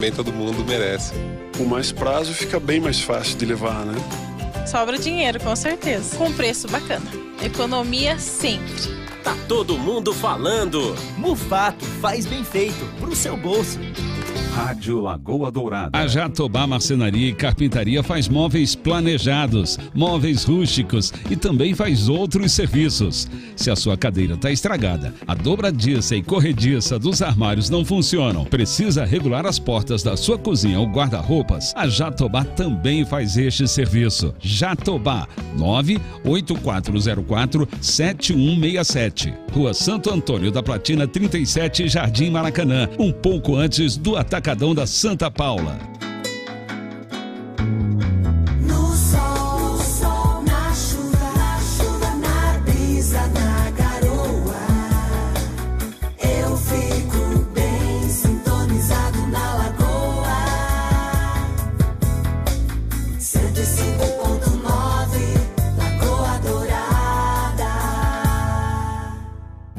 Bem, todo mundo merece. Com mais prazo fica bem mais fácil de levar, né? Sobra dinheiro, com certeza. Com preço bacana. Economia sempre. Tá todo mundo falando. Mufato faz bem feito pro seu bolso. Rádio Lagoa Dourada. A Jatobá Marcenaria e Carpintaria faz móveis planejados, móveis rústicos e também faz outros serviços. Se a sua cadeira está estragada, a dobradiça e corrediça dos armários não funcionam, precisa regular as portas da sua cozinha ou guarda-roupas, a Jatobá também faz este serviço. Jatobá 98404 7167. Rua Santo Antônio da Platina 37, Jardim Maracanã, um pouco antes do Atacadão da Santa Paula.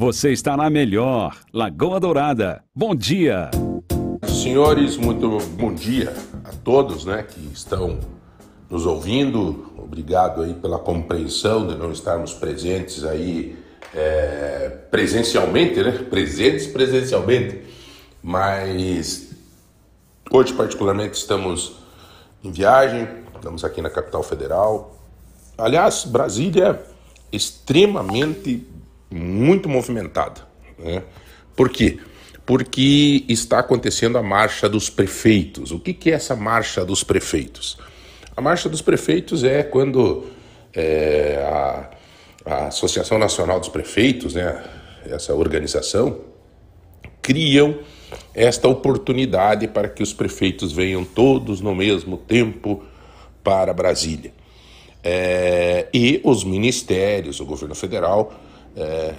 Você está na melhor. Lagoa Dourada. Bom dia. Senhores, muito bom dia a todos né, que estão nos ouvindo. Obrigado aí pela compreensão de não estarmos presentes aí é, presencialmente, né? Presentes presencialmente. Mas hoje, particularmente, estamos em viagem, estamos aqui na capital federal. Aliás, Brasília é extremamente muito movimentada. Né? Por quê? Porque está acontecendo a marcha dos prefeitos. O que, que é essa marcha dos prefeitos? A marcha dos prefeitos é quando é, a, a Associação Nacional dos Prefeitos, né, essa organização, criam esta oportunidade para que os prefeitos venham todos no mesmo tempo para Brasília. É, e os ministérios, o governo federal, é,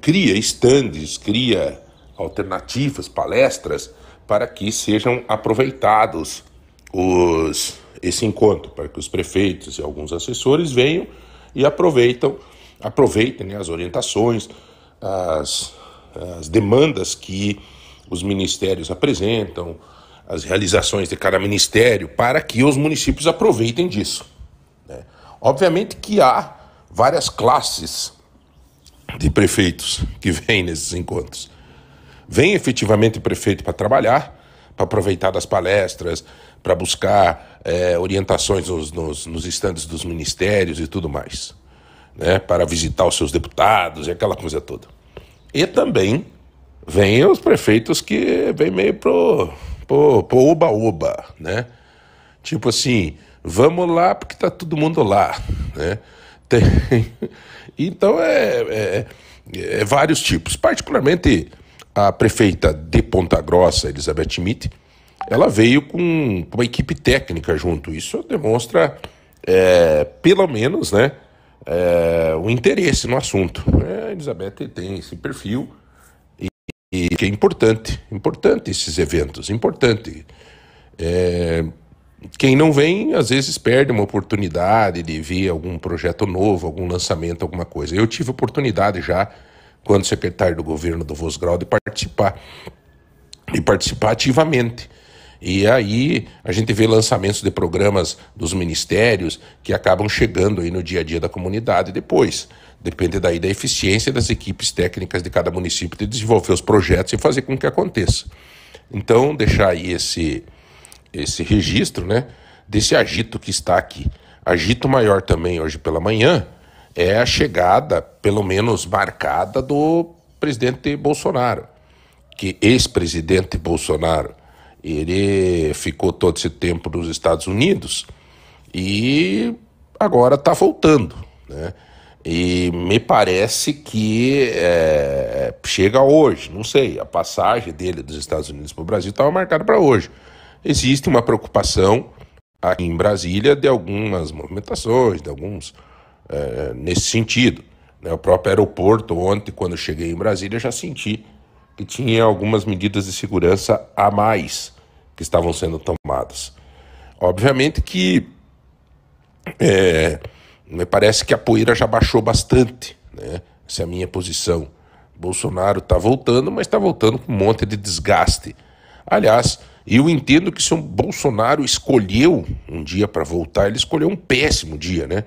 cria estandes, cria alternativas, palestras, para que sejam aproveitados os, esse encontro, para que os prefeitos e alguns assessores venham e aproveitam, aproveitem né, as orientações, as, as demandas que os ministérios apresentam, as realizações de cada ministério, para que os municípios aproveitem disso. né? Obviamente que há várias classes de prefeitos que vêm nesses encontros. Vem efetivamente prefeito para trabalhar, para aproveitar das palestras, para buscar é, orientações nos, nos, estandes dos ministérios e tudo mais, né? para visitar os seus deputados e aquela coisa toda. E também vem os prefeitos que vêm meio pro oba-oba, né? Tipo assim, vamos lá porque tá todo mundo lá, né? Tem... Então é, é, é vários tipos. Particularmente a prefeita de Ponta Grossa, Elizabeth Schmidt, ela veio com uma equipe técnica junto. Isso demonstra, é, pelo menos, né, é, o interesse no assunto. É, a Elizabeth tem esse perfil e, e que é importante, importante esses eventos, importante. É, quem não vem, às vezes perde uma oportunidade de ver algum projeto novo, algum lançamento, alguma coisa. Eu tive oportunidade já, quando secretário do governo do Vosgrau, de participar, de participar ativamente. E aí a gente vê lançamentos de programas dos ministérios que acabam chegando aí no dia a dia da comunidade depois. Depende daí da eficiência das equipes técnicas de cada município de desenvolver os projetos e fazer com que aconteça. Então, deixar aí esse esse registro, né, desse agito que está aqui. Agito maior também hoje pela manhã é a chegada, pelo menos marcada, do presidente Bolsonaro, que ex-presidente Bolsonaro, ele ficou todo esse tempo nos Estados Unidos e agora está voltando, né? E me parece que é, chega hoje, não sei, a passagem dele dos Estados Unidos para o Brasil estava marcada para hoje existe uma preocupação aqui em Brasília de algumas movimentações, de alguns é, nesse sentido. Né? O próprio aeroporto, ontem, quando cheguei em Brasília, já senti que tinha algumas medidas de segurança a mais que estavam sendo tomadas. Obviamente que é, me parece que a poeira já baixou bastante, né? essa é a minha posição. Bolsonaro está voltando, mas está voltando com um monte de desgaste. Aliás, eu entendo que se o Bolsonaro escolheu um dia para voltar, ele escolheu um péssimo dia, né?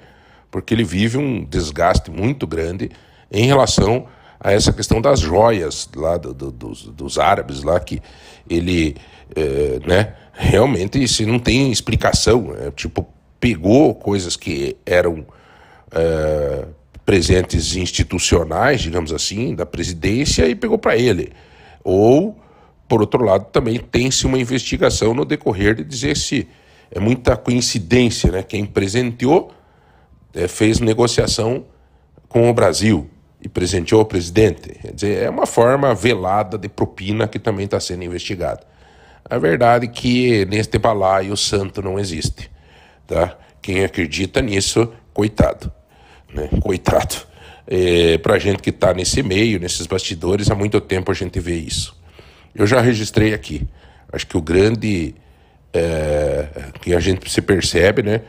Porque ele vive um desgaste muito grande em relação a essa questão das joias lá do, do, dos, dos árabes lá que ele, é, né? Realmente isso não tem explicação, é, tipo pegou coisas que eram é, presentes institucionais, digamos assim, da presidência e pegou para ele. Ou, por outro lado, também tem-se uma investigação no decorrer de dizer se é muita coincidência, né? Quem presenteou é, fez negociação com o Brasil e presenteou o presidente. Quer dizer, é uma forma velada de propina que também está sendo investigada. A verdade é que neste balaio o santo não existe. Tá? Quem acredita nisso, coitado. Né? Coitado. É, Para gente que está nesse meio, nesses bastidores, há muito tempo a gente vê isso. Eu já registrei aqui. Acho que o grande é, que a gente se percebe, né?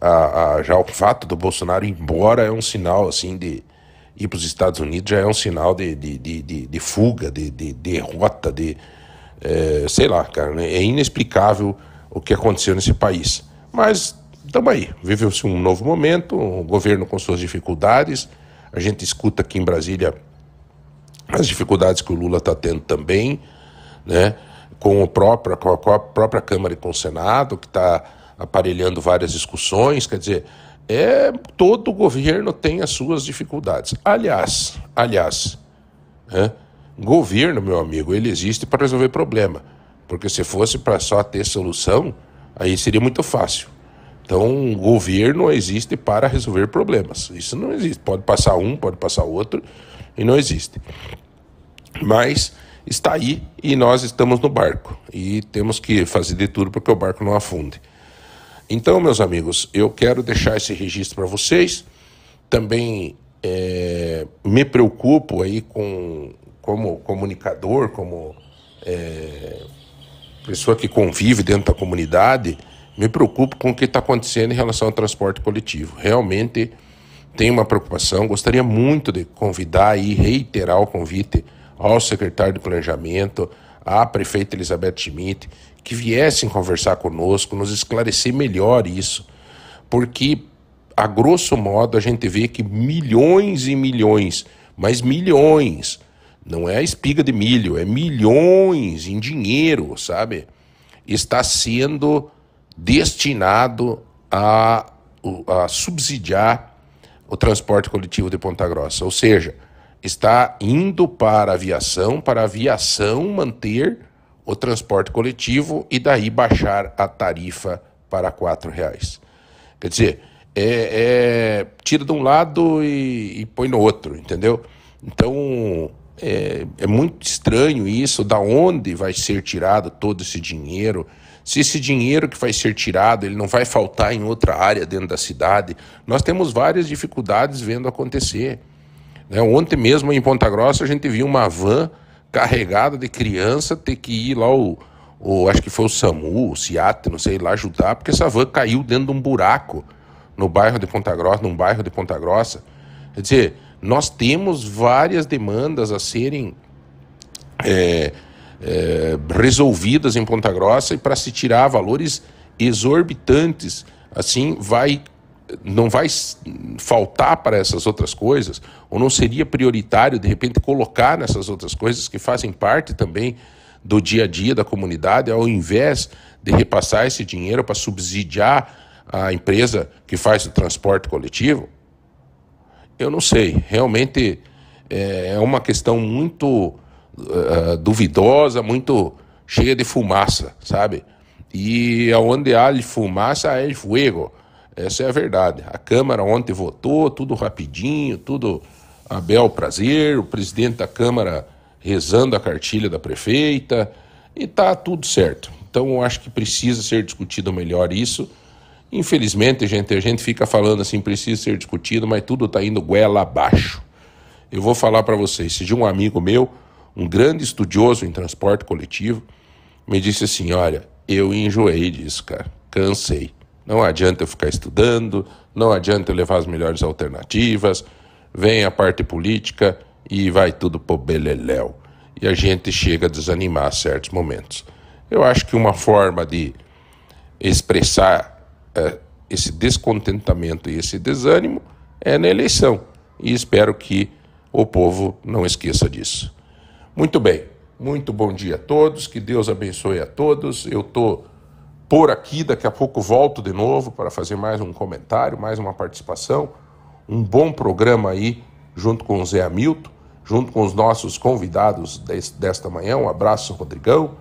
A, a, já o fato do Bolsonaro ir embora é um sinal assim de ir para os Estados Unidos já é um sinal de, de, de, de, de fuga, de, de derrota, de é, sei lá, cara, né? é inexplicável o que aconteceu nesse país. Mas estamos aí, viveu-se um novo momento, um governo com suas dificuldades. A gente escuta aqui em Brasília as dificuldades que o Lula está tendo também, né? com, o próprio, com, a, própria Câmara e com o Senado, que está aparelhando várias discussões. Quer dizer, é, todo governo tem as suas dificuldades. Aliás, aliás, né? governo, meu amigo, ele existe para resolver problema. Porque se fosse para só ter solução, aí seria muito fácil. Então, governo existe para resolver problemas. Isso não existe. Pode passar um, pode passar outro, e não existe. Mas está aí e nós estamos no barco. E temos que fazer de tudo para que o barco não afunde. Então, meus amigos, eu quero deixar esse registro para vocês. Também é, me preocupo aí com como comunicador, como é, pessoa que convive dentro da comunidade, me preocupo com o que está acontecendo em relação ao transporte coletivo. Realmente tenho uma preocupação. Gostaria muito de convidar e reiterar o convite ao secretário de Planejamento, à prefeita Elizabeth Schmidt, que viessem conversar conosco, nos esclarecer melhor isso, porque, a grosso modo, a gente vê que milhões e milhões, mas milhões, não é a espiga de milho, é milhões em dinheiro, sabe? Está sendo destinado a, a subsidiar o transporte coletivo de Ponta Grossa. Ou seja, está indo para a aviação, para a aviação manter o transporte coletivo e daí baixar a tarifa para R$ reais. Quer dizer, é, é, tira de um lado e, e, põe no outro, entendeu? Então é, é muito estranho isso, da onde vai ser tirado todo esse dinheiro, se esse dinheiro que vai ser tirado ele não vai faltar em outra área dentro da cidade. Nós temos várias dificuldades vendo acontecer. Né? Ontem mesmo em Ponta Grossa a gente viu uma van carregada de criança ter que ir lá o, o acho que foi o SAMU, o CIAT, não sei lá ajudar, porque essa van caiu dentro de um buraco no bairro de Ponta Grossa, num bairro de Ponta Grossa. Quer dizer, nós temos várias demandas a serem é, é, resolvidas em Ponta Grossa e para se tirar valores exorbitantes, assim vai não vai faltar para essas outras coisas, ou não seria prioritário, de repente, colocar nessas outras coisas que fazem parte também do dia a dia da comunidade, ao invés de repassar esse dinheiro para subsidiar a empresa que faz o transporte coletivo? Eu não sei. Realmente é uma questão muito uh, duvidosa, muito cheia de fumaça, sabe? E aonde há fumaça, há fuego. Essa é a verdade. A Câmara ontem votou, tudo rapidinho, tudo a bel prazer, o presidente da Câmara rezando a cartilha da prefeita, e tá tudo certo. Então eu acho que precisa ser discutido melhor isso. Infelizmente, gente, a gente fica falando assim, precisa ser discutido, mas tudo está indo goela abaixo. Eu vou falar para vocês, se de um amigo meu, um grande estudioso em transporte coletivo, me disse assim, olha, eu enjoei disso, cara, cansei. Não adianta eu ficar estudando, não adianta eu levar as melhores alternativas, vem a parte política e vai tudo pro beleléu. E a gente chega a desanimar a certos momentos. Eu acho que uma forma de expressar eh, esse descontentamento e esse desânimo é na eleição. E espero que o povo não esqueça disso. Muito bem, muito bom dia a todos, que Deus abençoe a todos. Eu estou por aqui, daqui a pouco volto de novo para fazer mais um comentário, mais uma participação. Um bom programa aí, junto com o Zé Hamilton, junto com os nossos convidados des- desta manhã. Um abraço, Rodrigão,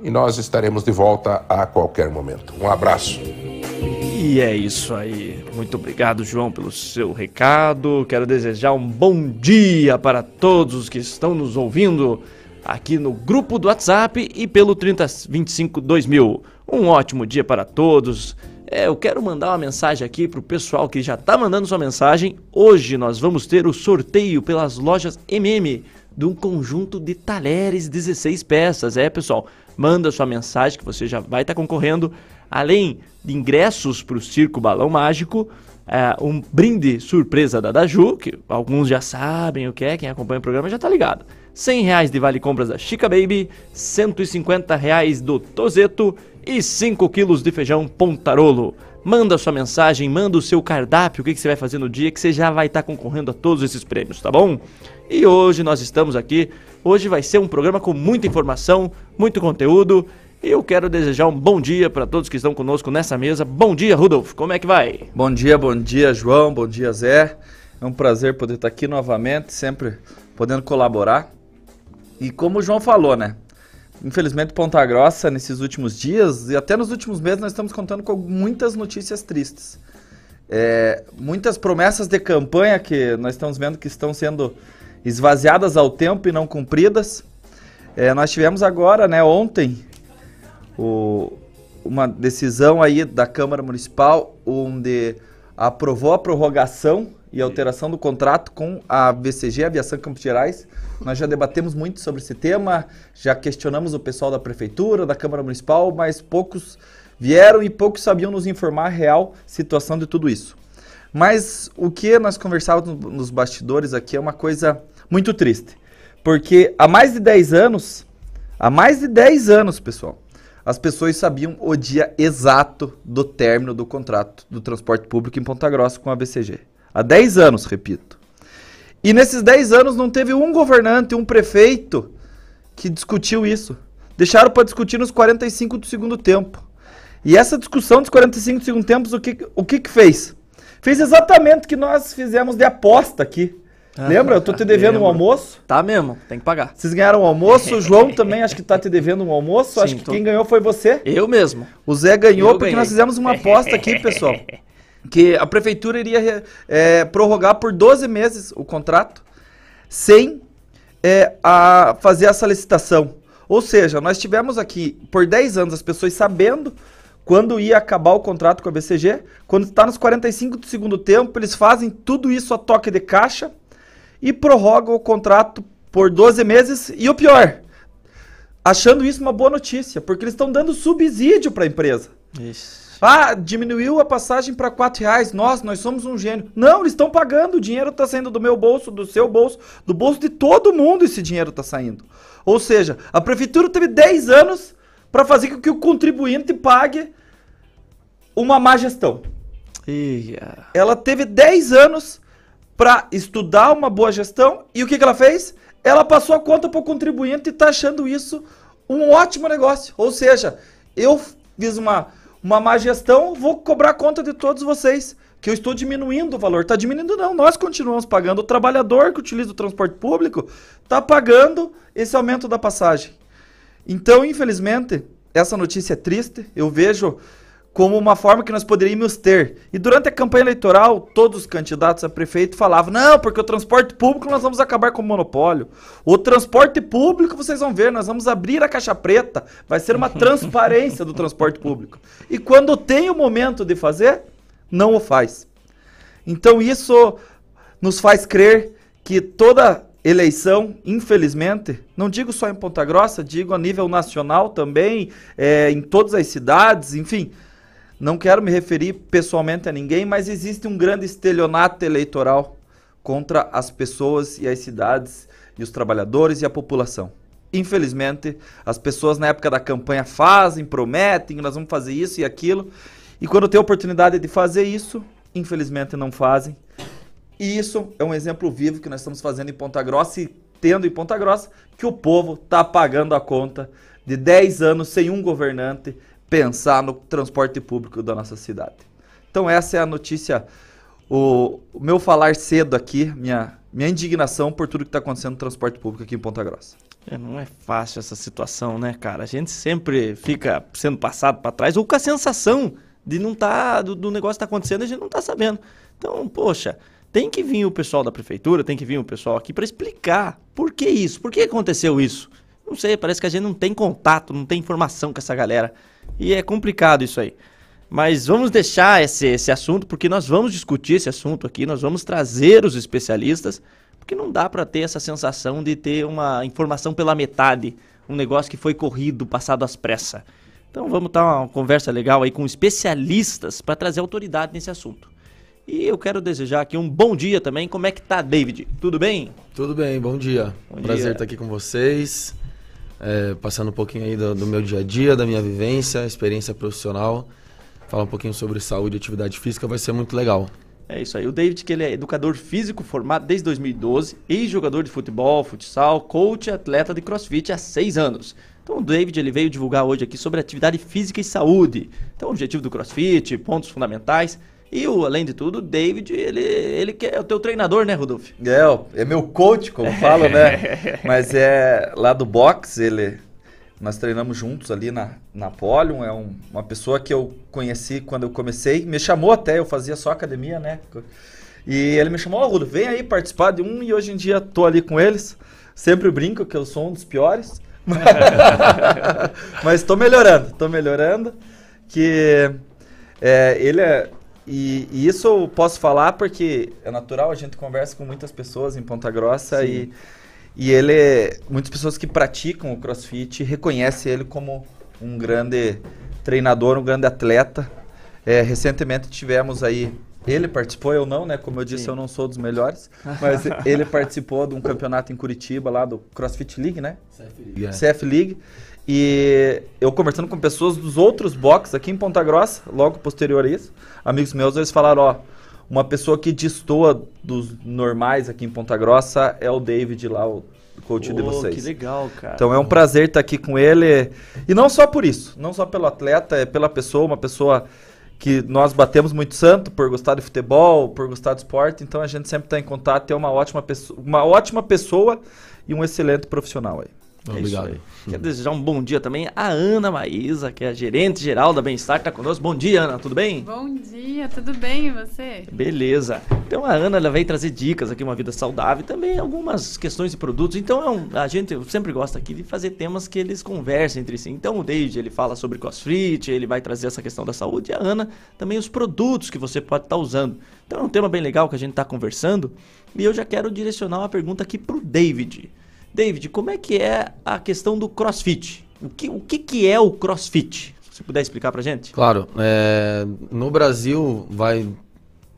e nós estaremos de volta a qualquer momento. Um abraço. E é isso aí. Muito obrigado, João, pelo seu recado. Quero desejar um bom dia para todos os que estão nos ouvindo aqui no grupo do WhatsApp e pelo 3025 2000. Um ótimo dia para todos. É, eu quero mandar uma mensagem aqui pro pessoal que já tá mandando sua mensagem. Hoje nós vamos ter o sorteio pelas lojas MM de um conjunto de talheres 16 peças. É, pessoal, manda sua mensagem que você já vai estar concorrendo. Além de ingressos para o Circo Balão Mágico, é, um brinde surpresa da Daju, que alguns já sabem o que é, quem acompanha o programa já tá ligado. 100 reais de vale compras da Chica Baby, 150 reais do Tozeto e 5 quilos de feijão Pontarolo. Manda sua mensagem, manda o seu cardápio, o que, que você vai fazer no dia, que você já vai estar concorrendo a todos esses prêmios, tá bom? E hoje nós estamos aqui, hoje vai ser um programa com muita informação, muito conteúdo, e eu quero desejar um bom dia para todos que estão conosco nessa mesa. Bom dia, Rudolf, como é que vai? Bom dia, bom dia, João, bom dia, Zé. É um prazer poder estar aqui novamente, sempre podendo colaborar. E como o João falou, né? Infelizmente, Ponta Grossa, nesses últimos dias e até nos últimos meses, nós estamos contando com muitas notícias tristes. É, muitas promessas de campanha que nós estamos vendo que estão sendo esvaziadas ao tempo e não cumpridas. É, nós tivemos agora, né, ontem, o- uma decisão aí da Câmara Municipal onde aprovou a prorrogação e alteração do contrato com a VCG, Aviação Campos Gerais. Nós já debatemos muito sobre esse tema, já questionamos o pessoal da Prefeitura, da Câmara Municipal, mas poucos vieram e poucos sabiam nos informar a real situação de tudo isso. Mas o que nós conversávamos no- nos bastidores aqui é uma coisa muito triste. Porque há mais de 10 anos, há mais de 10 anos, pessoal, as pessoas sabiam o dia exato do término do contrato do transporte público em Ponta Grossa com a BCG. Há 10 anos, repito. E nesses 10 anos não teve um governante, um prefeito que discutiu isso. Deixaram para discutir nos 45 do segundo tempo. E essa discussão dos 45 do segundo tempo, o que, o que que fez? Fez exatamente o que nós fizemos de aposta aqui. Lembra? Eu tô te devendo um almoço. Tá mesmo, tem que pagar. Vocês ganharam um almoço, o João também acho que tá te devendo um almoço. Sim, acho que tô- quem ganhou foi você. Eu mesmo. O Zé ganhou Eu porque ganhei. nós fizemos uma aposta aqui, pessoal. Que a prefeitura iria é, prorrogar por 12 meses o contrato sem é, a fazer essa licitação. Ou seja, nós tivemos aqui por 10 anos as pessoas sabendo quando ia acabar o contrato com a BCG. Quando está nos 45 do segundo tempo, eles fazem tudo isso a toque de caixa e prorrogam o contrato por 12 meses. E o pior, achando isso uma boa notícia, porque eles estão dando subsídio para a empresa. Ah, diminuiu a passagem para 4 reais. Nós, nós somos um gênio. Não, eles estão pagando. O dinheiro está saindo do meu bolso, do seu bolso, do bolso de todo mundo esse dinheiro está saindo. Ou seja, a prefeitura teve 10 anos para fazer com que o contribuinte pague uma má gestão. Ia. Ela teve 10 anos para estudar uma boa gestão e o que, que ela fez? Ela passou a conta para o contribuinte e está achando isso um ótimo negócio. Ou seja, eu fiz uma, uma má gestão, vou cobrar conta de todos vocês. Que eu estou diminuindo o valor. Está diminuindo, não. Nós continuamos pagando. O trabalhador que utiliza o transporte público está pagando esse aumento da passagem. Então, infelizmente, essa notícia é triste. Eu vejo como uma forma que nós poderíamos ter. E durante a campanha eleitoral, todos os candidatos a prefeito falavam: não, porque o transporte público nós vamos acabar com o monopólio. O transporte público, vocês vão ver, nós vamos abrir a caixa preta. Vai ser uma transparência do transporte público. E quando tem o momento de fazer, não o faz. Então isso nos faz crer que toda eleição, infelizmente, não digo só em Ponta Grossa, digo a nível nacional também, é, em todas as cidades, enfim. Não quero me referir pessoalmente a ninguém, mas existe um grande estelionato eleitoral contra as pessoas e as cidades e os trabalhadores e a população. infelizmente, as pessoas na época da campanha fazem, prometem, nós vamos fazer isso e aquilo. E quando tem oportunidade de fazer isso, infelizmente não fazem. E isso é um exemplo vivo que nós estamos fazendo em Ponta Grossa e tendo em Ponta Grossa que o povo está pagando a conta de 10 anos sem um governante pensar no transporte público da nossa cidade. Então essa é a notícia, o, o meu falar cedo aqui, minha, minha indignação por tudo que está acontecendo no transporte público aqui em Ponta Grossa. É, não é fácil essa situação, né, cara? A gente sempre fica sendo passado para trás ou com a sensação de não tá do, do negócio que tá acontecendo e a gente não tá sabendo. Então, poxa, tem que vir o pessoal da prefeitura, tem que vir o pessoal aqui para explicar por que isso, por que aconteceu isso. Não sei, parece que a gente não tem contato, não tem informação com essa galera. E é complicado isso aí. Mas vamos deixar esse, esse assunto, porque nós vamos discutir esse assunto aqui, nós vamos trazer os especialistas, porque não dá para ter essa sensação de ter uma informação pela metade, um negócio que foi corrido, passado às pressas. Então vamos estar uma conversa legal aí com especialistas para trazer autoridade nesse assunto. E eu quero desejar aqui um bom dia também. Como é que tá, David? Tudo bem? Tudo bem, bom dia. Bom Prazer dia. estar aqui com vocês. É, passando um pouquinho aí do, do meu dia a dia, da minha vivência, experiência profissional. Falar um pouquinho sobre saúde e atividade física vai ser muito legal. É isso aí. O David, que ele é educador físico formado desde 2012, ex-jogador de futebol, futsal, coach e atleta de crossfit há seis anos. Então o David ele veio divulgar hoje aqui sobre atividade física e saúde. Então o objetivo do crossfit, pontos fundamentais. E o, além de tudo, o David, ele, ele que é o teu treinador, né, Rodolfo? É, é meu coach, como falo, né? Mas é lá do box, ele. Nós treinamos juntos ali na, na Polium. É um- uma pessoa que eu conheci quando eu comecei. Me chamou até, eu fazia só academia, né? E ele me chamou, ó, Rudo, vem aí participar de um. E hoje em dia tô ali com eles. Sempre brinco que eu sou um dos piores. Mas tô melhorando, tô melhorando. Que é, ele é. E, e isso eu posso falar porque é natural, a gente conversa com muitas pessoas em Ponta Grossa e, e ele. é- Muitas pessoas que praticam o crossfit reconhecem ele como um grande treinador, um grande atleta. É, recentemente tivemos aí. Ele participou, eu não, né? Como eu disse, Sim. eu não sou dos melhores. Mas ele participou de um campeonato em Curitiba, lá do CrossFit League, né? É. CF League. E eu conversando com pessoas dos outros boxes aqui em Ponta Grossa, logo posterior a isso, amigos meus, eles falaram, ó, uma pessoa que destoa dos normais aqui em Ponta Grossa é o David lá, o coach de Pô, vocês. Que legal, cara. Então é um prazer estar aqui com ele. E não só por isso, não só pelo atleta, é pela pessoa, uma pessoa que nós batemos muito santo por gostar de futebol, por gostar de esporte, então a gente sempre está em contato, é uma ótima pessoa, uma ótima pessoa e um excelente profissional aí. É isso Obrigado. aí. Quero desejar um bom dia também à Ana Maísa, que é a gerente geral da Bem-Estar, que tá conosco. Bom dia, Ana, tudo bem? Bom dia, tudo bem e você? Beleza. Então a Ana ela vem trazer dicas aqui, uma vida saudável e também algumas questões de produtos. Então é um- a gente sempre gosta aqui de fazer temas que eles conversem entre si. Então o David ele fala sobre crossfit, ele vai trazer essa questão da saúde e a Ana também os produtos que você pode estar usando. Então é um tema bem legal que a gente está conversando e eu já quero direcionar uma pergunta aqui pro David. David, como é que é a questão do crossfit? O que, o que, que é o crossfit? Se puder explicar pra gente? Claro, é, no Brasil vai,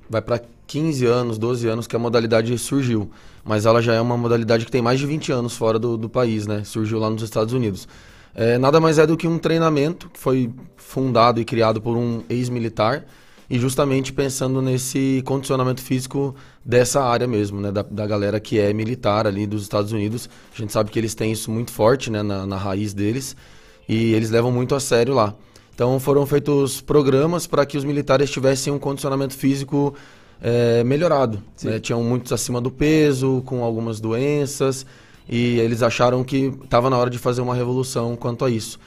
vai para 15 anos, 12 anos que a modalidade surgiu. Mas ela já é uma modalidade que tem mais de 20 anos fora do, do país, né? Surgiu lá nos Estados Unidos. É, nada mais é do que um treinamento que foi fundado e criado por um ex-militar e justamente pensando nesse condicionamento físico dessa área mesmo, né? Da, da galera que é militar ali dos Estados Unidos. A gente sabe que eles têm isso muito forte, né? Na, na raiz deles e eles levam muito a sério lá. Então foram feitos programas para que os militares tivessem um condicionamento físico eh, melhorado. né? Tinham muitos acima do peso, com algumas doenças, e eles acharam que estava na hora de fazer uma revolução quanto a isso.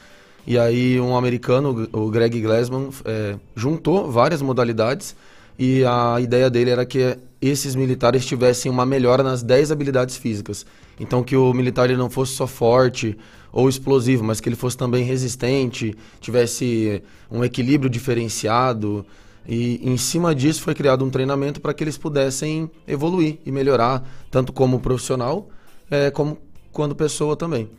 E aí um americano, o Greg Glassman, eh, juntou várias modalidades e a ideia dele era que esses militares tivessem uma melhora nas 10 habilidades físicas. Então que o militar ele não fosse só forte ou explosivo, mas que ele fosse também resistente, tivesse um equilíbrio diferenciado. E em cima disso foi criado um treinamento para que eles pudessem evoluir e melhorar, tanto como profissional, eh, como quando pessoa também.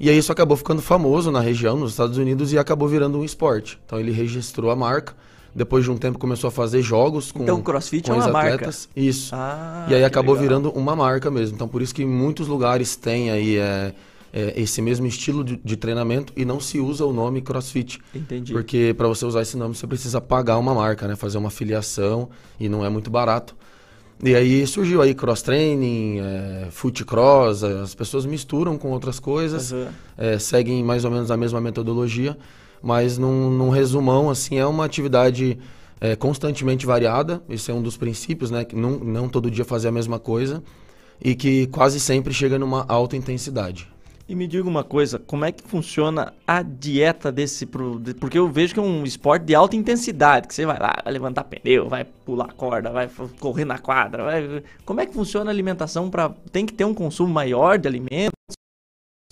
E aí isso acabou ficando famoso na região, nos Estados Unidos, e acabou virando um esporte. Então ele registrou a marca. Depois de um tempo começou a fazer jogos com Então CrossFit com é uma marca. ex-atletas. Isso. Ah, e aí acabou legal. virando uma marca mesmo. Então por isso que em muitos lugares tem aí é, é, esse mesmo estilo de, de treinamento e não se usa o nome CrossFit. Entendi. Porque para você usar esse nome você precisa pagar uma marca, né? Fazer uma filiação e não é muito barato. E aí surgiu aí cross training, é, foot cross, é, as pessoas misturam com outras coisas, Uhum. é, seguem mais ou menos a mesma metodologia, mas num, num resumão assim é uma atividade é, constantemente variada. Esse é um dos princípios, né? Que não, não todo dia fazer a mesma coisa e que quase sempre chega numa alta intensidade. E me diga uma coisa, como é que funciona a dieta desse... Porque eu vejo que é um esporte de alta intensidade, que você vai lá, vai levantar pneu, vai pular corda, vai correr na quadra, vai... Como é que funciona a alimentação para Tem que ter um consumo maior de alimentos?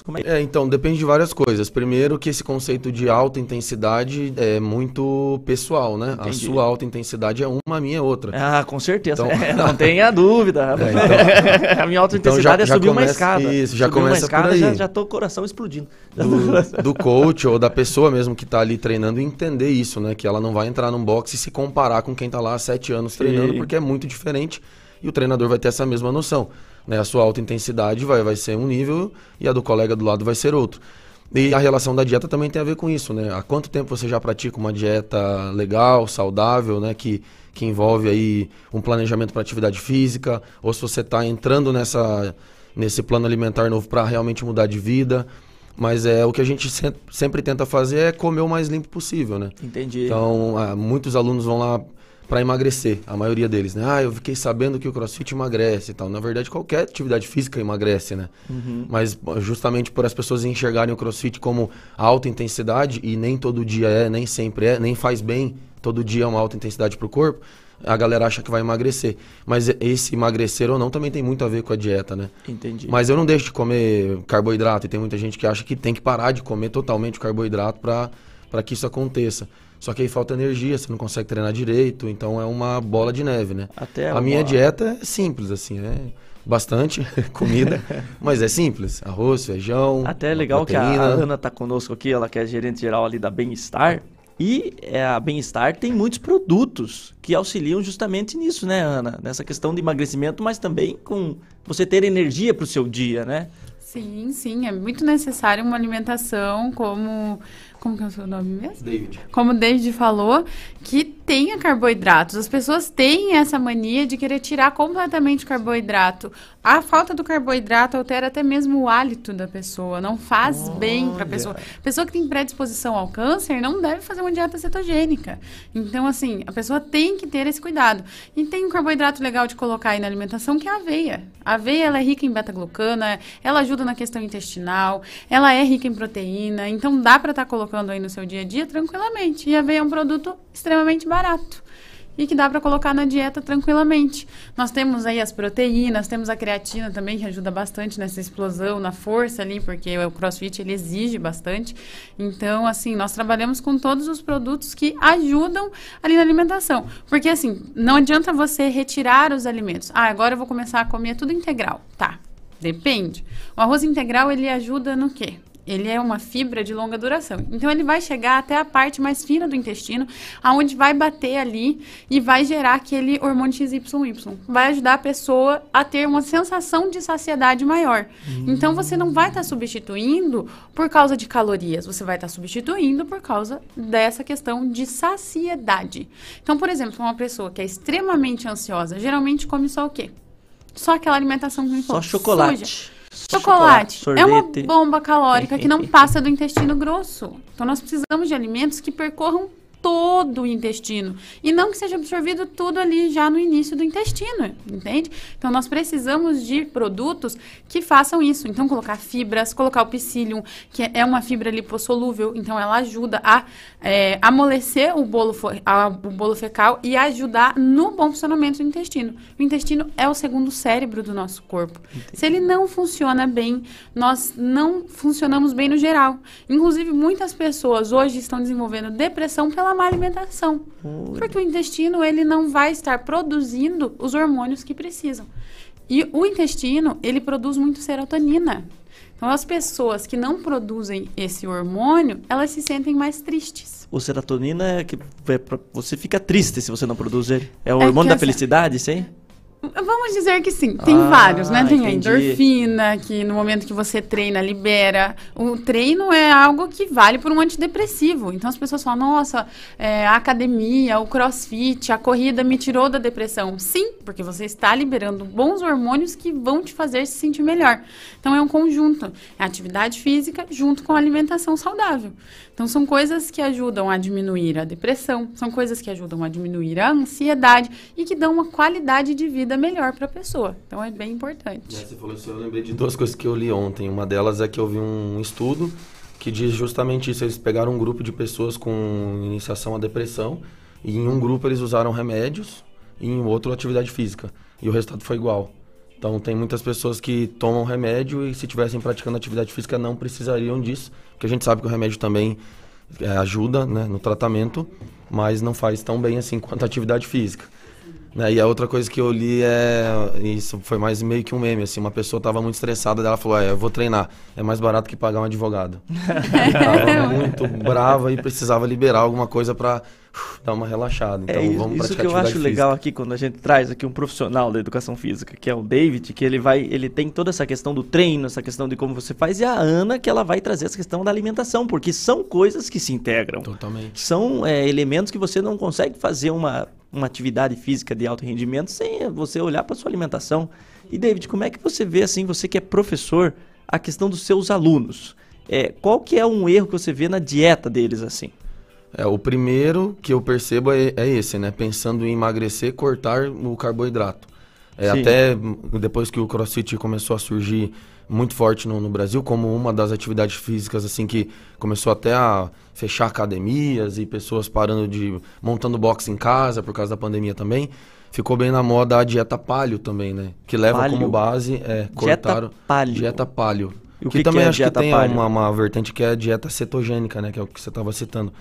Como é... É, então, depende de várias coisas. Primeiro que esse conceito de alta intensidade é muito pessoal, né? A Entendi. sua alta intensidade é uma, a minha é outra. Ah, com certeza. Então- É, não tenha dúvida. É, então- a minha alta então intensidade já- é subir uma começa- escada. isso, já subir uma começa por escada, aí. Já, já tô com o coração explodindo. do, do coach ou da pessoa mesmo que tá ali treinando entender isso, né? Que ela não vai entrar num box e se comparar com quem tá lá há sete anos treinando, Sim. porque é muito diferente e o treinador vai ter essa mesma noção. Né? A sua alta intensidade vai, vai ser um nível e a do colega do lado vai ser outro. E a relação da dieta também tem a ver com isso, né? Há quanto tempo você já pratica uma dieta legal, saudável, né? Que, que envolve aí um planejamento para atividade física, ou se você está entrando nessa, nesse plano alimentar novo para realmente mudar de vida. Mas é o que a gente se- sempre tenta fazer é comer o mais limpo possível, né? Entendi. Então, ah, muitos alunos vão lá para emagrecer, a maioria deles, né? Ah, eu fiquei sabendo que o CrossFit emagrece e tal. Na verdade, qualquer atividade física emagrece, né? Uhum. Mas justamente por as pessoas enxergarem o CrossFit como alta intensidade e nem todo dia é, nem sempre é, nem faz bem todo dia é uma alta intensidade para o corpo, a galera acha que vai emagrecer. Mas esse emagrecer ou não também tem muito a ver com a dieta, né? Entendi. Mas eu não deixo de comer carboidrato e tem muita gente que acha que tem que parar de comer totalmente o carboidrato para que isso aconteça. Só que aí falta energia, você não consegue treinar direito, então é uma bola de neve, né? Até a uma- minha dieta é simples, assim, é bastante comida, mas é simples. Arroz, feijão, Até é legal que a, proteína. Ana tá conosco aqui, ela que é gerente geral ali da Bem-Estar. E é, a Bem-Estar tem muitos produtos que auxiliam justamente nisso, né, Ana? Nessa questão de emagrecimento, mas também com você ter energia para o seu dia, né? Sim, sim, é muito necessário uma alimentação como. Como que é o seu nome mesmo? David. Como o David falou, que tenha carboidratos. As pessoas têm essa mania de querer tirar completamente o carboidrato. A falta do carboidrato altera até mesmo o hálito da pessoa, não faz bem para a pessoa. Pessoa que tem predisposição ao câncer não deve fazer uma dieta cetogênica. Então, assim, a pessoa tem que ter esse cuidado. E tem um carboidrato legal de colocar aí na alimentação, que é a aveia. A aveia, ela é rica em beta-glucana, ela ajuda na questão intestinal, ela é rica em proteína, então dá para estar colocando aí no seu dia a dia tranquilamente. E a aveia é um produto extremamente barato e que dá para colocar na dieta tranquilamente. Nós temos aí as proteínas, temos a creatina também que ajuda bastante nessa explosão, na força ali, porque o CrossFit ele exige bastante. Então, assim, nós trabalhamos com todos os produtos que ajudam ali na alimentação. Porque assim, não adianta você retirar os alimentos. Ah, agora eu vou começar a comer tudo integral. Tá. Depende. O arroz integral ele ajuda no quê? Ele é uma fibra de longa duração. Então ele vai chegar até a parte mais fina do intestino, aonde vai bater ali e vai gerar aquele hormônio XYY. Vai ajudar a pessoa a ter uma sensação de saciedade maior. Então você não vai estar substituindo por causa de calorias, você vai estar substituindo por causa dessa questão de saciedade. Então, por exemplo, uma pessoa que é extremamente ansiosa, geralmente come só o quê? Só aquela alimentação que Só chocolate. suja. Chocolate, é uma bomba calórica que não passa do intestino grosso. Então nós precisamos de alimentos que percorram todo o intestino e não que seja absorvido tudo ali já no início do intestino, entende? Então nós precisamos de produtos que façam isso. Então colocar fibras, colocar o psyllium, que é uma fibra lipossolúvel, então ela ajuda a é, amolecer o bolo, a- o bolo fecal e ajudar no bom funcionamento do intestino. O intestino é o segundo cérebro do nosso corpo. Se ele não funciona bem, nós não funcionamos bem no geral. Inclusive, muitas pessoas hoje estão desenvolvendo depressão pela má alimentação. Porque o intestino, ele não vai estar produzindo os hormônios que precisam. E o intestino, ele produz muito serotonina. Então, as pessoas que não produzem esse hormônio, elas se sentem mais tristes. O serotonina é que é pra- você fica triste se você não produz ele. É o É hormônio da felicidade, aí? Vamos dizer que sim. Tem Ah, vários, né? Tem a entendi. endorfina, que no momento que você treina, libera. O treino é algo que vale por um antidepressivo. Então as pessoas falam, nossa, é, a academia, o crossfit, a corrida me tirou da depressão. Sim, porque você está liberando bons hormônios que vão te fazer se sentir melhor. Então é um conjunto. É atividade física junto com alimentação saudável. Então são coisas que ajudam a diminuir a depressão, são coisas que ajudam a diminuir a ansiedade e que dão uma qualidade de vida melhor para a pessoa. Então é bem importante. Você falou isso, eu lembrei de duas coisas que eu li ontem. Uma delas é que eu vi um estudo que diz justamente isso. Eles pegaram um grupo de pessoas com iniciação à depressão e em um grupo eles usaram remédios e em outro atividade física. E o resultado foi igual. Então tem muitas pessoas que tomam remédio e se tivessem praticando atividade física não precisariam disso, porque a gente sabe que o remédio também é, ajuda né, no tratamento, mas não faz tão bem assim quanto a atividade física. Né, E a outra coisa que eu li é. Isso foi mais meio que um meme, assim. Uma pessoa tava muito estressada, ela falou: É, eu vou treinar. É mais barato que pagar um advogado. tava muito brava e precisava liberar alguma coisa pra uf, dar uma relaxada. Então é isso, vamos isso que eu acho física. legal aqui quando a gente traz aqui um profissional da educação física, que é o David, que ele vai, ele tem toda essa questão do treino, essa questão de como você faz, e a Ana que ela vai trazer essa questão da alimentação, porque são coisas que se integram. Totalmente. São é, elementos que você não consegue fazer uma, uma atividade física de alto rendimento sem você olhar para sua alimentação. E David, como é que você vê assim, você que é professor, a questão dos seus alunos? É, qual que é um erro que você vê na dieta deles assim? É, o primeiro que eu percebo é, é esse, né? Pensando em emagrecer, cortar o carboidrato. É, até depois que o CrossFit começou a surgir muito forte no, no Brasil, como uma das atividades físicas, assim, que começou até a fechar academias e pessoas parando de... montando boxe em casa por causa da pandemia também. Ficou bem na moda a dieta palio também, né? Que leva Paleo? como base... É, Dieta cortar o- paleo. Dieta palio. E o que, que que também é acho que tem uma, uma vertente que é a dieta cetogênica, né? Que é o que você estava citando.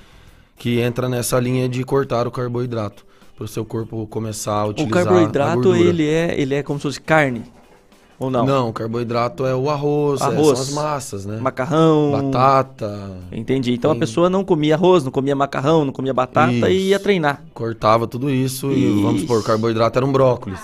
Que entra nessa linha de cortar o carboidrato. Para o seu corpo começar a O utilizar a carboidrato, ele é, ele é como se fosse carne? Ou não? Não, o carboidrato é o arroz, é, Arroz. são as massas, né? Macarrão. Batata. Entendi. Então Tem- a pessoa não comia arroz, não comia macarrão, não comia batata e Isso. ia treinar. Cortava tudo isso e vamos supor, o carboidrato era um brócolis.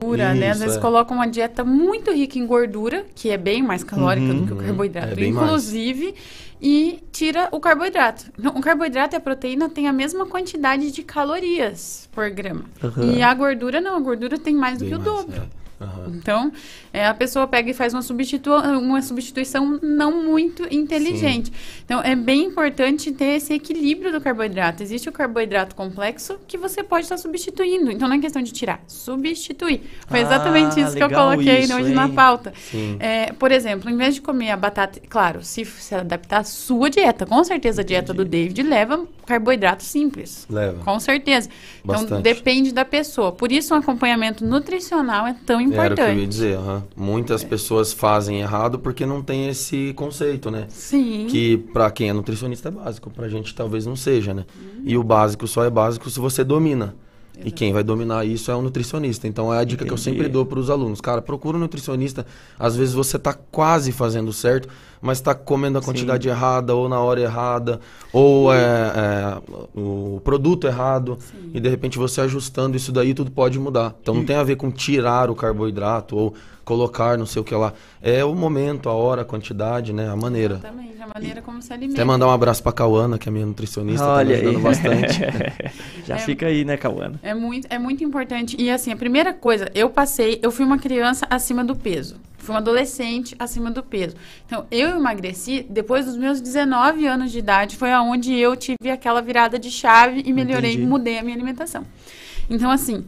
Gordura, né? Às Isso, vezes é. colocam uma dieta muito rica em gordura, que é bem mais calórica Uhum, do que o uhum. carboidrato, É mais. inclusive, e tira o carboidrato. O carboidrato e a proteína têm a mesma quantidade de calorias por grama. Uhum. E a gordura não, a gordura tem mais do Bem que o mais, dobro. é. Aham. Então, é, a pessoa pega e faz uma, substitu uma substituição não muito inteligente. Então, é bem importante ter esse equilíbrio do carboidrato. Existe o carboidrato complexo que você pode estar substituindo. Então, não é questão de tirar, substituir. Foi Ah, exatamente isso que eu coloquei isso, hoje na hein? pauta. Sim. É, por exemplo, em vez de comer a batata, claro, se se adaptar à sua dieta, com certeza a dieta do David leva carboidrato simples. Leva. Com certeza. Então, Bastante. depende da pessoa. Por isso, um acompanhamento nutricional é tão importante. Era o que eu ia dizer, aham. Muitas pessoas fazem errado porque não tem esse conceito, né? Sim. Que pra quem é nutricionista é básico, pra gente talvez não seja, né? E o básico só é básico se você domina. E quem vai dominar isso é o nutricionista. Então é a dica que eu Entendi. sempre dou para os alunos. Cara, procura um nutricionista. Às vezes você tá quase fazendo certo, mas tá comendo a quantidade errada, ou na hora errada, ou é, é, o produto errado. E de repente você ajustando isso daí, tudo pode mudar. Então não tem a ver com tirar o carboidrato ou colocar não sei o que lá. É o momento, a hora, a quantidade, né? A maneira. Exatamente, a maneira como se alimenta. Até mandar um abraço pra Cauana, que é a minha nutricionista, tá me Olha ajudando aí. bastante. Já É. fica aí, né, Cauana? É muito, é muito importante. E assim, a primeira coisa, eu passei, eu fui uma criança acima do peso. Fui uma adolescente acima do peso. Então, eu emagreci depois dos meus 19 anos de idade, foi aonde eu tive aquela virada de chave e melhorei, Entendi. mudei a minha alimentação. Então, assim,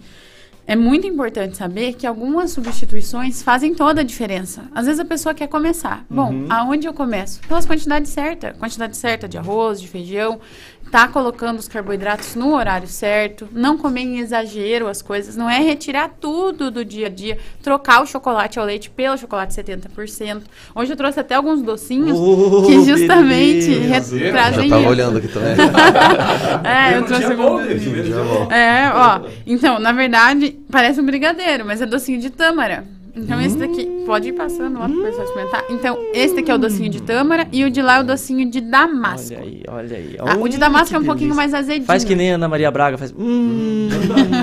é muito importante saber que algumas substituições fazem toda a diferença. Às vezes a pessoa quer começar. Bom, Uhum. aonde eu começo? Pelas quantidades certas. Quantidade certa de arroz, de feijão. Tá colocando os carboidratos no horário certo. Não comer em exagero as coisas. Não é retirar tudo do dia a dia. Trocar o chocolate ao leite pelo chocolate 70%. Hoje eu trouxe até alguns docinhos Oh, que justamente beleza. Já trazem tava isso. olhando aqui também. É, eu trouxe alguns Já volto. é, ó. Então, na verdade, parece um brigadeiro, mas é docinho de tâmara. Então esse daqui, pode ir passando lá pro pessoal experimentar. Então, esse daqui é o docinho de tâmara e o de lá é o docinho de damasco. Olha aí, olha aí. Ah, o de damasco é um pouquinho delícia. mais azedinho. Faz que nem a Ana Maria Braga faz. Hum.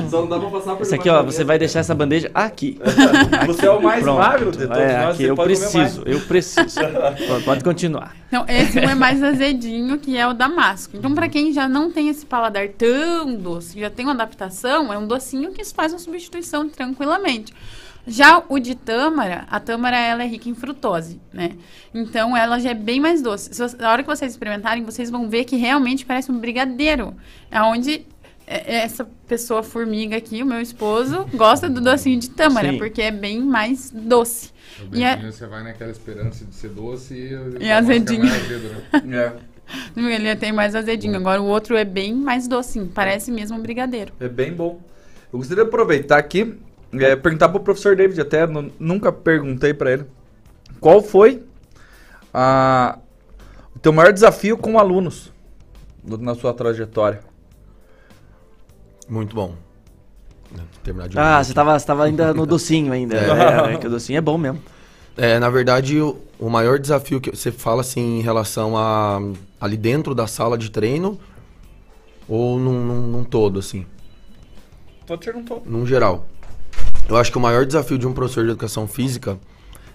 Só não dá pra passar por Esse aqui, ó, você vai deixar essa bandeja aqui. Você é o mais Pronto. magro de todos é, nós, aqui, eu pode comer preciso, eu preciso. Pode continuar. Então, esse um é mais azedinho, que é o damasco. Então, pra quem já não tem esse paladar tão doce, já tem uma adaptação, é um docinho que faz uma substituição tranquilamente. Já o de tâmara, a tâmara ela é rica em frutose, né? Então ela já é bem mais doce. Você- na hora que vocês experimentarem, vocês vão ver que realmente parece um brigadeiro. É onde é, essa pessoa formiga aqui, o meu esposo, gosta do docinho de tâmara, Sim. porque é bem mais doce. O E é- beijinho você vai naquela esperança de ser doce e, E azedinho. mais azedo, né? Ele tem mais azedinho. Agora o outro é bem mais docinho. Parece mesmo um brigadeiro. É bem bom. Eu gostaria de aproveitar aqui, é, perguntar pro professor David, até nu- nunca perguntei pra ele. Qual foi a, o teu maior desafio com alunos na sua trajetória? Muito bom. Né, Terminar de Ah, você tava, você tava ainda no docinho ainda. É, é, que o docinho é bom mesmo. É, na verdade, o, o maior desafio que você fala assim em relação a ali dentro da sala de treino ou num, num, num todo, assim, Pode ser um todo. num geral. Eu acho que o maior desafio de um professor de educação física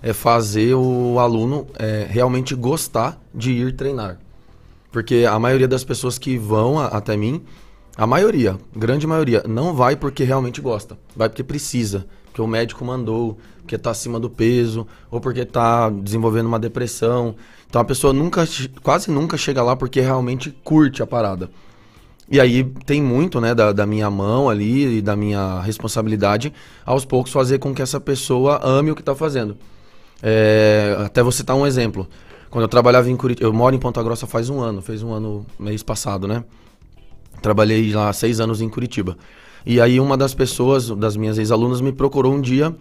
é fazer o aluno é, realmente gostar de ir treinar. Porque a maioria das pessoas que vão a- até mim, a maioria, grande maioria, não vai porque realmente gosta. Vai porque precisa. Porque o médico mandou, porque tá acima do peso, ou porque tá desenvolvendo uma depressão. Então a pessoa nunca, quase nunca chega lá porque realmente curte a parada. E aí tem muito, né, da, da minha mão ali e da minha responsabilidade, aos poucos fazer com que essa pessoa ame o que tá fazendo. É, até você citar um exemplo. Quando eu trabalhava em Curitiba, eu moro em Ponta Grossa faz um ano, fez um ano mês passado, né? Trabalhei lá seis anos em Curitiba. E aí uma das pessoas, das minhas ex-alunas, me procurou um dia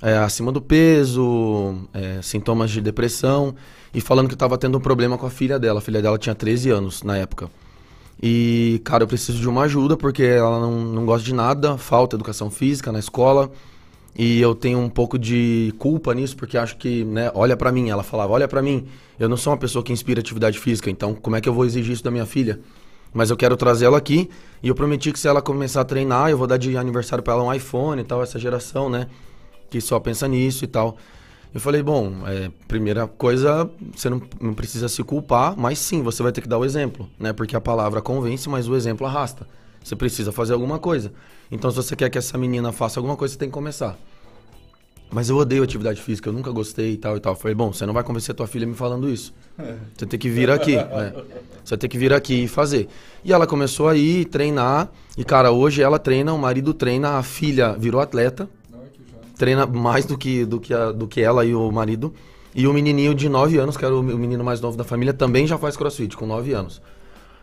é, acima do peso, é, sintomas de depressão, e falando que estava tendo um problema com a filha dela. A filha dela tinha 13 anos na época. E, cara, eu preciso de uma ajuda porque ela não, não gosta de nada, falta educação física na escola. E eu tenho um pouco de culpa nisso, porque acho que, né, olha pra mim, ela falava, olha pra mim, eu não sou uma pessoa que inspira atividade física, então como é que eu vou exigir isso da minha filha? Mas eu quero trazer ela aqui e eu prometi que se ela começar a treinar, eu vou dar de aniversário pra ela um iPhone e tal, essa geração, né, que só pensa nisso e tal. Eu falei, bom, é, primeira coisa, você não, não precisa se culpar, mas sim, você vai ter que dar o exemplo, né? Porque a palavra convence, mas o exemplo arrasta. Você precisa fazer alguma coisa. Então, se você quer que essa menina faça alguma coisa, você tem que começar. Mas eu odeio atividade física, eu nunca gostei e tal e tal. Eu falei, bom, você não vai convencer tua filha me falando isso. Você tem que vir aqui, né? Você tem que vir aqui e fazer. E ela começou a ir treinar. E, cara, hoje ela treina, o marido treina, a filha virou atleta. Treina mais do que, do, que a- do que ela e o marido. E o menininho de 9 anos, que era o menino mais novo da família, também já faz crossfit, com 9 anos.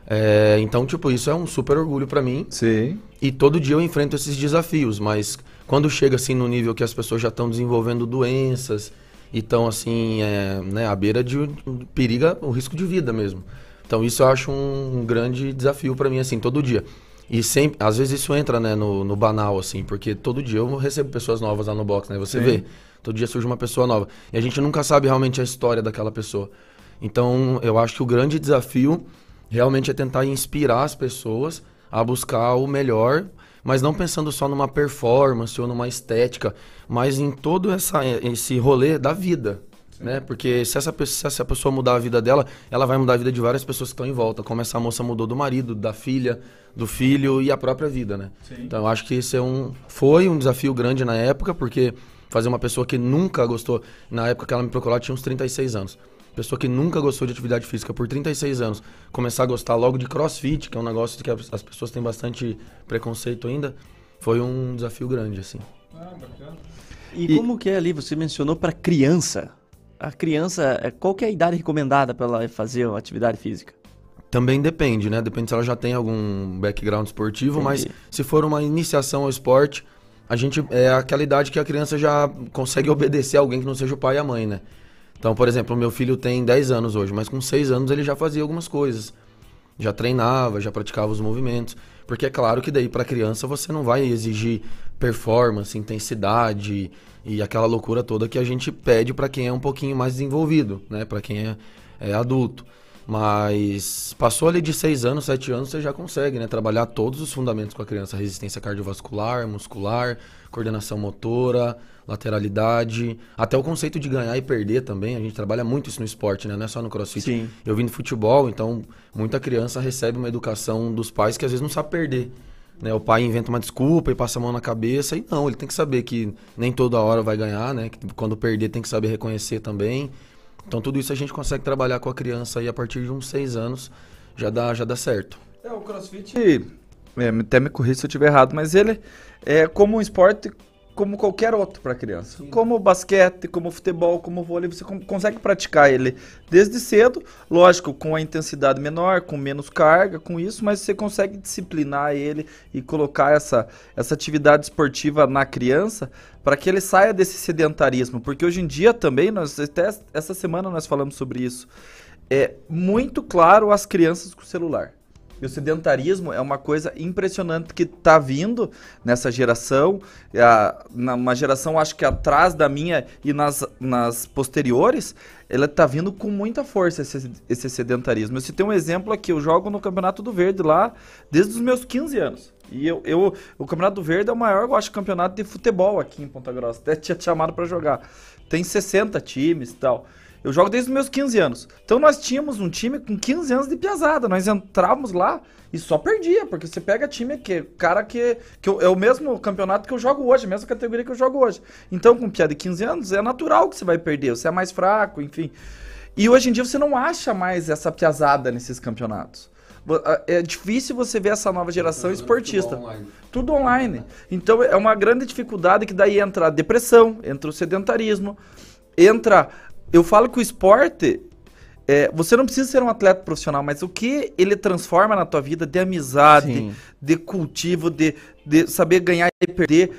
É, então, tipo, isso é um super orgulho pra mim. Sim. E todo dia eu enfrento esses desafios, mas quando chega assim no nível que as pessoas já estão desenvolvendo doenças e estão assim, é, né, à beira de periga o risco de vida mesmo. Então isso eu acho um, grande desafio pra mim assim, todo dia. E sempre, às vezes isso entra, né, no, no banal assim, porque todo dia eu recebo pessoas novas lá no box, né? Você Sim. vê, todo dia surge uma pessoa nova e a gente nunca sabe realmente a história daquela pessoa. Então, eu acho que o grande desafio realmente é tentar inspirar as pessoas a buscar o melhor, mas não pensando só numa performance ou numa estética, mas em todo essa, esse rolê da vida. Né? Porque se essa, pe- se essa pessoa mudar a vida dela, ela vai mudar a vida de várias pessoas que estão em volta. Como essa moça mudou do marido, da filha, do filho e a própria vida, né? Sim. Então eu acho que esse é um, foi um desafio grande na época, porque fazer uma pessoa que nunca gostou, na época que ela me procurou, ela tinha uns 36 anos. Pessoa que nunca gostou de atividade física por 36 anos, começar a gostar logo de crossfit, que é um negócio que as as pessoas têm bastante preconceito ainda, foi um desafio grande, assim. Ah, bacana. E, como que é ali, você mencionou para criança. A criança, qual que é a idade recomendada para ela fazer uma atividade física? Também depende, né? Depende se ela já tem algum background esportivo, mas Entendi. se for uma iniciação ao esporte, a gente é aquela idade que a criança já consegue obedecer a alguém que não seja o pai e a mãe, né? Então, por exemplo, o meu filho tem 10 anos hoje, mas com 6 anos ele já fazia algumas coisas. já treinava, já praticava os movimentos. Porque é claro que daí para criança você não vai exigir performance, intensidade e aquela loucura toda que a gente pede para quem é um pouquinho mais desenvolvido, né? Para quem é, é adulto. Mas passou ali de 6 anos, 7 anos, você já consegue, né? Trabalhar todos os fundamentos com a criança. Resistência cardiovascular, muscular, coordenação motora, lateralidade. Até o conceito de ganhar e perder também. A gente trabalha muito isso no esporte, né? Não é só no crossfit. Sim. Eu vim do futebol, então muita criança recebe uma educação dos pais que às vezes não sabe perder. Né? O pai inventa uma desculpa e passa a mão na cabeça. E não, ele tem que saber que nem toda hora vai ganhar, né? Que quando perder tem que saber reconhecer também. Então tudo isso a gente consegue trabalhar com a criança aí a partir de uns seis anos, já dá, já dá certo. É, o crossfit, é, até me corri se eu estiver errado, mas ele é como um esporte como qualquer outro para criança. Como o basquete, como o futebol, como o vôlei, você con- consegue praticar ele desde cedo, lógico, com a intensidade menor, com menos carga, com isso, mas você consegue disciplinar ele e colocar essa, essa atividade esportiva na criança para que ele saia desse sedentarismo, porque hoje em dia também, nós até essa semana nós falamos sobre isso, é muito claro as crianças com celular. E o sedentarismo é uma coisa impressionante que está vindo nessa geração, na- uma geração acho que atrás da minha e nas, nas posteriores, ela está vindo com muita força esse, esse sedentarismo. Eu citei um exemplo aqui, eu jogo no Campeonato do Verde lá desde os meus 15 anos. E eu, eu o Campeonato do Verde é o maior, eu acho, campeonato de futebol aqui em Ponta Grossa. Até tinha chamado para jogar. Tem 60 times e tal. Eu jogo desde os meus 15 anos. Então nós tínhamos um time com 15 anos de piazada. Nós entrávamos lá e só perdia, porque você pega time que cara que, que eu- é o mesmo campeonato que eu jogo hoje, a mesma categoria que eu jogo hoje. Então com piada de 15 anos é natural que você vai perder, você é mais fraco, enfim. E hoje em dia você não acha mais essa piazada nesses campeonatos. É difícil você ver essa nova geração esportista. Tudo online. Então é uma grande dificuldade que daí entra a depressão, entra o sedentarismo, entra. Eu falo que o esporte. é, você não precisa ser um atleta profissional, mas o que ele transforma na tua vida de amizade, Sim. de cultivo, de, de saber ganhar e perder,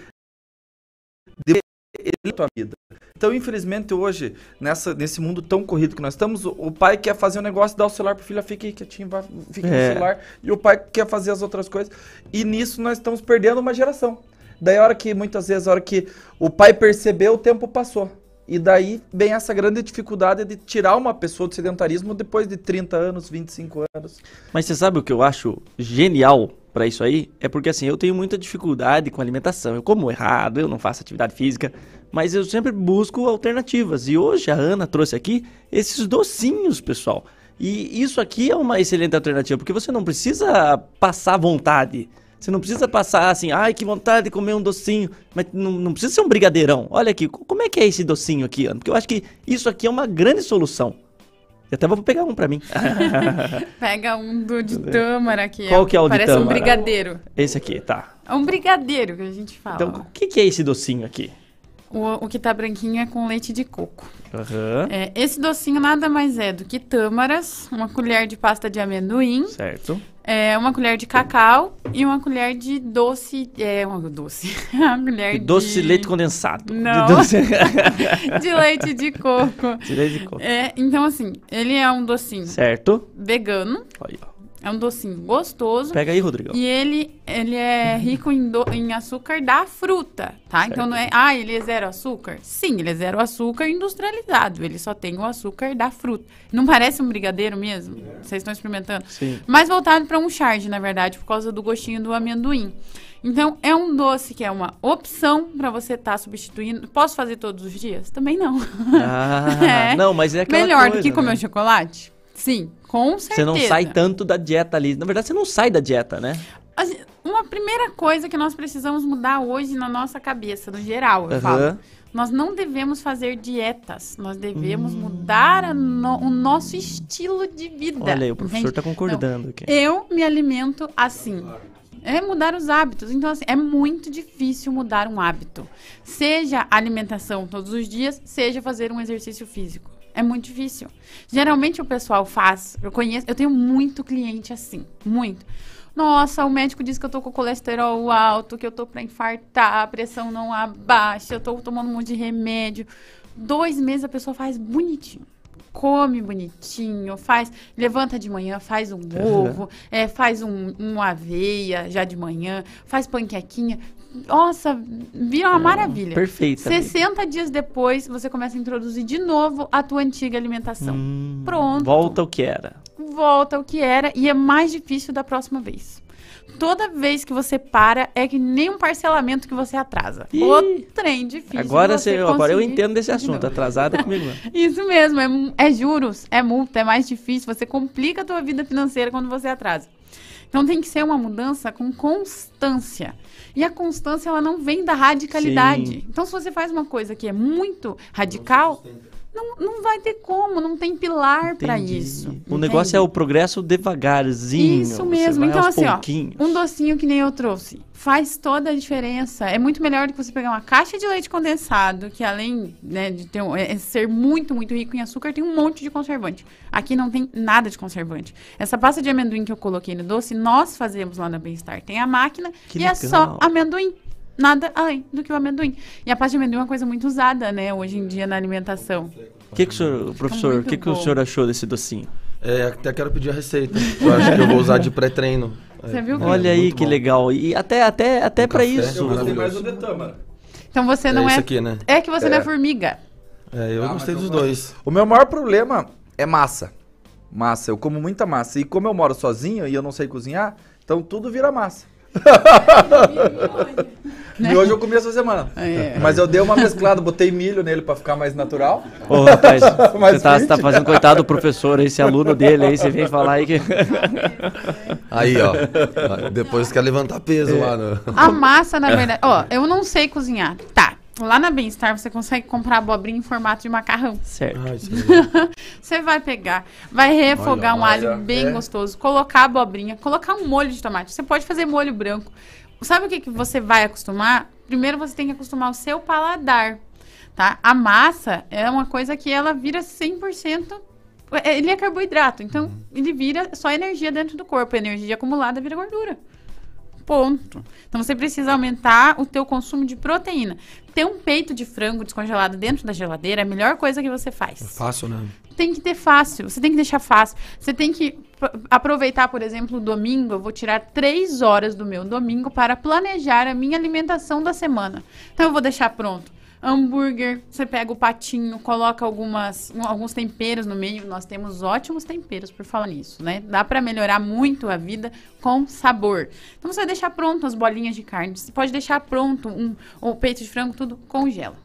de ele tua vida. Então, infelizmente, hoje, nessa, nesse mundo tão corrido que nós estamos, o, o pai quer fazer um negócio, dá o celular pro filho, "Ah, fica aí quietinho, vai, fica É. no celular, e o pai quer fazer as outras coisas. E nisso nós estamos perdendo uma geração. Daí, a hora que, muitas vezes, a hora que o pai percebeu, o tempo passou. E daí vem essa grande dificuldade de tirar uma pessoa do sedentarismo depois de 30 anos, 25 anos. Mas você sabe o que eu acho genial pra isso aí? É porque assim, eu tenho muita dificuldade com alimentação. Eu como errado, eu não faço atividade física, mas eu sempre busco alternativas. E hoje a Ana trouxe aqui esses docinhos, pessoal. E isso aqui é uma excelente alternativa, porque você não precisa passar vontade. Você não precisa passar assim, ai que vontade de comer um docinho, mas não, não precisa ser um brigadeirão. Olha aqui, co- como é que é esse docinho aqui, Ana? Porque eu acho que isso aqui é uma grande solução. Eu até vou pegar um pra mim. Pega um do de tâmara aqui. Qual que é o de Parece um tâmara? brigadeiro. Esse aqui, tá. É um brigadeiro que a gente fala. Então, o que, que é esse docinho aqui? O, o que tá branquinho é com leite de coco. Aham. É, esse docinho nada mais é do que tâmaras, uma colher de pasta de amendoim, Certo. É, uma colher de cacau e uma colher de doce. É, uma doce. uma colher De doce de de leite condensado. Não. De, doce... de leite de coco. de leite de coco. É, então, assim, ele é um docinho Certo. vegano. Aí, ó. É um docinho gostoso. Pega aí, Rodrigão. E ele, ele é rico em, do- em açúcar da fruta, tá? Então não é. Ah, ele é zero açúcar? Sim, ele é zero açúcar industrializado. Ele só tem o açúcar da fruta. Não parece um brigadeiro mesmo? Vocês estão experimentando? Sim. Mais voltado para um charge, na verdade, por causa do gostinho do amendoim. Então, é um doce que é uma opção para você estar substituindo. Posso fazer todos os dias? Também não. Ah, não, mas é aquela Melhor do coisa, que comer né? chocolate? Sim, com certeza. Você não sai tanto da dieta ali. Na verdade, você não sai da dieta, né? Uma primeira coisa que nós precisamos mudar hoje na nossa cabeça, no geral, eu Aham. falo. Nós não devemos fazer dietas. Nós devemos mudar a no- o nosso estilo de vida. Olha aí, o professor entende? tá concordando aqui. Então, eu me alimento assim. É mudar os hábitos. Então, assim, é muito difícil mudar um hábito. Seja alimentação todos os dias, seja fazer um exercício físico. É muito difícil. Geralmente o pessoal faz. Eu conheço, eu tenho muito cliente assim. Muito. Nossa, o médico disse que eu tô com colesterol alto, que eu tô pra infartar, a pressão não abaixa, eu tô tomando um monte de remédio. Dois meses a pessoa faz bonitinho. come bonitinho, faz, levanta de manhã, faz um ovo, é, faz um, um aveia já de manhã, faz panquequinha. Nossa, vira uma maravilha. perfeito, amiga. 60 dias depois, você começa a introduzir de novo a tua antiga alimentação. Pronto Volta o que era. volta ao que era e é mais difícil da próxima vez. Toda vez que você para, é que nem um parcelamento que você atrasa. Ih. O trem difícil. Agora, você você, agora eu entendo desse de assunto. Atrasada comigo. Isso mesmo, é, é juros, é multa, é mais difícil. Você complica a tua vida financeira quando você atrasa. Então tem que ser uma mudança com constância. E a constância ela não vem da radicalidade. Sim. Então se você faz uma coisa que é muito radical, não, não vai ter como, não tem pilar para isso. O negócio é o progresso devagarzinho. Isso mesmo. Então, assim, ó, um docinho que nem eu trouxe faz toda a diferença. É muito melhor do que você pegar uma caixa de leite condensado, que além né, de ter é- é ser muito, muito rico em açúcar, tem um monte de conservante. Aqui não tem nada de conservante. Essa pasta de amendoim que eu coloquei no doce, nós fazemos lá na Bem-Estar. Tem a máquina Que e é legal. só amendoim. Nada além do que o amendoim. E a pasta de amendoim é uma coisa muito usada, né, hoje em dia na alimentação. O que, que o senhor, professor, o que, que o senhor achou desse docinho? É, até quero pedir a receita. Eu acho que eu vou usar de pré-treino. Você viu que- Olha aí muito que bom. legal. E até, até, até pra café, isso. eu gostei mais do Detâmara. Então você É não é. isso aqui, né? É que você não é É. formiga. É, eu Ah, gostei dos eu dois. O meu maior problema é massa. Massa, eu como muita massa. E como eu moro sozinho e eu não sei cozinhar, então tudo vira massa. E hoje eu comi essa semana. É. Mas eu dei uma mesclada, botei milho nele pra ficar mais natural. Ô, rapaz, Mais você tá, você tá fazendo coitado do professor, esse aluno dele aí, você vem falar aí que. Aí, ó. Depois quer levantar peso lá no. A massa, na verdade. Ó, eu não sei cozinhar. Tá. Lá na Bem-Estar você consegue comprar abobrinha em formato de macarrão. Certo. Ah, é. Você vai pegar, vai refogar um olha, alho bem é. gostoso, colocar a abobrinha, colocar um molho de tomate. Você pode fazer molho branco. Sabe o que, que você vai acostumar? Primeiro você tem que acostumar o seu paladar, tá? A massa é uma coisa que ela vira 100%... é, Ele é carboidrato, então ele vira só energia dentro do corpo. A energia acumulada vira gordura. Ponto. Então você precisa aumentar o teu consumo de proteína. Ter um peito de frango descongelado dentro da geladeira é a melhor coisa que você faz Fácil, né? tem que ter fácil, você tem que deixar fácil. Você tem que aproveitar, por exemplo, o domingo. Eu vou tirar três horas do meu domingo para planejar a minha alimentação da semana. Então eu vou deixar pronto. Hambúrguer, você pega o patinho, coloca algumas, um- alguns temperos no meio. Nós temos ótimos temperos por falar nisso, né? Dá para melhorar muito a vida com sabor. Então você vai deixar pronto as bolinhas de carne. Você pode deixar pronto um, o peito de frango, tudo congela.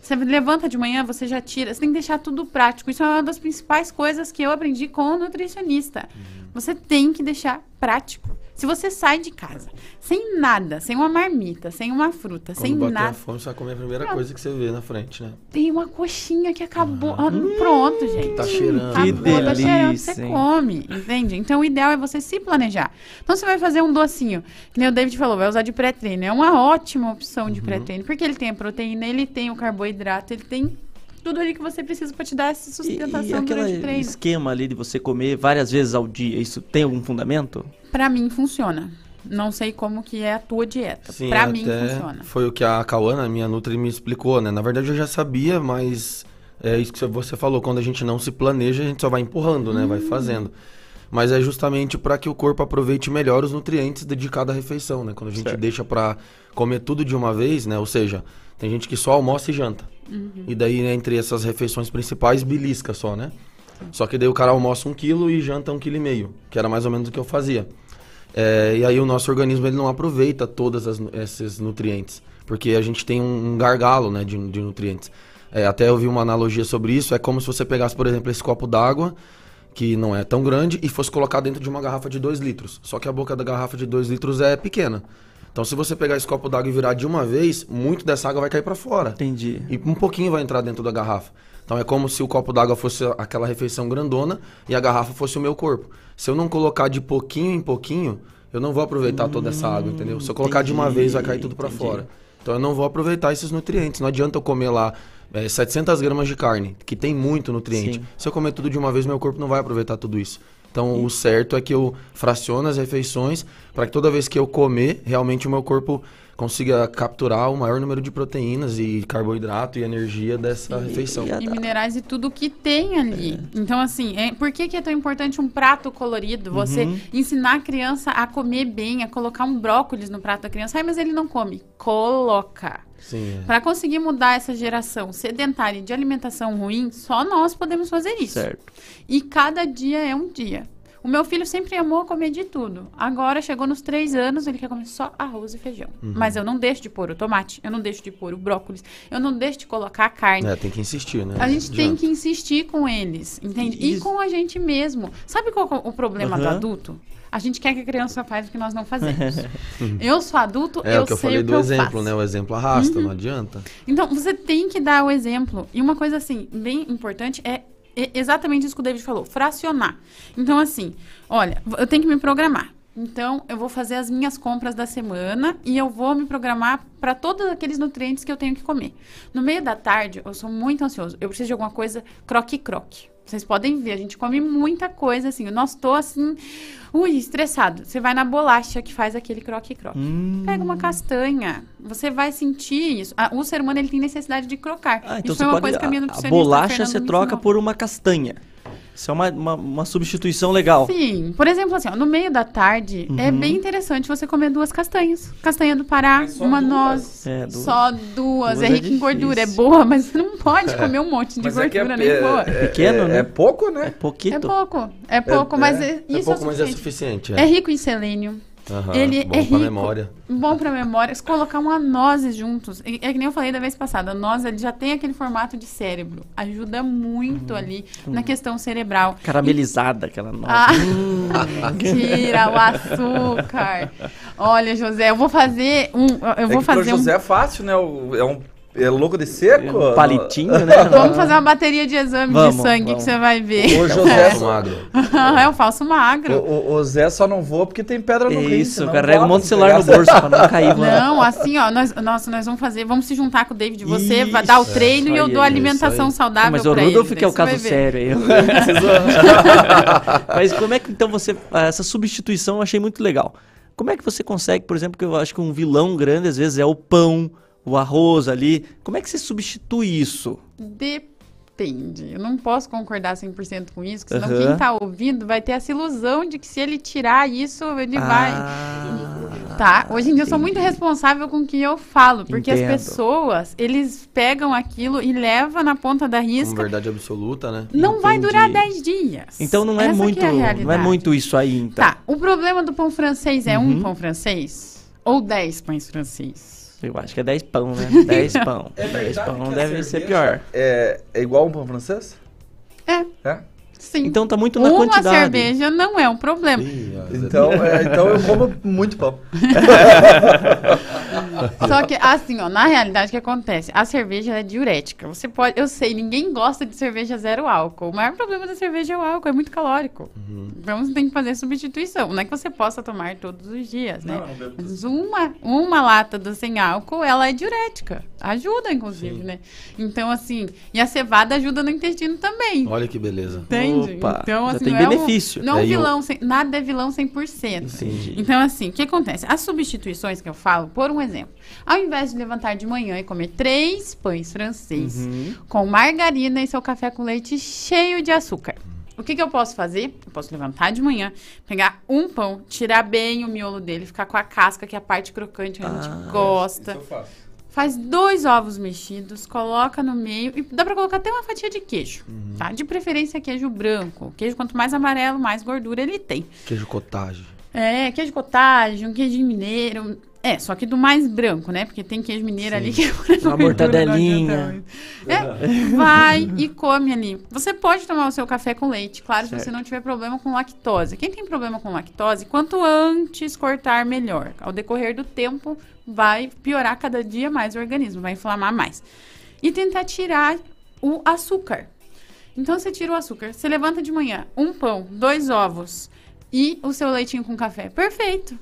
Você levanta de manhã, você já tira. Você tem que deixar tudo prático. Isso é uma das principais coisas que eu aprendi com o nutricionista. Você tem que deixar prático. Se você sai de casa sem nada, sem uma marmita, sem uma fruta, Quando sem bater nada, a fome, você vai comer a primeira Pronto. coisa que você vê na frente, né? tem uma coxinha que acabou. Ah, pronto, gente. Tá cheirando. Que Acabou, tá cheirando, delícia, você hein? come, entende? Então o ideal é você se planejar. Então você vai fazer um docinho, que nem o David falou, vai usar de pré-treino. É uma ótima opção Uhum. de pré-treino, porque ele tem a proteína, ele tem o carboidrato, ele tem tudo ali que você precisa pra te dar essa E, sustentação e aquele durante o treino. esquema ali de você comer várias vezes ao dia, isso tem algum fundamento? Pra mim funciona. Não sei como que é a tua dieta. Sim, pra mim funciona. Foi o que a Cauana, minha Nutri, me explicou, né? Na verdade eu já sabia, mas é isso que você falou, quando a gente não se planeja, a gente só vai empurrando, né? Hum. Vai fazendo. Mas é justamente para que o corpo aproveite melhor os nutrientes de cada refeição, né? Quando a gente Certo. deixa para comer tudo de uma vez, né? Ou seja, tem gente que só almoça e janta. E daí, né, entre essas refeições principais, belisca só, né? Só que daí o cara almoça um quilo e janta um quilo e meio, que era mais ou menos o que eu fazia. É, e aí o nosso organismo ele não aproveita todos esses nutrientes, porque a gente tem um, um gargalo né, de, de nutrientes. É, até eu vi uma analogia sobre isso, é como se você pegasse, por exemplo, esse copo d'água, que não é tão grande, e fosse colocar dentro de uma garrafa de 2 litros. Só que a boca da garrafa de 2 litros é pequena. Então se você pegar esse copo d'água e virar de uma vez, muito dessa água vai cair para fora. Entendi. E um pouquinho vai entrar dentro da garrafa. Então é como se o copo d'água fosse aquela refeição grandona e a garrafa fosse o meu corpo. Se eu não colocar de pouquinho em pouquinho, eu não vou aproveitar toda essa água, entendeu? Se eu colocar de uma entendi, vez, vai cair tudo para entendi. fora. Então eu não vou aproveitar esses nutrientes. Não adianta eu comer lá é, 700 gramas de carne, que tem muito nutriente. Sim. Se eu comer tudo de uma vez, meu corpo não vai aproveitar tudo isso. Então o certo é que eu fraciono as refeições para que toda vez que eu comer, realmente o meu corpo consiga capturar o maior número de proteínas e carboidrato e energia dessa refeição. E minerais e tudo que tem ali. Então, assim, é, por que, que é tão importante um prato colorido? Você Uhum. ensinar a criança a comer bem, a colocar um brócolis no prato da criança. Ai, mas ele não come. Coloca. Sim. é. Para conseguir mudar essa geração sedentária e de alimentação ruim, só nós podemos fazer isso. Certo. E cada dia é um dia. O meu filho sempre amou comer de tudo. Agora chegou nos três anos, ele quer comer só arroz e feijão. Uhum. Mas eu não deixo de pôr o tomate, eu não deixo de pôr o brócolis, eu não deixo de colocar a carne. É, tem que insistir, né? A gente tem que insistir com eles, entende? E com a gente mesmo. Sabe qual é o problema do Aham. adulto? A gente quer que a criança faça o que nós não fazemos. eu sou adulto, É eu, o que eu sei falei o que do eu exemplo, faço. né? O exemplo arrasta, Uhum. não adianta. Então, você tem que dar o exemplo. E uma coisa, assim, bem importante é exatamente isso que o David falou, fracionar. Então, assim, olha, eu tenho que me programar. Então, eu vou fazer as minhas compras da semana e eu vou me programar para todos aqueles nutrientes que eu tenho que comer. No meio da tarde, eu sou muito ansioso. Eu preciso de alguma coisa croque-croque. Vocês podem ver, a gente come muita coisa, assim. Eu não estou, assim, ui, estressado. Você vai na bolacha que faz aquele croque-croque. Pega uma castanha. Você vai sentir isso. Ah, o ser humano, ele tem necessidade de crocar. Ah, então isso foi uma pode. coisa que a minha a, a nutricionista bolacha você troca por uma castanha. Isso é uma, uma, uma substituição legal. Sim. Por exemplo, assim, ó, no meio da tarde, é Uhum. bem interessante você comer duas castanhas. Castanha do Pará, uma noz. É, duas. Só duas. Duas é é rica em gordura, é boa, mas você não pode É. comer um monte de Mas é que é- gordura nem é- boa. é- Pequeno, é- né? é pouco, né? É pouquito. É pouco, é pouco, mas é, é isso pouco, é mas é suficiente. suficiente. É rico em selênio. Aham, Ele bom é pra rico. memória. Bom pra memória. Se colocar uma nozes juntos. É é que nem eu falei da vez passada. A noz ele já tem aquele formato de cérebro. Ajuda muito Uhum. ali na questão cerebral. Caramelizada, aquela noz. Ah, Hum. tira o açúcar. Olha, José, eu vou fazer um. Eu vou é que pro fazer um. José é fácil, né? É um é louco de seco. Um palitinho, né? Vamos fazer uma bateria de exame Vamos, de sangue vamos. que você vai ver. O José Falso magro. é o falso magro. O, o- o Zé só não voa porque tem pedra no rim. Isso, senão carrega um monte de celular no bolso pra não cair. mano. Não, assim, ó, nós, nossa, nós vamos fazer, vamos se juntar com o David. Você vai dar o Isso, treino e eu dou isso alimentação saudável Mas o pra Rudolf ele, que é o caso sério aí. Mas como é que então você. Essa substituição eu achei muito legal. Como é que você consegue, por exemplo, que eu acho que um vilão grande às vezes é o pão, o arroz ali. Como é que você substitui isso? Depende. Eu não posso concordar 100% com isso, porque senão Aham. quem tá ouvindo vai ter essa ilusão de que se ele tirar isso, ele Ah, vai. Tá? Hoje em dia eu sou muito responsável com o que eu falo, porque Entendo. as pessoas, eles pegam aquilo e levam na ponta da risca. verdade absoluta, né? Não vai durar 10 dias. Então não é Essa que muito, a não é muito isso aí, então. Tá, o problema do pão francês é Uhum. um pão francês ou 10 pães franceses? Eu acho que é 10 pão, né? 10 pão. É 10 verdade pão deve ser pior. É, é igual um pão francês? É. É? Sim. Então tá muito na Uma quantidade. cerveja não é um problema. Então, é, então eu como muito pão. Só que, assim, ó, na realidade, o que acontece? A cerveja é diurética. Você pode. Eu sei, ninguém gosta de cerveja zero álcool. O maior problema da cerveja é o álcool, é muito calórico. Então você tem que fazer substituição. Não é que você possa tomar todos os dias, né? Não, não Mas uma, uma lata do sem álcool, ela é diurética. Ajuda, inclusive, né? Então, assim, e a cevada ajuda no intestino também. Olha que beleza. Entende? Opa, então, assim, tem não é um- benefício. não é um Aí eu- vilão, sem- nada é vilão 100%. Entendi. Então, assim, o que acontece? As substituições que eu falo, por um exemplo, ao invés de levantar de manhã e comer três pães francês Uhum. com margarina e seu café com leite cheio de açúcar. O que, que eu posso fazer? Eu posso levantar de manhã, pegar um pão, tirar bem o miolo dele, ficar com a casca, que é a parte crocante que a gente Ah, gosta. Isso eu faço. Faz dois ovos mexidos, coloca no meio e dá pra colocar até uma fatia de queijo, Uhum. tá? De preferência queijo branco. Queijo quanto mais amarelo, mais gordura ele tem. Queijo cottage. É, queijo cottage, um queijo mineiro. É, só que do mais branco, né? Porque tem queijo mineiro ali que é Uma gordura, mortadelinha. É, vai e come ali. Você pode tomar o seu café com leite, claro, se você Certo. não tiver problema com lactose. Quem tem problema com lactose, quanto antes cortar, melhor. Ao decorrer do tempo, vai piorar cada dia mais o organismo, vai inflamar mais. E tentar tirar o açúcar. Então você tira o açúcar, você levanta de manhã, um pão, dois ovos e o seu leitinho com café. Perfeito.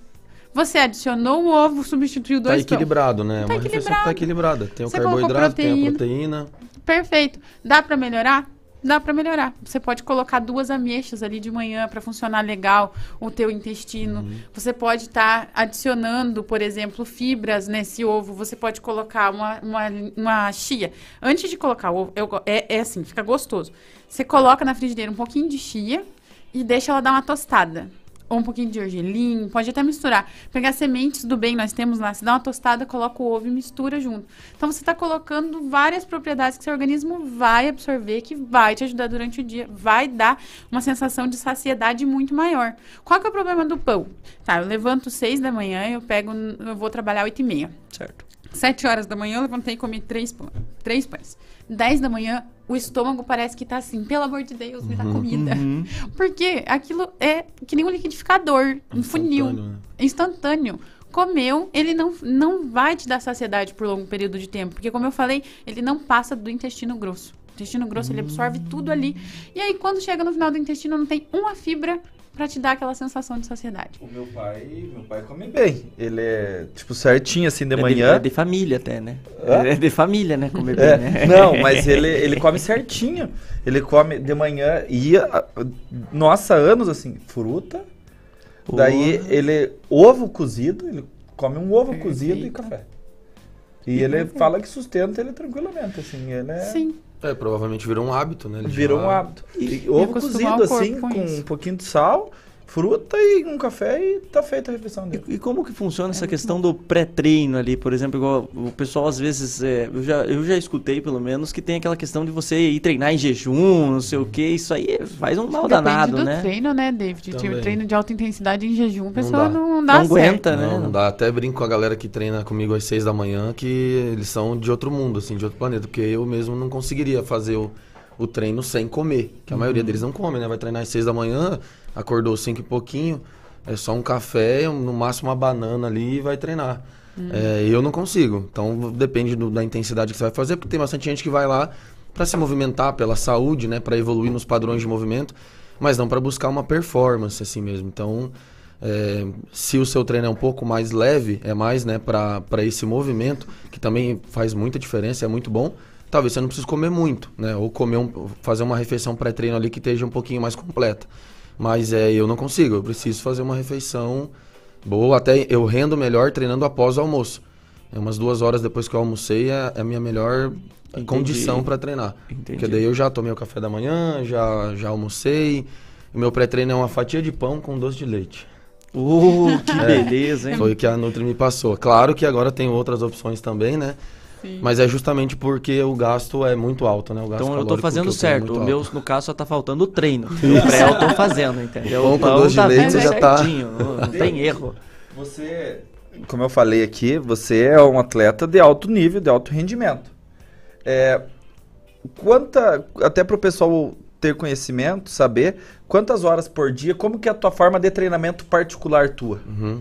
Você adicionou o ovo, substituiu Tá dois pão. equilibrado, né? Tá Uma refeição que tá equilibrada. Tem o Você carboidrato, tem a proteína. proteína. Perfeito. Dá pra melhorar? Dá pra melhorar. Você pode colocar duas ameixas ali de manhã pra funcionar legal o teu intestino. Você pode estar adicionando, por exemplo, fibras nesse ovo. Você pode colocar uma, uma, uma chia. Antes de colocar o ovo, eu é, é assim, fica gostoso. Você coloca na frigideira um pouquinho de chia e deixa ela dar uma tostada. Ou um pouquinho de gergelim, pode até misturar. Pegar sementes do bem, nós temos lá, você dá uma tostada, coloca o ovo e mistura junto. Então você está colocando várias propriedades que seu organismo vai absorver, que vai te ajudar durante o dia, vai dar uma sensação de saciedade muito maior. Qual que é o problema do pão? Tá, eu levanto seis da manhã, eu pego, eu vou trabalhar oito e meia. Certo. Sete horas da manhã eu levantei e comi três, pão, três pães. Dez da manhã, o estômago parece que tá assim, pelo amor de Deus, me dá comida. Uhum. Porque aquilo é que nem um liquidificador, um funil né? instantâneo. Comeu, ele não, não vai te dar saciedade por longo período de tempo. Porque, como eu falei, ele não passa do intestino grosso. O intestino grosso, ele absorve tudo ali. E aí, quando chega no final do intestino, não tem uma fibra pra te dar aquela sensação de saciedade. O meu pai, meu pai come bem. Ele é, tipo, certinho assim de É de- manhã. é de família até, né? Hã? É de família, né? Comer bem, É, né? Não, mas ele, ele come certinho. Ele come de manhã e nossa, anos assim, fruta. Daí ele ovo cozido, ele come um ovo cozido e café. E ele fala que sustenta ele tranquilamente, assim, ele é Sim. É, provavelmente virou um hábito, né? Ele virou um hábito. E ovo acostumar cozido assim, com um pouquinho de sal, fruta e um café e tá feita a refeição dele. E como que funciona essa questão do pré-treino ali, por exemplo, igual o pessoal às vezes, é, eu, já, eu já escutei pelo menos, que tem aquela questão de você ir treinar em jejum, não sei o que, isso aí faz um mal Depende danado, do né? treino, né, David? Tipo, Também. treino de alta intensidade em jejum, a Não pessoa dá. não, dá Não certo. aguenta, né? Não, não dá. Até brinco com a galera que treina comigo às seis da manhã que eles são de outro mundo, assim, de outro planeta. Porque eu mesmo não conseguiria fazer o, o treino sem comer. Que a maioria Uhum. deles não come, né? Vai treinar às seis da manhã, acordou cinco e pouquinho, é só um café, no máximo uma banana ali e vai treinar. É, eu não consigo. Então depende do- da intensidade que você vai fazer, porque tem bastante gente que vai lá para se movimentar pela saúde, né? Para evoluir nos padrões de movimento, mas não para buscar uma performance assim mesmo. Então é, se o seu treino é um pouco mais leve, é mais né, para esse movimento, que também faz muita diferença, é muito bom, talvez você não precise comer muito, né? Ou comer um, fazer uma refeição pré-treino ali que esteja um pouquinho mais completa. Mas é, eu não consigo, eu preciso fazer uma refeição boa, até eu rendo melhor treinando após o almoço. É umas duas horas depois que eu almocei é, é a minha melhor Entendi. condição para treinar. Entendi. Porque daí eu já tomei o café da manhã, já, já almocei. O meu pré-treino é uma fatia de pão com doce de leite. Uh, que É, beleza, hein? Foi o que a Nutri me passou. Claro que agora tem outras opções também, né? Sim. Mas é justamente porque o gasto é muito alto, né? O gasto Então eu tô fazendo é certo. muito O meu, no caso, só tá faltando o treino. O pré eu tô fazendo, entendeu? Pão O com pão doce de tá leite vindo já tá- certinho, Não, não tem erro. Você, como eu falei aqui, você é um atleta de alto nível, de alto rendimento. É, quanta, até para o pessoal ter conhecimento, saber quantas horas por dia, como que é a tua forma de treinamento particular tua? Uhum.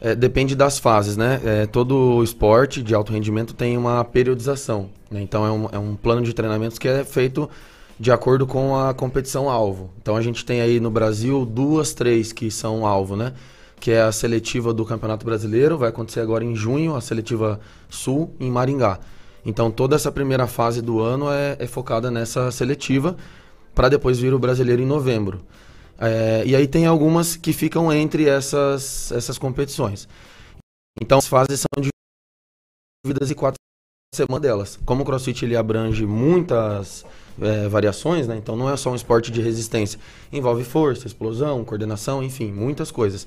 É, depende das fases, né? É, todo esporte de alto rendimento tem uma periodização. né? Então é um, é um plano de treinamentos que é feito de acordo com a competição alvo. Então a gente tem aí no Brasil duas, três que são alvo, né? Que é a seletiva do Campeonato Brasileiro, vai acontecer agora em junho, a seletiva Sul em Maringá. Então toda essa primeira fase do ano é, é focada nessa seletiva para depois vir o brasileiro em novembro. É, e aí tem algumas que ficam entre essas, essas competições. Então as fases são divididas em quatro semanas delas. Como o CrossFit ele abrange muitas é, variações, né? Então não é só um esporte de resistência. Envolve força, explosão, coordenação, enfim, muitas coisas.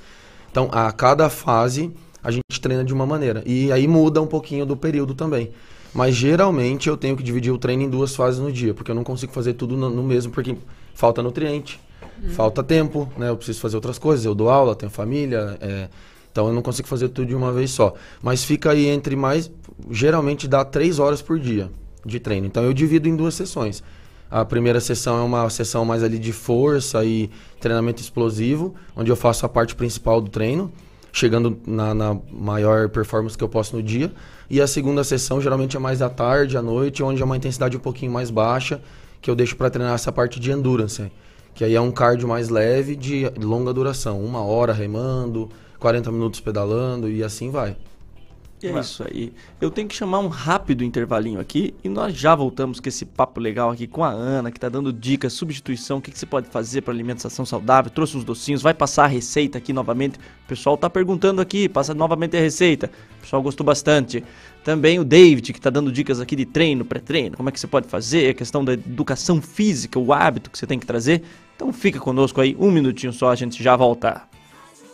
Então a cada fase a gente treina de uma maneira. E aí muda um pouquinho do período também. Mas geralmente eu tenho que dividir o treino em duas fases no dia, porque eu não consigo fazer tudo no, no mesmo, porque falta nutriente, falta tempo, né? Eu preciso fazer outras coisas, eu dou aula, tenho família, é, então eu não consigo fazer tudo de uma vez só. Mas fica aí entre mais, geralmente dá três horas por dia de treino. Então eu divido em duas sessões. A primeira sessão é uma sessão mais ali de força e treinamento explosivo, onde eu faço a parte principal do treino, chegando na, na maior performance que eu posso no dia. E a segunda sessão geralmente é mais à tarde, à noite, onde é uma intensidade um pouquinho mais baixa, que eu deixo para treinar essa parte de endurance, que aí é um cardio mais leve de longa duração, uma hora remando, 40 minutos pedalando e assim vai. É isso aí. Eu tenho que chamar um rápido intervalinho aqui e nós já voltamos com esse papo legal aqui com a Ana, que tá dando dicas, substituição, o que, que você pode fazer para alimentação saudável. Trouxe uns docinhos, vai passar a receita aqui novamente. O pessoal tá perguntando aqui, passa novamente a receita. O pessoal gostou bastante. Também o David, que tá dando dicas aqui de treino, pré-treino, como é que você pode fazer, a questão da educação física, o hábito que você tem que trazer. Então fica conosco aí, um minutinho só, a gente já volta.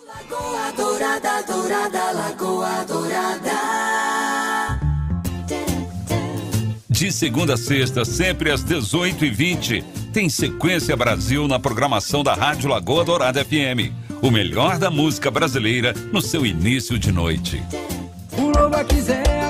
Lagoa Dourada, Dourada, Lagoa Dourada. De segunda a sexta, sempre às 18h20, tem Sequência Brasil na programação da Rádio Lagoa Dourada FM. O melhor da música brasileira no seu início de noite.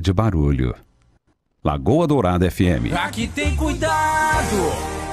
de barulho? Lagoa Dourada FM. Aqui tem cuidado.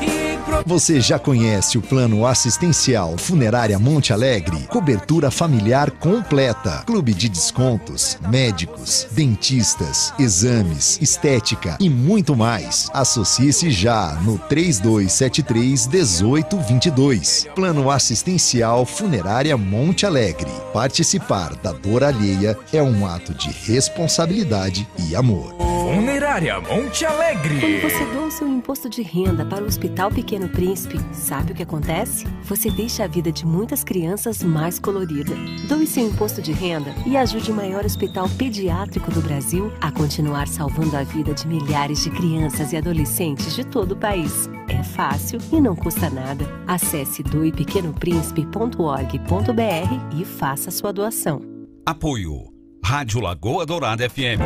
E. Você já conhece o plano assistencial Funerária Monte Alegre? Cobertura familiar completa. Clube de descontos, médicos, dentistas, exames, estética e muito mais. Associe-se já no 3273 1822. Plano assistencial Funerária Monte Alegre. Participar da dor alheia é um ato de responsabilidade e amor. Funerária Monte Alegre. Quando você doa o seu imposto de renda para o Hospital Pequeno Príncipe, sabe o que acontece? Você deixa a vida de muitas crianças mais colorida. Doe seu imposto de renda e ajude o maior hospital pediátrico do Brasil a continuar salvando a vida de milhares de crianças e adolescentes de todo o país. É fácil e não custa nada. Acesse doepequenopríncipe.org.br e faça sua doação. Apoio. Rádio Lagoa Dourada FM.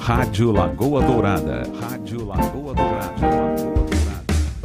Rádio Lagoa Dourada. Rádio Lagoa Dourada.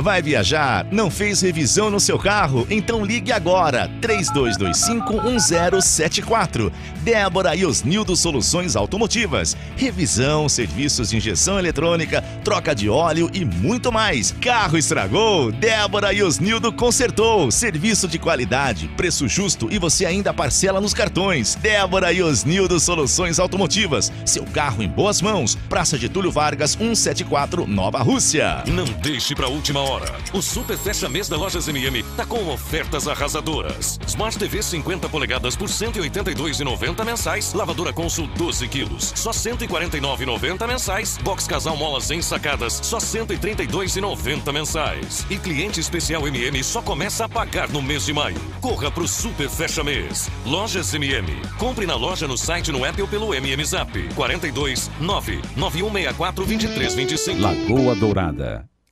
Vai viajar? Não fez revisão no seu carro? Então ligue agora, 32251074. Débora e Osnildo Soluções Automotivas. Revisão, serviços de injeção eletrônica, troca de óleo e muito mais. Carro estragou? Débora e Osnildo consertou. Serviço de qualidade, preço justo e você ainda parcela nos cartões. Débora e Osnildo Soluções Automotivas. Seu carro em boas mãos. Praça Getúlio Vargas, 174, Nova Rússia. Não deixe pra última hora. O Super Fecha Mês da Lojas MM tá com ofertas arrasadoras. Smart TV 50 polegadas por R$ 182,90 mensais. Lavadora Consul 12 quilos, só R$ 149,90 mensais. Box Casal Molas em sacadas, só R$ 132,90 mensais. E cliente especial MM só começa a pagar no mês de maio. Corra pro Super Fecha Mês. Lojas MM. Compre na loja, no site, no app ou pelo MM Zap. 42 99164 2325. Lagoa Dourada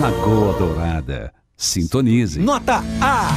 Lagoa Dourada. Sintonize. Nota A.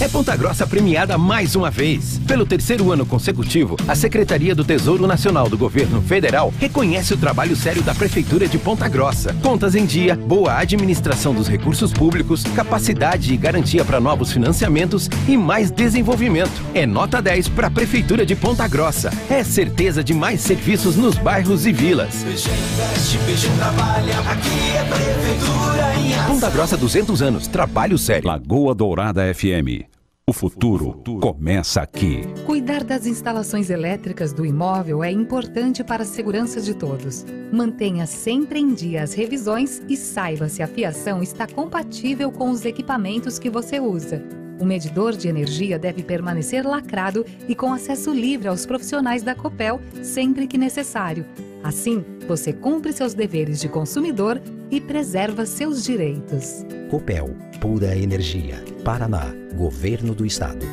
é Ponta Grossa premiada mais uma vez. Pelo terceiro ano consecutivo, a Secretaria do Tesouro Nacional do Governo Federal reconhece o trabalho sério da Prefeitura de Ponta Grossa. Contas em dia, boa administração dos recursos públicos, capacidade e garantia para novos financiamentos e mais desenvolvimento. É nota 10 para a Prefeitura de Ponta Grossa. É certeza de mais serviços nos bairros e vilas. Investe, PG trabalha, aqui é Prefeitura em. Ponta Grossa 200 anos, trabalho sério. Lagoa Dourada FM. O futuro começa aqui. Cuidar das instalações elétricas do imóvel é importante para a segurança de todos. Mantenha sempre em dia as revisões e saiba se a fiação está compatível com os equipamentos que você usa. O medidor de energia deve permanecer lacrado e com acesso livre aos profissionais da Copel sempre que necessário. Assim, você cumpre seus deveres de consumidor e preserva seus direitos. Copel, pura energia. Paraná, Governo do Estado.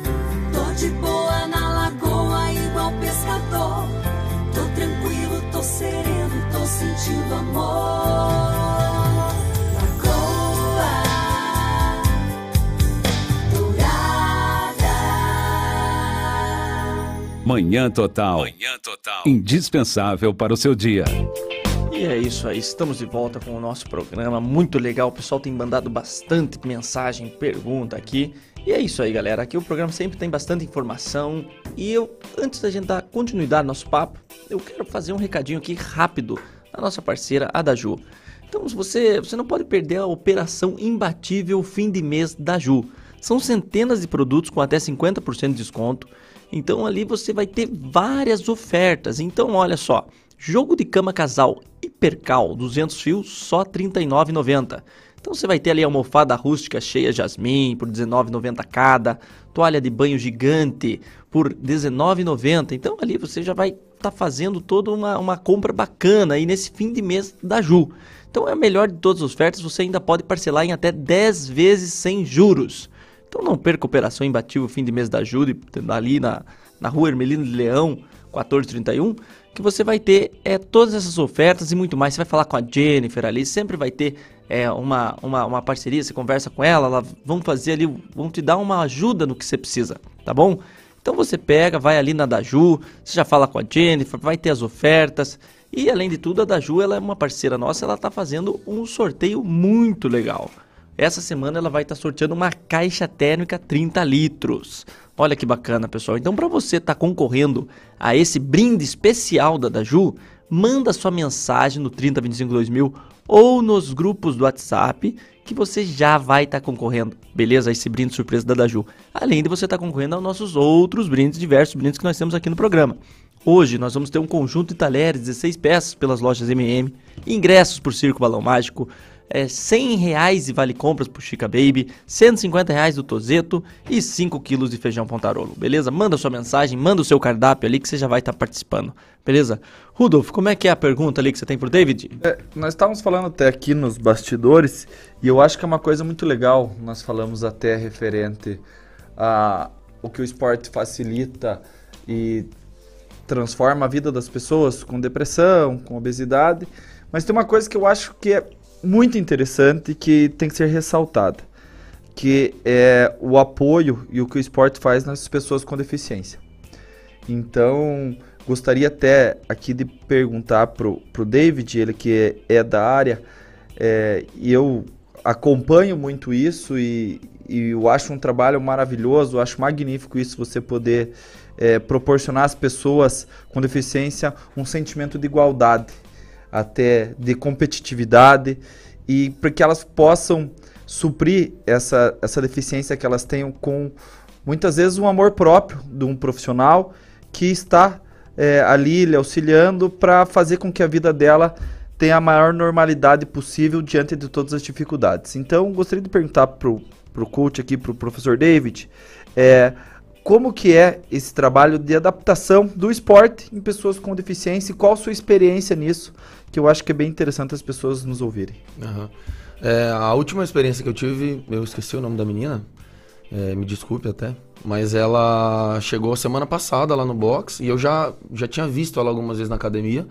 Tô de boa na lagoa, igual pescador. Tô tranquilo, tô sereno, tô sentindo amor. Manhã Total. Manhã Total. Indispensável para o seu dia. E é isso aí, estamos de volta com o nosso programa, muito legal, o pessoal tem mandado bastante mensagem, pergunta aqui. E é isso aí, galera, aqui o programa sempre tem bastante informação. E eu, antes da gente dar continuidade ao nosso papo, eu quero fazer um recadinho aqui rápido da nossa parceira, a da Ju. Então, se você, você não pode perder a operação imbatível fim de mês da Ju. São centenas de produtos com até 50% de desconto. Então ali você vai ter várias ofertas. Então olha só, jogo de cama casal Hipercal 200 fios só R$ 39,90. Então você vai ter ali a almofada rústica cheia jasmim por R$ 19,90 cada, toalha de banho gigante por R$ 19,90. Então ali você já vai estar fazendo toda uma, uma compra bacana aí nesse fim de mês da Ju. Então é a melhor de todas as ofertas, você ainda pode parcelar em até 10 vezes sem juros. Então não perca a operação imbatível fim de mês da Ju, de- ali na, na rua Hermelino de Leão, 1431, que você vai ter é, todas essas ofertas e muito mais. Você vai falar com a Jennifer ali, sempre vai ter é, uma, uma, uma parceria, você conversa com ela, ela vão fazer ali, vão te dar uma ajuda no que você precisa, tá bom? Então você pega, vai ali na Daju, você já fala com a Jennifer, vai ter as ofertas. E além de tudo, a Daju ela é uma parceira nossa, ela está fazendo um sorteio muito legal. Essa semana ela vai estar sorteando uma caixa térmica 30 litros. Olha que bacana, pessoal. Então, para você estar concorrendo a esse brinde especial da Daju, manda sua mensagem no 30252000 ou nos grupos do WhatsApp que você já vai estar concorrendo, beleza? A esse brinde surpresa da Daju. Além de você estar concorrendo aos nossos outros brindes, diversos brindes que nós temos aqui no programa. Hoje nós vamos ter um conjunto de talheres, 16 peças pelas lojas MM, ingressos por Circo Balão Mágico, é, 100 reais de vale compras pro Chica Baby, 150 reais do Tozeto e 5 quilos de feijão pontarolo, beleza? Manda sua mensagem, manda o seu cardápio ali que você já vai estar participando, beleza? Rudolf, como é que é a pergunta ali que você tem pro David? É, nós estávamos falando até aqui nos bastidores e eu acho que é uma coisa muito legal. Nós falamos até referente a o que o esporte facilita e transforma a vida das pessoas com depressão, com obesidade. Mas tem uma coisa que eu acho que é muito interessante que tem que ser ressaltada, que é o apoio e o que o esporte faz nas pessoas com deficiência. Então, gostaria até aqui de perguntar pro, pro David, ele que é, é da área, é, e eu acompanho muito isso e, e eu acho um trabalho maravilhoso, acho magnífico isso, você poder é, proporcionar às pessoas com deficiência um sentimento de igualdade, até de competitividade, e para que elas possam suprir essa, essa deficiência que elas tenham com muitas vezes um amor próprio de um profissional que está é, ali lhe auxiliando para fazer com que a vida dela tenha a maior normalidade possível diante de todas as dificuldades. Então, gostaria de perguntar pro, pro coach aqui, pro professor David, é, como que é esse trabalho de adaptação do esporte em pessoas com deficiência e qual a sua experiência nisso, que eu acho que é bem interessante as pessoas nos ouvirem. Aham. É, a última experiência que eu tive, eu esqueci o nome da menina, é, me desculpe até, mas ela chegou semana passada lá no box e eu já, já tinha visto ela algumas vezes na academia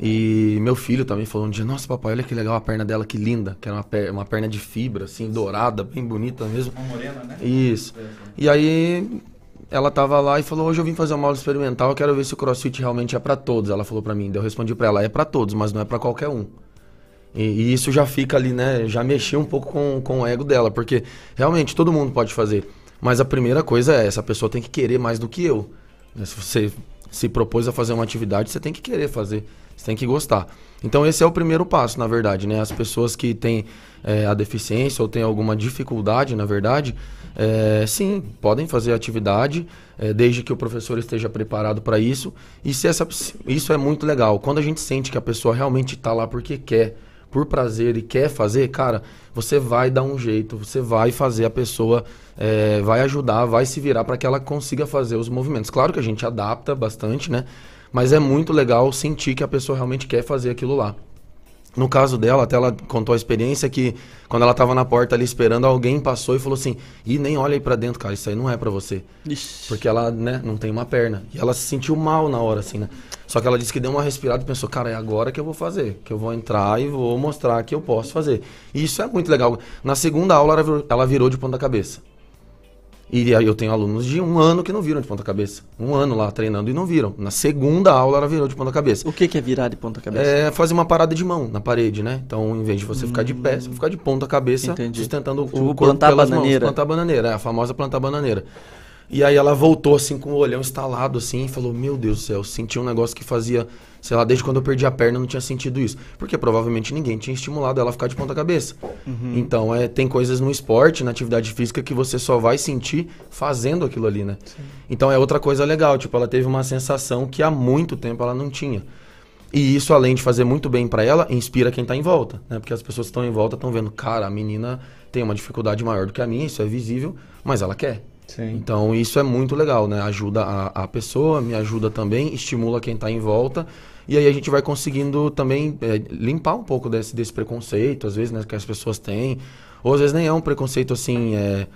E meu filho também falou um dia, nossa papai, olha que legal a perna dela, que linda. Que era uma, per- uma perna de fibra, assim, dourada, bem bonita mesmo. Uma morena, né? Isso. E aí ela tava lá e falou, hoje eu vim fazer uma aula experimental, eu quero ver se o crossfit realmente é pra todos. Ela falou pra mim, eu respondi pra ela, é pra todos, mas não é pra qualquer um. E, e isso já fica ali, né? Já mexeu um pouco com, com o ego dela, porque realmente todo mundo pode fazer. Mas a primeira coisa é, essa pessoa tem que querer mais do que eu. Se você se propôs a fazer uma atividade, você tem que querer fazer, você tem que gostar. Então esse é o primeiro passo, na verdade, né? As pessoas que têm é, a deficiência ou têm alguma dificuldade, na verdade, é, sim, podem fazer atividade, é, desde que o professor esteja preparado para isso. E se essa, isso é muito legal. Quando a gente sente que a pessoa realmente está lá porque quer, por prazer e quer fazer, cara, você vai dar um jeito, você vai fazer a pessoa, é, vai ajudar, vai se virar para que ela consiga fazer os movimentos. Claro que a gente adapta bastante, né? Mas é muito legal sentir que a pessoa realmente quer fazer aquilo lá. No caso dela, até ela contou a experiência que quando ela tava na porta ali esperando, alguém passou e falou assim: "Ih, nem olha aí pra dentro, cara, isso aí não é pra você". Porque ela, né, não tem uma perna. E ela se sentiu mal na hora assim, né? Só que ela disse que deu uma respirada e pensou: "Cara, é agora que eu vou fazer, que eu vou entrar e vou mostrar que eu posso fazer". E isso é muito legal. Na segunda aula ela virou, ela virou de ponta cabeça. E aí eu tenho alunos de um ano que não viram de ponta cabeça. Um ano lá treinando e não viram. Na segunda aula ela virou de ponta cabeça. O que, que é virar de ponta cabeça? É fazer uma parada de mão na parede, né? Então, em vez de você ficar de pé, você vai ficar de ponta cabeça, Entendi. sustentando o Tipo, corpo plantar pelas bananeira. mãos. Plantar bananeira, é a famosa plantar bananeira. E aí ela voltou assim com o olhão instalado assim e falou: "Meu Deus do céu, senti um negócio que fazia, sei lá, desde quando eu perdi a perna eu não tinha sentido isso". Porque provavelmente ninguém tinha estimulado ela a ficar de ponta cabeça. Uhum. Então, é, tem coisas no esporte, na atividade física que você só vai sentir fazendo aquilo ali, né? Então é outra coisa legal, tipo, ela teve uma sensação que há muito tempo ela não tinha. E isso, além de fazer muito bem pra ela, inspira quem tá em volta, né? Porque as pessoas que estão em volta estão vendo, cara, a menina tem uma dificuldade maior do que a minha, isso é visível, mas ela quer. Então isso é muito legal, né? Ajuda a, a pessoa, me ajuda também, estimula quem tá em volta. E aí a gente vai conseguindo também é, limpar um pouco desse, desse preconceito, às vezes, né, que as pessoas têm. Ou às vezes nem é um preconceito assim, é,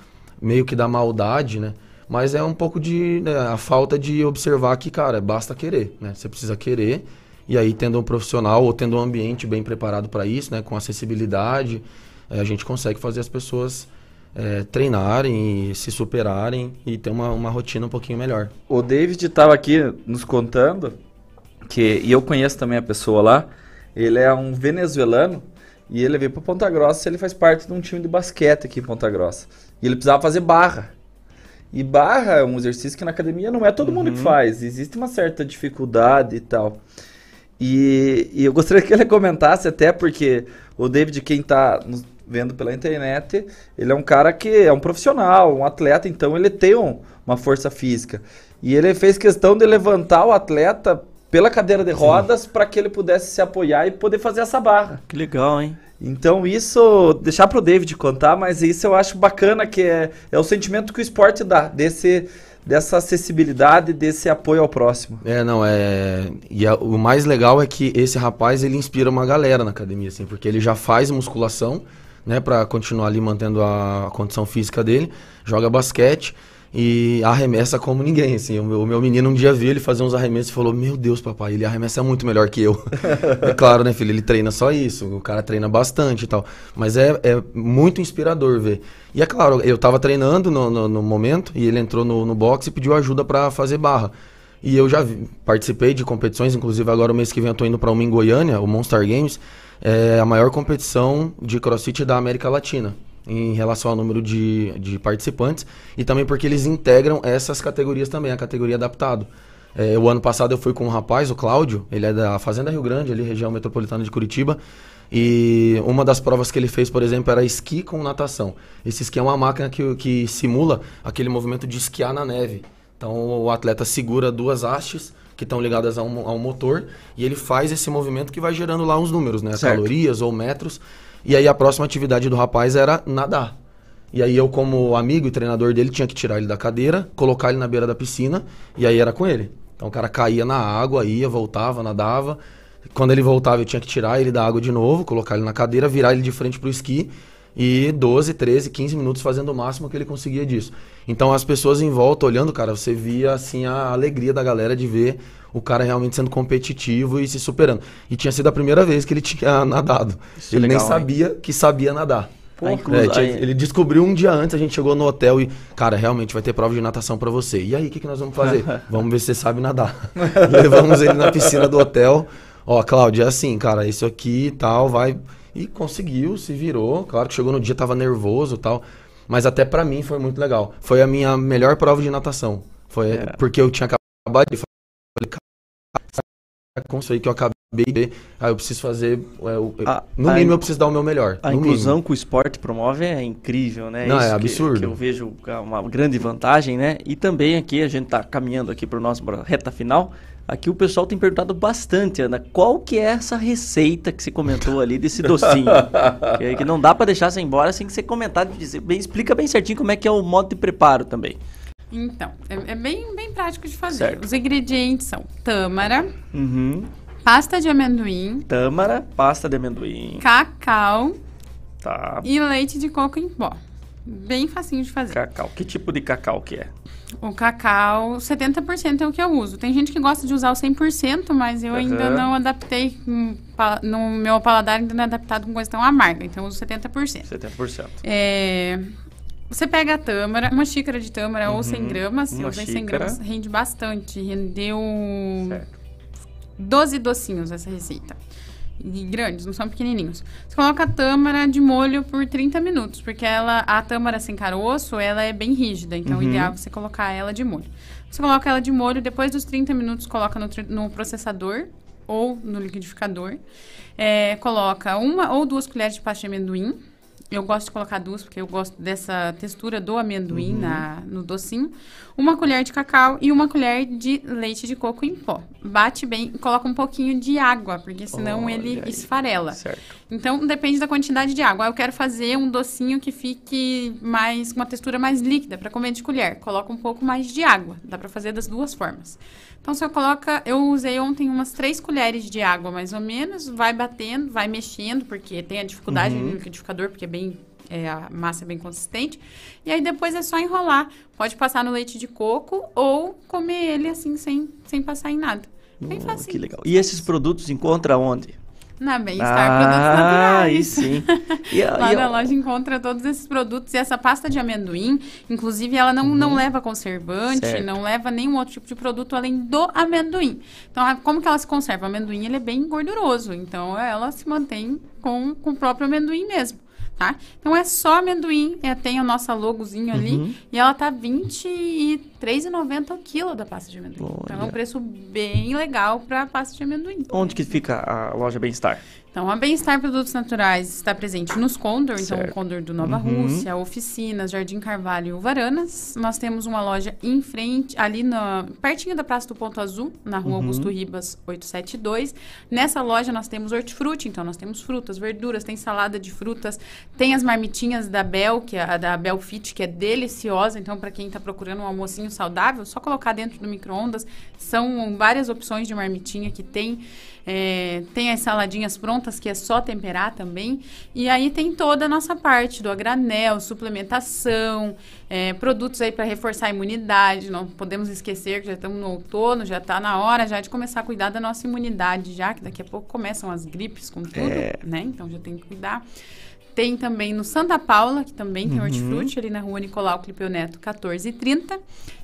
meio que da maldade, né? Mas é um pouco de né, a falta de observar que, cara, basta querer, né? Você precisa querer. E aí, tendo um profissional ou tendo um ambiente bem preparado para isso, né? Com acessibilidade, eh, a gente consegue fazer as pessoas eh, treinarem e se superarem e ter uma, uma rotina um pouquinho melhor. O David estava aqui nos contando que e eu conheço também a pessoa lá. Ele é um venezuelano e ele veio para Ponta Grossa. Ele faz parte de um time de basquete aqui em Ponta Grossa. E ele precisava fazer barra. E barra é um exercício que na academia não é todo mundo que faz. Existe uma certa dificuldade e tal. E, e eu gostaria que ele comentasse até porque o David, quem está nos vendo pela internet, ele é um cara que é um profissional, um atleta, então ele tem um- uma força física. E ele fez questão de levantar o atleta pela cadeira de rodas para que ele pudesse se apoiar e poder fazer essa barra. Que legal, hein? Então isso, deixar pro David contar, mas isso eu acho bacana que é, é o sentimento que o esporte dá, desse, dessa acessibilidade, desse apoio ao próximo. É, não, é. E a- o mais legal é que esse rapaz ele inspira uma galera na academia, assim, porque ele já faz musculação, né, pra continuar ali mantendo a condição física dele, joga basquete e arremessa como ninguém, assim. O meu, o meu menino um dia viu ele fazer uns arremessos e falou: Meu Deus, papai, ele arremessa muito melhor que eu. é claro, né, filho? Ele treina só isso, o cara treina bastante e tal. Mas é, é muito inspirador ver. E é claro, eu tava treinando no, no, no momento e ele entrou no, no box e pediu ajuda pra fazer barra. E eu já vi- participei de competições, inclusive agora o mês que vem eu tô indo para uma em Goiânia, o Monster Games, é a maior competição de CrossFit da América Latina em relação ao número de, de participantes e também porque eles integram essas categorias também, a categoria adaptado. É, o ano passado eu fui com um rapaz, o Cláudio, ele é da Fazenda Rio Grande, ali região metropolitana de Curitiba, e uma das provas que ele fez, por exemplo, era esqui com natação. Esse esqui é uma máquina que, que simula aquele movimento de esquiar na neve. Então o atleta segura duas hastes que estão ligadas a um, a um motor e ele faz esse movimento que vai gerando lá uns números, né? Certo. Calorias ou metros. E aí a próxima atividade do rapaz era nadar. E aí eu, como amigo e treinador dele, tinha que tirar ele da cadeira, colocar ele na beira da piscina e aí era com ele. Então o cara caía na água, ia, voltava, nadava. Quando ele voltava, eu tinha que tirar ele da água de novo, colocar ele na cadeira, virar ele de frente pro esqui e 12, 13, 15 minutos fazendo o máximo que ele conseguia disso. Então as pessoas em volta olhando, cara, você via assim a alegria da galera de ver o cara realmente sendo competitivo e se superando. E tinha sido a primeira vez que ele tinha nadado. Isso é ele legal, nem sabia que sabia nadar. Pô, É, inclusive- tinha- ele descobriu um dia antes, a gente chegou no hotel e, cara, realmente vai ter prova de natação pra você. E aí, o que, que nós vamos fazer? vamos ver se você sabe nadar. Levamos ele na piscina do hotel. Ó, Cláudio, é assim, cara, isso aqui e tal, vai. E conseguiu, se virou. Claro que chegou no dia, tava nervoso e tal. Mas até pra mim foi muito legal. Foi a minha melhor prova de natação. Foi É. porque eu tinha acabado de falei, cara, com isso aí que eu acabei de ver. Aí eu preciso fazer. é, o- A- no a mínimo, eu in- preciso dar o meu melhor. A inclusão mínimo. que o esporte promove é incrível, né? Não, é Isso que- absurdo. Que, eu vejo que é uma grande vantagem, né? E também aqui, a gente tá caminhando aqui para nossa reta final. Aqui o pessoal tem perguntado bastante, Ana, qual que é essa receita que você comentou ali desse docinho? que, que não dá para deixar você ir embora sem que você comentar, dizer, bem, explica bem certinho como é que é o modo de preparo também. Então, é, é bem, bem prático de fazer. Certo. Os ingredientes são tâmara, Uhum. pasta de amendoim, Tâmara, pasta de amendoim. cacau Tá. e leite de coco em pó. Bem facinho de fazer. Cacau. Que tipo de cacau que é? O cacau, 70% é o que eu uso. Tem gente que gosta de usar o 100%, mas eu ainda Aham. não adaptei. No meu paladar ainda não é adaptado com coisa tão amarga, então eu uso 70%. 70%. É, Você pega a tâmara, uma xícara de tâmara ou 100 gramas. Uhum. uma usar 100 xícara. gramas, rende bastante. Rendeu 12 docinhos essa receita. E grandes, não são pequenininhos. Você coloca a tâmara de molho por 30 minutos, porque ela, a tâmara sem caroço, ela é bem rígida. Então, o Uhum. ideal é você colocar ela de molho. Você coloca ela de molho, depois dos 30 minutos, coloca no, no processador ou no liquidificador. É, coloca uma ou duas colheres de pasta de amendoim. Eu gosto de colocar duas, porque eu gosto dessa textura do amendoim Uhum. na, no docinho. Uma colher de cacau e uma colher de leite de coco em pó. Bate bem e coloca um pouquinho de água, porque senão ele Olha aí. esfarela. Certo. Então depende da quantidade de água. Eu quero fazer um docinho que fique mais com uma textura mais líquida para comer de colher. Coloca um pouco mais de água. Dá para fazer das duas formas. Então eu coloca, eu usei ontem umas três colheres de água mais ou menos, vai batendo, vai mexendo porque tem a dificuldade Uhum. no liquidificador porque é bem é, a massa é bem consistente. E aí depois é só enrolar. Pode passar no leite de coco ou comer ele assim sem, sem passar em nada. Bem fácil. que legal. E esses produtos encontra onde? Na Bem-Estar Ah, Produtos Naturais. aí sim. E Lá e na loja encontra todos esses produtos. E essa pasta de amendoim, inclusive, ela não, não leva conservante, Uhum. Certo. não leva nenhum outro tipo de produto além do amendoim. Então, como que ela se conserva? O amendoim, ele é bem gorduroso. Então, ela se mantém com, com o próprio amendoim mesmo. Tá? Então é só amendoim, é, tem a nossa logozinho ali Uhum. e ela tá R$ 23,90 o quilo da pasta de amendoim. Então é um Olha. preço bem legal para pasta de amendoim. Onde que fica a loja Bem-Estar? Então, a Bem-Estar Produtos Naturais está presente nos Condor, então Certo. o Condor do Nova Uhum. Rússia, Oficinas, Jardim Carvalho e Uvaranas. Nós temos uma loja em frente, ali na, pertinho da Praça do Ponto Azul, na rua Uhum. Augusto Ribas 872. Nessa loja nós temos hortifruti, então nós temos frutas, verduras, tem salada de frutas, tem as marmitinhas da Bel, que é a da Bel Fit, que é deliciosa, então para quem está procurando um almocinho saudável, só colocar dentro do micro-ondas. São várias opções de marmitinha que tem. É, tem as saladinhas prontas, que é só temperar também. E aí tem toda a nossa parte do a granel, suplementação, é, produtos aí para reforçar a imunidade. Não podemos esquecer que já estamos no outono, já está na hora já de começar a cuidar da nossa imunidade, já que daqui a pouco começam as gripes com tudo, É. né? Então já tem que cuidar. Tem também no Santa Paula, que também tem Uhum. hortifruti, ali na rua Nicolau Clipeu Neto, 1430.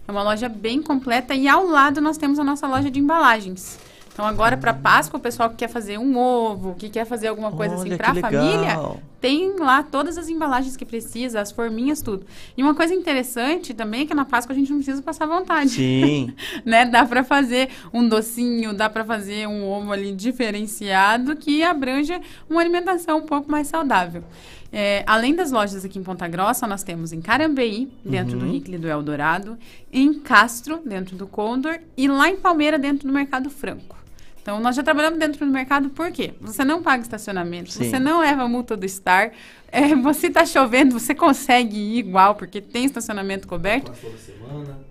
É uma loja bem completa. E ao lado nós temos a nossa loja de embalagens. Então agora para Páscoa, o pessoal que quer fazer um ovo, que quer fazer alguma coisa assim Olha, para a família, tem lá todas as embalagens que precisa, as forminhas, tudo. E uma coisa interessante também é que na Páscoa a gente não precisa passar vontade. Sim. né? Dá para fazer um docinho, dá para fazer um ovo ali diferenciado que abranja uma alimentação um pouco mais saudável. É, além das lojas aqui em Ponta Grossa, nós temos em Carambeí, dentro do Uhum. Rickle do Eldorado, em Castro, dentro do Condor, e lá em Palmeira, dentro do Mercado Franco. Então, nós já trabalhamos dentro do mercado, por quê? Você não paga estacionamento, Sim. você não leva a multa do Star, é, você tá chovendo, você consegue ir igual, porque tem estacionamento coberto.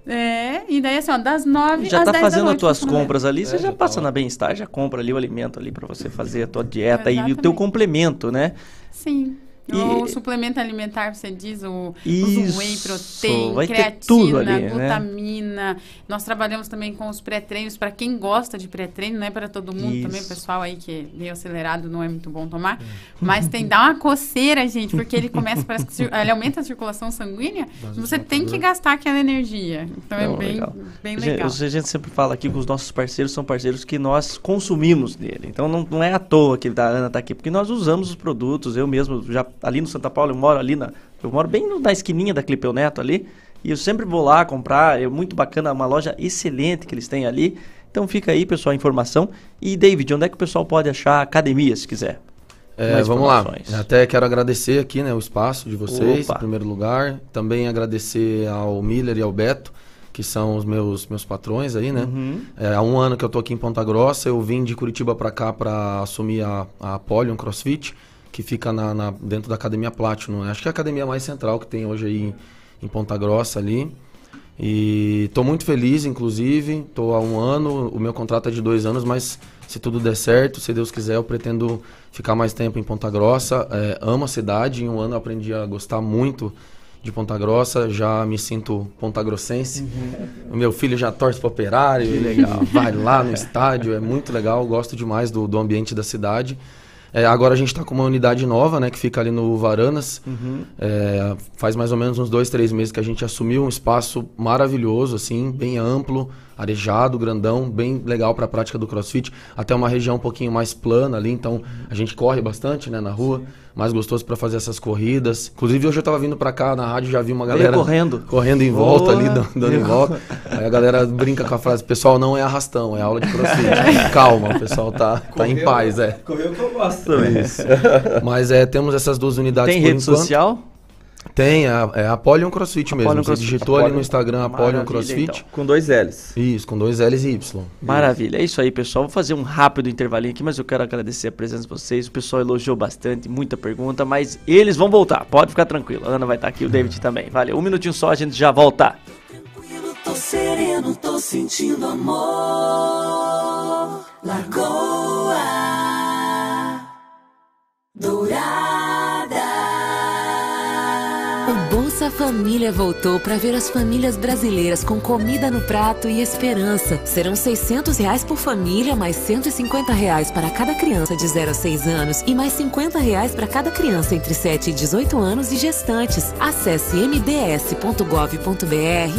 É, e daí assim, ó, das nove Já às tá 10 da fazendo as tuas compras ali, você É, já já passa tá na Bem-Estar, já compra ali o alimento ali pra você fazer a tua dieta e o teu complemento, né? Sim. O suplemento alimentar, você diz, o, Isso, whey protein, vai creatina, ali, né? glutamina. Nós trabalhamos também com os pré-treinos, para quem gosta de pré-treino, não é para todo mundo também, o Isso. pessoal aí que é meio acelerado não é muito bom tomar. Mas tem, dá uma coceira, gente, porque ele começa, parece que ele aumenta a circulação sanguínea, você tem que gastar aquela energia. Então é bem legal. bem A gente- legal. A gente sempre fala aqui que os nossos parceiros são parceiros que nós consumimos dele. Então não, não é à toa que a Ana está aqui, porque nós usamos os produtos. Eu mesmo, já ali no Santa Paula, eu moro ali na. Eu moro bem na esquininha da Clipeu Neto ali. E eu sempre vou lá comprar. É muito bacana, uma loja excelente que eles têm ali. Então fica aí, pessoal, a informação. E David, onde é que o pessoal pode achar academia, se quiser? É, vamos lá. Até quero agradecer aqui né, o espaço de vocês, Opa. em primeiro lugar. Também agradecer ao Miller e ao Beto, que são os meus, meus patrões aí, né? Uhum. É, há um ano que eu tô aqui em Ponta Grossa, eu vim de Curitiba para cá para assumir a, a Apolion CrossFit, que fica na, na- dentro da Academia Platinum. né? Acho que é a academia mais central que tem hoje aí em, em Ponta Grossa ali. E estou muito feliz, inclusive. Estou há um ano, o meu contrato é de dois anos, mas se tudo der certo, se Deus quiser, eu pretendo ficar mais tempo em Ponta Grossa. É, amo a cidade, em um ano eu aprendi a gostar muito de Ponta Grossa, já me sinto pontagrossense. O meu filho já torce para operário, ele vai lá no estádio, é muito legal, gosto demais do, do ambiente da cidade. É, agora a gente está com uma unidade nova, né, que fica ali no Varanas. Uhum. É, faz mais ou menos uns dois, três meses que a gente assumiu um espaço maravilhoso, assim, bem amplo, arejado, grandão, bem legal para a prática do CrossFit. Até uma região um pouquinho mais plana ali, então a gente corre bastante, né, na rua. Mais gostoso para fazer essas corridas. Inclusive hoje eu estava vindo para cá na rádio já vi uma Veio galera correndo. correndo em volta ali, Boa. dando, dando em volta. Aí a galera brinca com a frase: "Pessoal, não é arrastão, é aula de CrossFit". Calma, o pessoal tá tá em Correu- paz, é. Correu que eu gosto também. Isso. Mas é, temos essas duas unidades Tem por rede enquanto. social? Tem, é, é Apolion CrossFit mesmo. Apolion Você CrossFit. digitou ali no Apolion. Instagram Apolion Maravilha, CrossFit. então. Com dois L's. Isso, com dois L's e Y. Maravilha, é isso aí, pessoal. Vou fazer um rápido intervalinho aqui, mas eu quero agradecer a presença de vocês. O pessoal elogiou bastante, muita pergunta, mas eles vão voltar. Pode ficar tranquilo. A Ana vai estar aqui, o David também. Valeu. Um minutinho só, a gente já volta. Tô sereno, tô sentindo amor. Lagoa Bolsa Família voltou para ver as famílias brasileiras com comida no prato e esperança. Serão 600 reais por família, mais 150 reais para cada criança de 0 a 6 anos e mais 50 reais para cada criança entre 7 e 18 anos e gestantes. Acesse mds.gov.br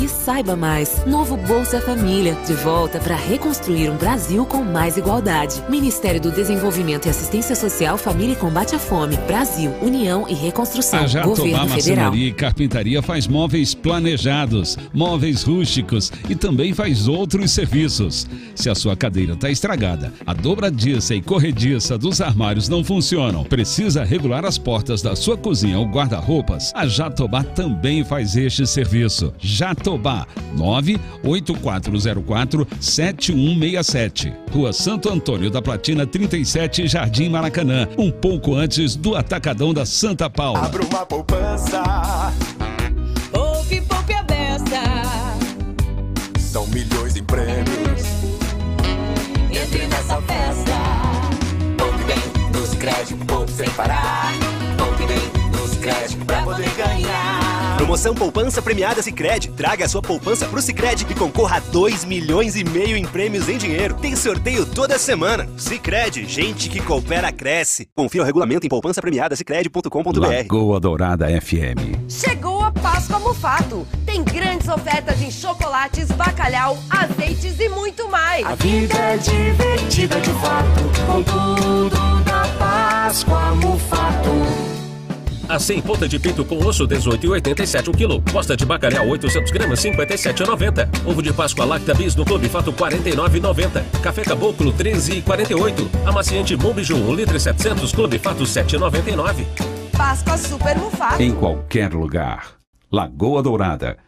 e saiba mais. Novo Bolsa Família, de volta para reconstruir um Brasil com mais igualdade. Ministério do Desenvolvimento e Assistência Social, Família e Combate à Fome. Brasil, União e Reconstrução. A Jatobá Governo Federal. Carpintaria faz móveis planejados, móveis rústicos e também faz outros serviços. Se a sua cadeira está estragada, a dobradiça e corrediça dos armários não funcionam, precisa regular as portas da sua cozinha ou guarda-roupas, a Jatobá também faz este serviço. Jatobá 98404 7167. Rua Santo Antônio da Platina 37, Jardim Maracanã, um pouco antes do Atacadão da Santa Paula. Abra uma poupança. Poupe, poupe a beça. São milhões em prêmios. Entre nessa festa. Poupe bem nos créditos, poupe sem parar. Poupe bem nos créditos pra poder ganhar. Promoção Poupança Premiada Sicredi. Traga a sua poupança pro Sicredi e concorra a 2 milhões e meio em prêmios em dinheiro. Tem sorteio toda semana. Sicredi, gente que coopera cresce. Confira o regulamento em poupançapremiadasicredi.com.br. Lagoa Dourada FM. Chegou a Páscoa Mufato. Tem grandes ofertas em chocolates, bacalhau, azeites e muito mais. A vida é divertida de fato, com tudo da Páscoa Mufato. A 100 ponta de peito com osso 18,87 o quilo. Costa de bacalhau 800 gramas 57,90. Ovo de Páscoa Lacta Bis no Clube Fato 49,90. Café Caboclo 13,48. Amaciante Bom Biju 1 litro e 700 Clube Fato 7,99. Páscoa Super Mufato. Em qualquer lugar. Lagoa Dourada.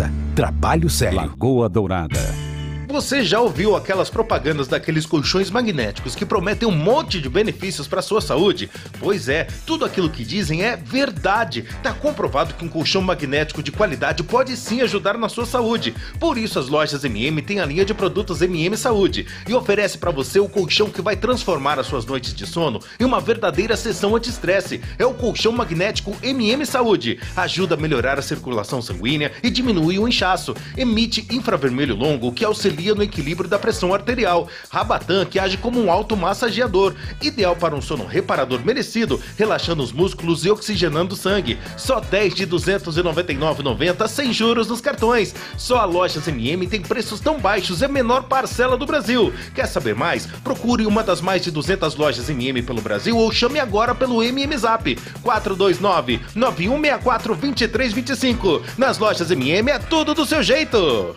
Trabalho sério. Lagoa Dourada. Você já ouviu aquelas propagandas daqueles colchões magnéticos que prometem um monte de benefícios para sua saúde? Pois é, tudo aquilo que dizem é verdade. Tá comprovado que um colchão magnético de qualidade pode sim ajudar na sua saúde. Por isso as lojas MM têm a linha de produtos MM Saúde e oferece para você o colchão que vai transformar as suas noites de sono em uma verdadeira sessão anti-estresse. É o colchão magnético MM Saúde. Ajuda a melhorar a circulação sanguínea e diminui o inchaço. Emite infravermelho longo que auxilia no equilíbrio da pressão arterial. Rabatan, que age como um automassageador, ideal para um sono reparador merecido, relaxando os músculos e oxigenando o sangue. Só 10 de 299,90 sem juros nos cartões. Só a Lojas MM tem preços tão baixos, é a menor parcela do Brasil. Quer saber mais? Procure uma das mais de 200 lojas MM pelo Brasil ou chame agora pelo MM Zap 429 9164 2325. Nas lojas MM é tudo do seu jeito.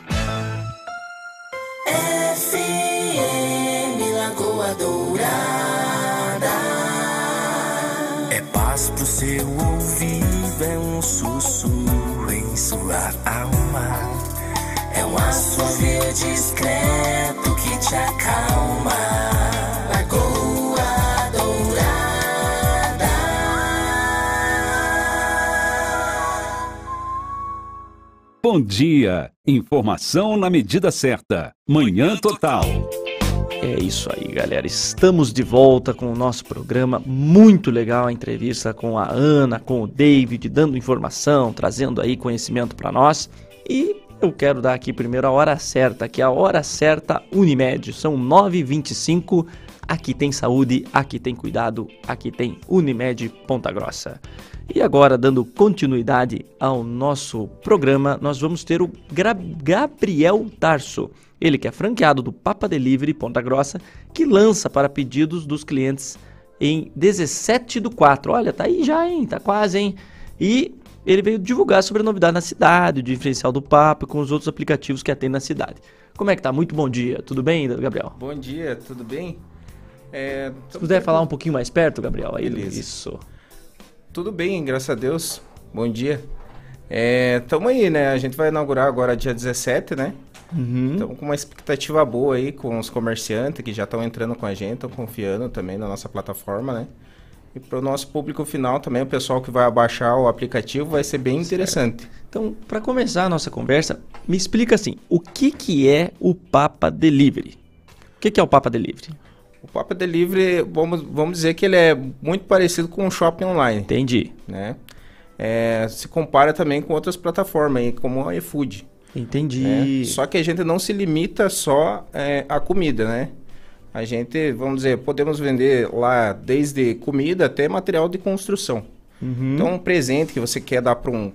Dourada. É paz pro seu ouvido, é um sussurro em sua alma. É um assovio discreto que te acalma. Lagoa Dourada. Bom dia. Informação na medida certa. Manhã Total. É isso aí, galera. Estamos de volta com o nosso programa. Muito legal a entrevista com a Ana, com o David, dando informação, trazendo aí conhecimento para nós. E eu quero dar aqui primeiro a hora certa, que é a hora certa Unimed. São 9h25. Aqui tem saúde, aqui tem cuidado, aqui tem Unimed Ponta Grossa. E agora, dando continuidade ao nosso programa, nós vamos ter o Gra Gabriel Tarso. Ele que é franqueado do Papa Delivery Ponta Grossa, que lança para pedidos dos clientes em 17 do 4. Olha, tá aí já, hein? Tá quase, hein? E ele veio divulgar sobre a novidade na cidade, o diferencial do Papa com os outros aplicativos que atendem na cidade. Como é que tá? Muito bom dia. Tudo bem, Gabriel? Bom dia, tudo bem? É, Se puder falar um pouquinho mais perto, Gabriel, aí Beleza. isso. Tudo bem, graças a Deus. Bom dia. É, tamo aí, né? A gente vai inaugurar agora dia 17, né? Uhum. Estamos com uma expectativa boa aí com os comerciantes que já estão entrando com a gente, estão confiando também na nossa plataforma, né? E para o nosso público final também, o pessoal que vai baixar o aplicativo, vai ser bem interessante. Então, para começar a nossa conversa, me explica assim, o que, que é o Papa Delivery? O que, que é o Papa Delivery? O Papa Delivery, vamos, vamos dizer que ele é muito parecido com o shopping online. Entendi. Né? É, se compara também com outras plataformas, aí, como a iFood. Entendi. né? Só que a gente não se limita só é, à comida, né? A gente, vamos dizer, podemos vender lá desde comida até material de construção. Uhum. Então, um presente que você quer dar para um,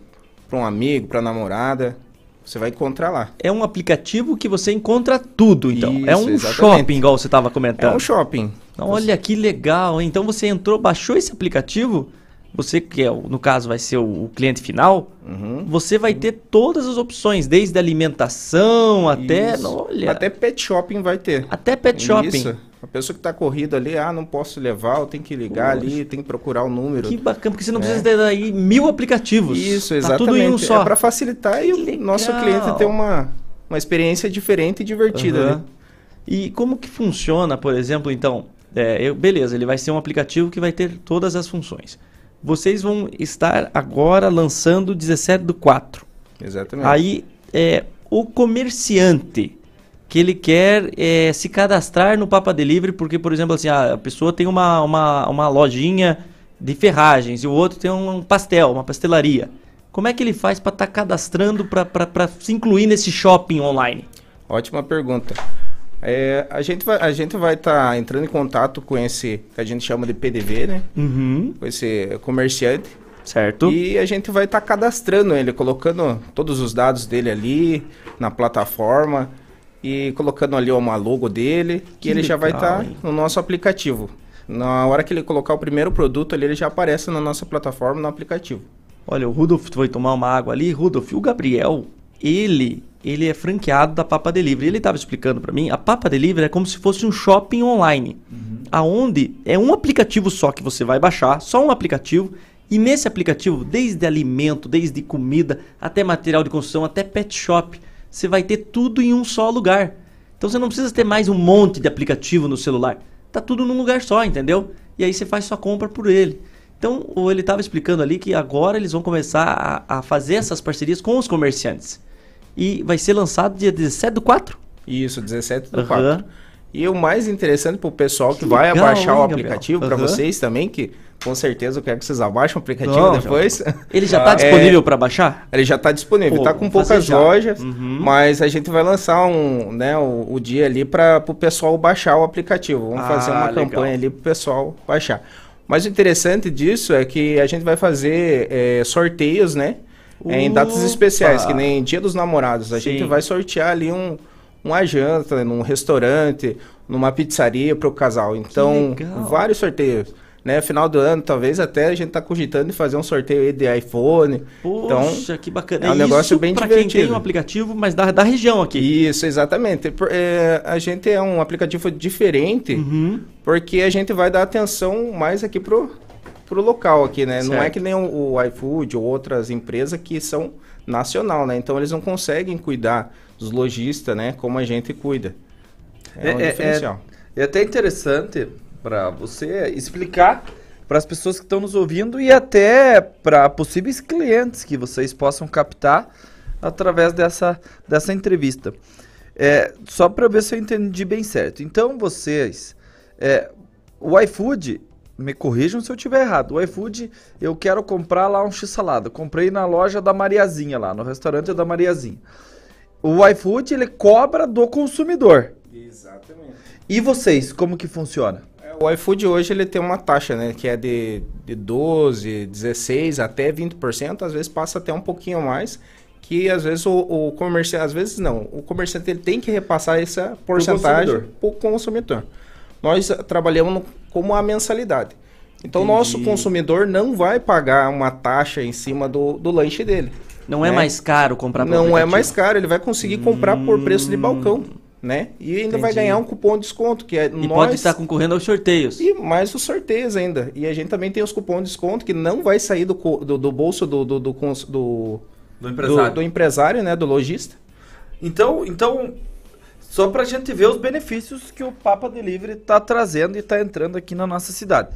pra um amigo, para namorada, você vai encontrar lá. É um aplicativo que você encontra tudo, então. é Isso, um exatamente. shopping, igual você estava comentando. É um shopping. Olha que legal. Então você entrou, baixou esse aplicativo. Você que é, no caso vai ser o, o cliente final, Uhum. você vai ter todas as opções, desde alimentação até, Isso. olha, Até pet shopping vai ter. até pet shopping. Isso. A pessoa que tá corrida ali, ah, não posso levar, eu tenho que ligar Poxa. ali, tem que procurar o número. Que bacana, porque você não É. precisa ter aí mil aplicativos. Isso, Tá exatamente. tudo em um só. É para facilitar e o nosso cliente ter uma, uma experiência diferente e divertida. Aham. né? E como que funciona, por exemplo, então? é, eu- beleza, ele vai ser um aplicativo que vai ter todas as funções. Vocês vão estar agora lançando 17 do 4. Exatamente. Aí, é, o comerciante que ele quer é, se cadastrar no Papa Delivery, porque, por exemplo, assim, a pessoa tem uma, uma, uma lojinha de ferragens e o outro tem um pastel, uma pastelaria. Como é que ele faz para estar cadastrando para se incluir nesse shopping online? Ótima pergunta. É, a gente vai a gente vai estar entrando em contato com esse que a gente chama de PDV, né? Uhum. Com esse comerciante. Certo. E a gente vai estar cadastrando ele, colocando todos os dados dele ali na plataforma e colocando ali uma logo dele, que, Que ele já vai legal, estar hein? no nosso aplicativo. Na hora que ele colocar o primeiro produto ali, ele já aparece na nossa plataforma no aplicativo. Olha, o Rudolf foi tomar uma água ali. Rudolf, o Gabriel, ele, ele é franqueado da Papa Delivery. Ele estava explicando para mim, a Papa Delivery é como se fosse um shopping online, aonde é um aplicativo só que você vai baixar, só um aplicativo. E nesse aplicativo, desde alimento, desde comida, até material de construção, até pet shop, você vai ter tudo em um só lugar. Então você não precisa ter mais um monte de aplicativo no celular. Tá tudo num lugar só, entendeu? E aí você faz sua compra por ele. Então, ele estava explicando ali que agora eles vão começar a, a fazer essas parcerias com os comerciantes. E vai ser lançado dia 17 do 4? Isso, 17 do Aham. 4. E o mais interessante pro pessoal que, vai legal, abaixar o hein, Gabriel? aplicativo, para Aham. vocês também, que com certeza eu quero que vocês abaixem o aplicativo Não, depois. Ele já tá disponível pra baixar? Ele já tá disponível, Pô, tá com poucas lojas, Uhum. mas a gente vai lançar um, né, o, o dia ali para o pessoal baixar o aplicativo. Vamos Ah, fazer uma legal. campanha ali pro pessoal baixar. Mas o interessante disso é que a gente vai fazer é, sorteios, né? É, em datas especiais, que nem Dia dos Namorados. A Sim. gente vai sortear ali um, uma janta num restaurante, numa pizzaria para o casal. Então, vários sorteios. Né, final do ano, talvez até a gente tá cogitando de fazer um sorteio aí de iPhone. Poxa, então, que bacana. É um Isso negócio bem pra divertido. quem tem um aplicativo, mas da, da região aqui. Isso, exatamente. Por- é, a gente é um aplicativo diferente, Uhum. porque a gente vai dar atenção mais aqui pro, pro local aqui, né? Não é Certo. que nem o, o iFood ou outras empresas que são nacional, né? Então eles não conseguem cuidar dos lojistas, né? Como a gente cuida. É, um diferencial. é até interessante para você explicar para as pessoas que estão nos ouvindo e até para possíveis clientes que vocês possam captar através dessa, dessa entrevista. É, só para ver se eu entendi bem certo. Então, vocês. é, o iFood, me corrijam se eu estiver errado. O iFood, eu quero comprar lá um x-salada. Comprei na loja da Mariazinha, lá no restaurante da Mariazinha. O iFood, ele cobra do consumidor. Exatamente. E vocês, como que funciona? O iFood hoje ele tem uma taxa, né? Que é de, de 12, 16 até 20%, às vezes passa até um pouquinho mais. Que às vezes o, o comerciante, às vezes não, o comerciante ele tem que repassar essa porcentagem consumidor. para o consumidor. Nós trabalhamos no- como a mensalidade. Então, o nosso consumidor não vai pagar uma taxa em cima do, do lanche dele. Não é né? mais caro comprar pelo Não é aplicativo. mais caro, ele vai conseguir comprar por preço de balcão, né? E ainda vai Entendi. ganhar um cupom de desconto, que é E pode estar concorrendo aos sorteios. E mais os sorteios ainda. E a gente também tem os cupons de desconto que não vai sair do, do, do bolso do, do, do, do, Do empresário. do, do empresário, né? Do lojista. Então, então só para a gente ver os benefícios que o Papa Delivery está trazendo e está entrando aqui na nossa cidade.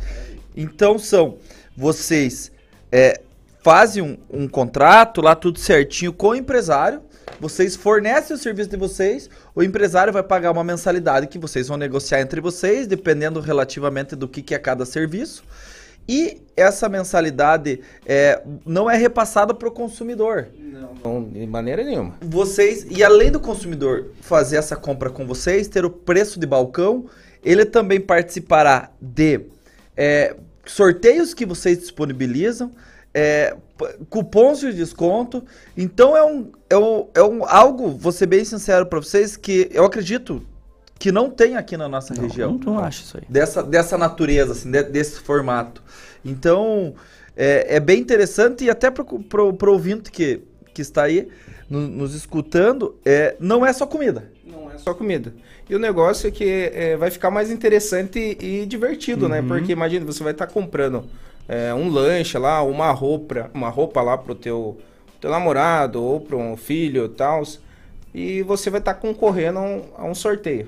Então são, vocês é, fazem um, um contrato lá tudo certinho com o empresário, vocês fornecem o serviço de vocês, o empresário vai pagar uma mensalidade que vocês vão negociar entre vocês, dependendo relativamente do que, que é cada serviço. E essa mensalidade é, não é repassada para o consumidor. Não, de maneira nenhuma. Vocês, e além do consumidor fazer essa compra com vocês, ter o preço de balcão, ele também participará de é, sorteios que vocês disponibilizam, é, cupons de desconto. Então é um, é um, é um algo, vou ser bem sincero para vocês, que eu acredito que não tem aqui na nossa região. não acho isso aí. Dessa, dessa natureza, assim, de- desse formato. Então, é, é bem interessante e até para o ouvinte que, que está aí no- nos escutando, é, não é só comida. Não é só comida. E o negócio é que é, vai ficar mais interessante e divertido, né? Uhum. Porque imagina, você vai estar comprando é, um lanche lá, uma roupa, uma roupa lá pro teu, teu namorado ou para um filho e tal. E você vai estar concorrendo a um, a um sorteio,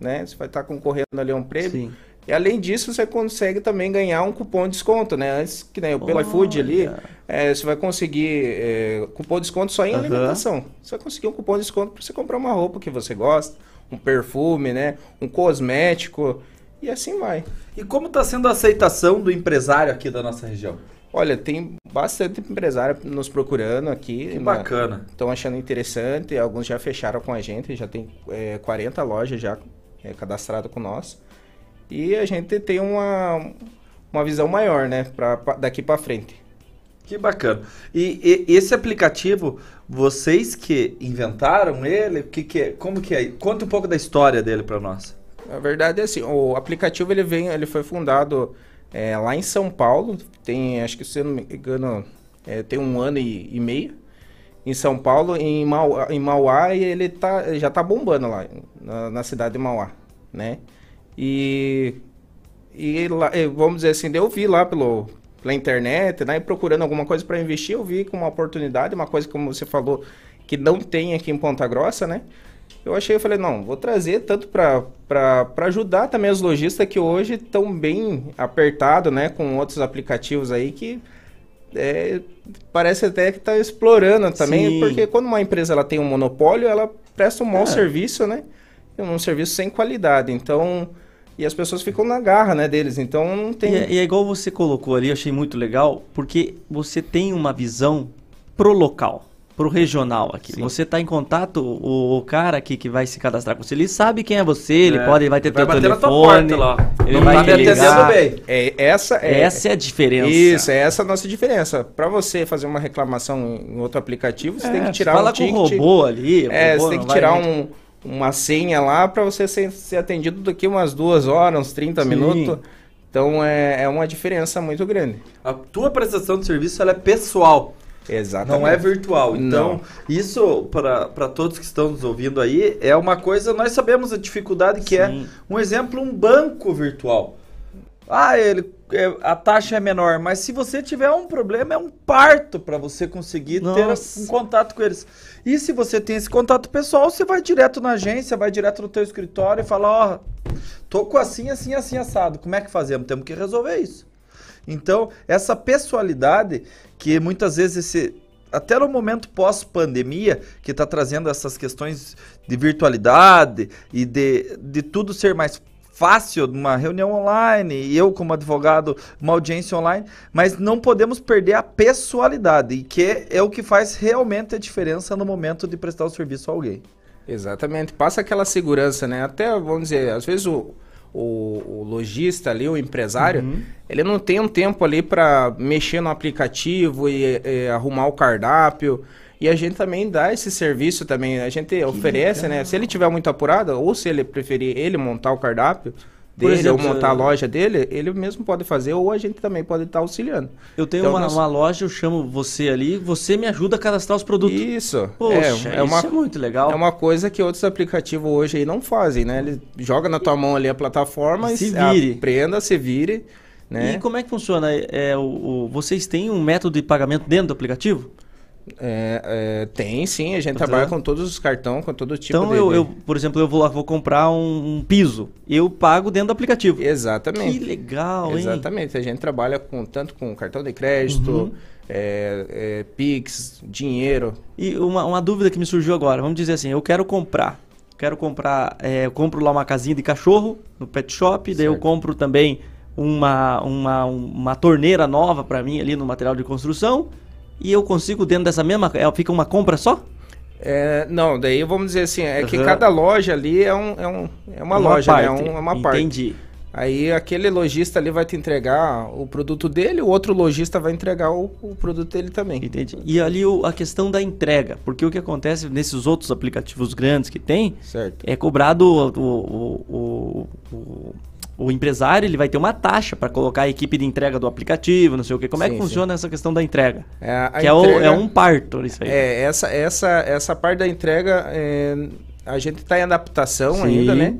né? Você vai estar concorrendo ali a um prêmio. Sim. E além disso, você consegue também ganhar um cupom de desconto, né? Antes que nem o pelo iFood ali, é, você vai conseguir é, cupom de desconto só em Aham. alimentação. Você vai conseguir um cupom de desconto para você comprar uma roupa que você gosta, um perfume, né? Um cosmético e assim vai. E como está sendo a aceitação do empresário aqui da nossa região? Olha, tem bastante empresário nos procurando aqui. Que bacana. Estão achando interessante. Alguns já fecharam com a gente, já tem é, 40 lojas já é, cadastradas com nós. E a gente tem uma, uma visão maior, né? Pra, pra- daqui para frente. Que bacana. E, e esse aplicativo, vocês que inventaram ele, que que é, como que é? Conta um pouco da história dele para nós. Na verdade, é assim, o aplicativo ele vem, ele foi fundado é, lá em São Paulo, tem, acho que se eu não me engano, é, tem um ano e, e meio em São Paulo, em Mauá, em Mauá e ele tá, já tá bombando lá, na, na cidade de Mauá, né? E, e lá, vamos dizer assim, eu vi lá pelo, pela internet, né? Procurando alguma coisa para investir, eu vi como uma oportunidade, uma coisa como você falou, que não tem aqui em Ponta Grossa, né? Eu achei, eu falei, não, vou trazer tanto para ajudar também os lojistas que hoje estão bem apertados, né? Com outros aplicativos aí que é, parece até que está explorando também, Sim. porque quando uma empresa ela tem um monopólio, ela presta um mau É. serviço, né? Um serviço sem qualidade. Então, e as pessoas ficam na garra, né, deles. Então não tem. E é, e é igual você colocou ali, eu achei muito legal, porque você tem uma visão pro local, pro regional aqui. Você tá em contato, o, o cara aqui que vai se cadastrar com você, ele sabe quem é você, ele É, pode, ele vai ter ele vai teu bater na tua telefone, porta lá. ele Não vai tá me atendendo ligar. bem. É, essa é, Essa é a diferença. Isso, é essa a nossa diferença. Para você fazer uma reclamação em outro aplicativo, você É, tem que você tirar fala um com o ticket. robô ali, o É, robô você tem que vai tirar um, uma senha lá para você ser, ser atendido daqui umas duas horas, uns 30 Sim. minutos. Então é, é uma diferença muito grande. A tua prestação de serviço ela é pessoal. Exatamente. Não é virtual. Então, Não. isso para todos que estão nos ouvindo aí é uma coisa, nós sabemos a dificuldade que é. Um exemplo, um banco virtual. Ah, ele é, a taxa é menor, mas se você tiver um problema, é um parto para você conseguir Nossa. ter um contato com eles. E se você tem esse contato pessoal, você vai direto na agência, vai direto no teu escritório e fala, ó, tô com assim, assim, assim, assado. Como é que fazemos? Temos que resolver isso. Então, essa pessoalidade que muitas vezes esse até no momento pós-pandemia, que está trazendo essas questões de virtualidade e de, de tudo ser mais fácil, uma reunião online, e eu como advogado, uma audiência online, mas não podemos perder a pessoalidade, e que é o que faz realmente a diferença no momento de prestar o serviço a alguém. Exatamente. Passa aquela segurança, né? Até, vamos dizer, às vezes o, o, o lojista ali, o empresário, Uhum. ele não tem um tempo ali para mexer no aplicativo e, e arrumar o cardápio. E a gente também dá esse serviço também. A gente oferece, né? Se ele tiver muito apurado, ou se ele preferir ele montar o cardápio dele, exemplo, ou montar a loja dele, ele mesmo pode fazer, ou a gente também pode estar auxiliando. Eu tenho Então, uma, nós- uma loja, eu chamo você ali, você me ajuda a cadastrar os produtos. Isso. Poxa, é, é uma, isso é muito legal. É uma coisa que outros aplicativos hoje aí não fazem, né? Ele joga na tua mão ali a plataforma e Se vire. aprenda, se vire, né? E como é que funciona? É, o, o- vocês têm um método de pagamento dentro do aplicativo? É, é, tem sim, a gente trabalha com todos os cartões, com todo tipo Então, de... eu, de- eu, por exemplo, eu vou lá, vou comprar um, um piso. Eu pago dentro do aplicativo. Exatamente. Que legal, hein? Exatamente, a gente trabalha com tanto com cartão de crédito, Uhum. é, é, Pix, dinheiro. E uma, uma dúvida que me surgiu agora, vamos dizer assim, eu quero comprar. Quero comprar, é, eu compro lá uma casinha de cachorro no pet shop, daí eu compro também uma, uma, uma torneira nova para mim ali no material de construção. E eu consigo dentro dessa mesma, é, fica uma compra só? É, não, daí vamos dizer assim, é que Aham. cada loja ali é, um, é, um, é uma, Uma loja, né? parte, É um- é uma parte. entendi. Aí aquele lojista ali vai te entregar o produto dele, o outro lojista vai entregar o, o produto dele também. Entendi. E ali o- a questão da entrega, porque o que acontece nesses outros aplicativos grandes que tem, Certo. é cobrado o, o, o, empresário, ele vai ter uma taxa para colocar a equipe de entrega do aplicativo, não sei o quê. Como é que Sim, funciona essa questão da entrega? É, que é, o- entrega- é um parto isso aí. É, essa, essa, essa parte da entrega, é, a gente está em adaptação Sim. ainda, né?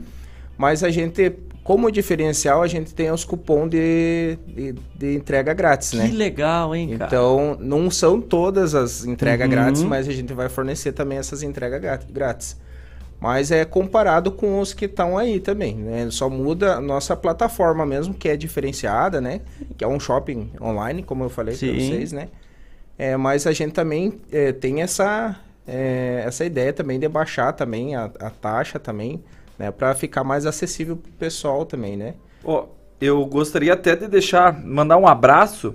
Mas a gente, como diferencial, a gente tem os cupons de, de, de entrega grátis, Que né? legal, hein, cara? Então, não são todas as entregas Uhum. grátis, mas a gente vai fornecer também essas entregas grátis. Mas é comparado com os que estão aí também, né? Só muda a nossa plataforma mesmo, que é diferenciada, né? Que é um shopping online, como eu falei para vocês, né? É, mas a gente também é, tem essa, é, essa ideia também de baixar também a, a taxa também, né? Para ficar mais acessível pro pessoal também, né? Ó, eu gostaria até de deixar, mandar um abraço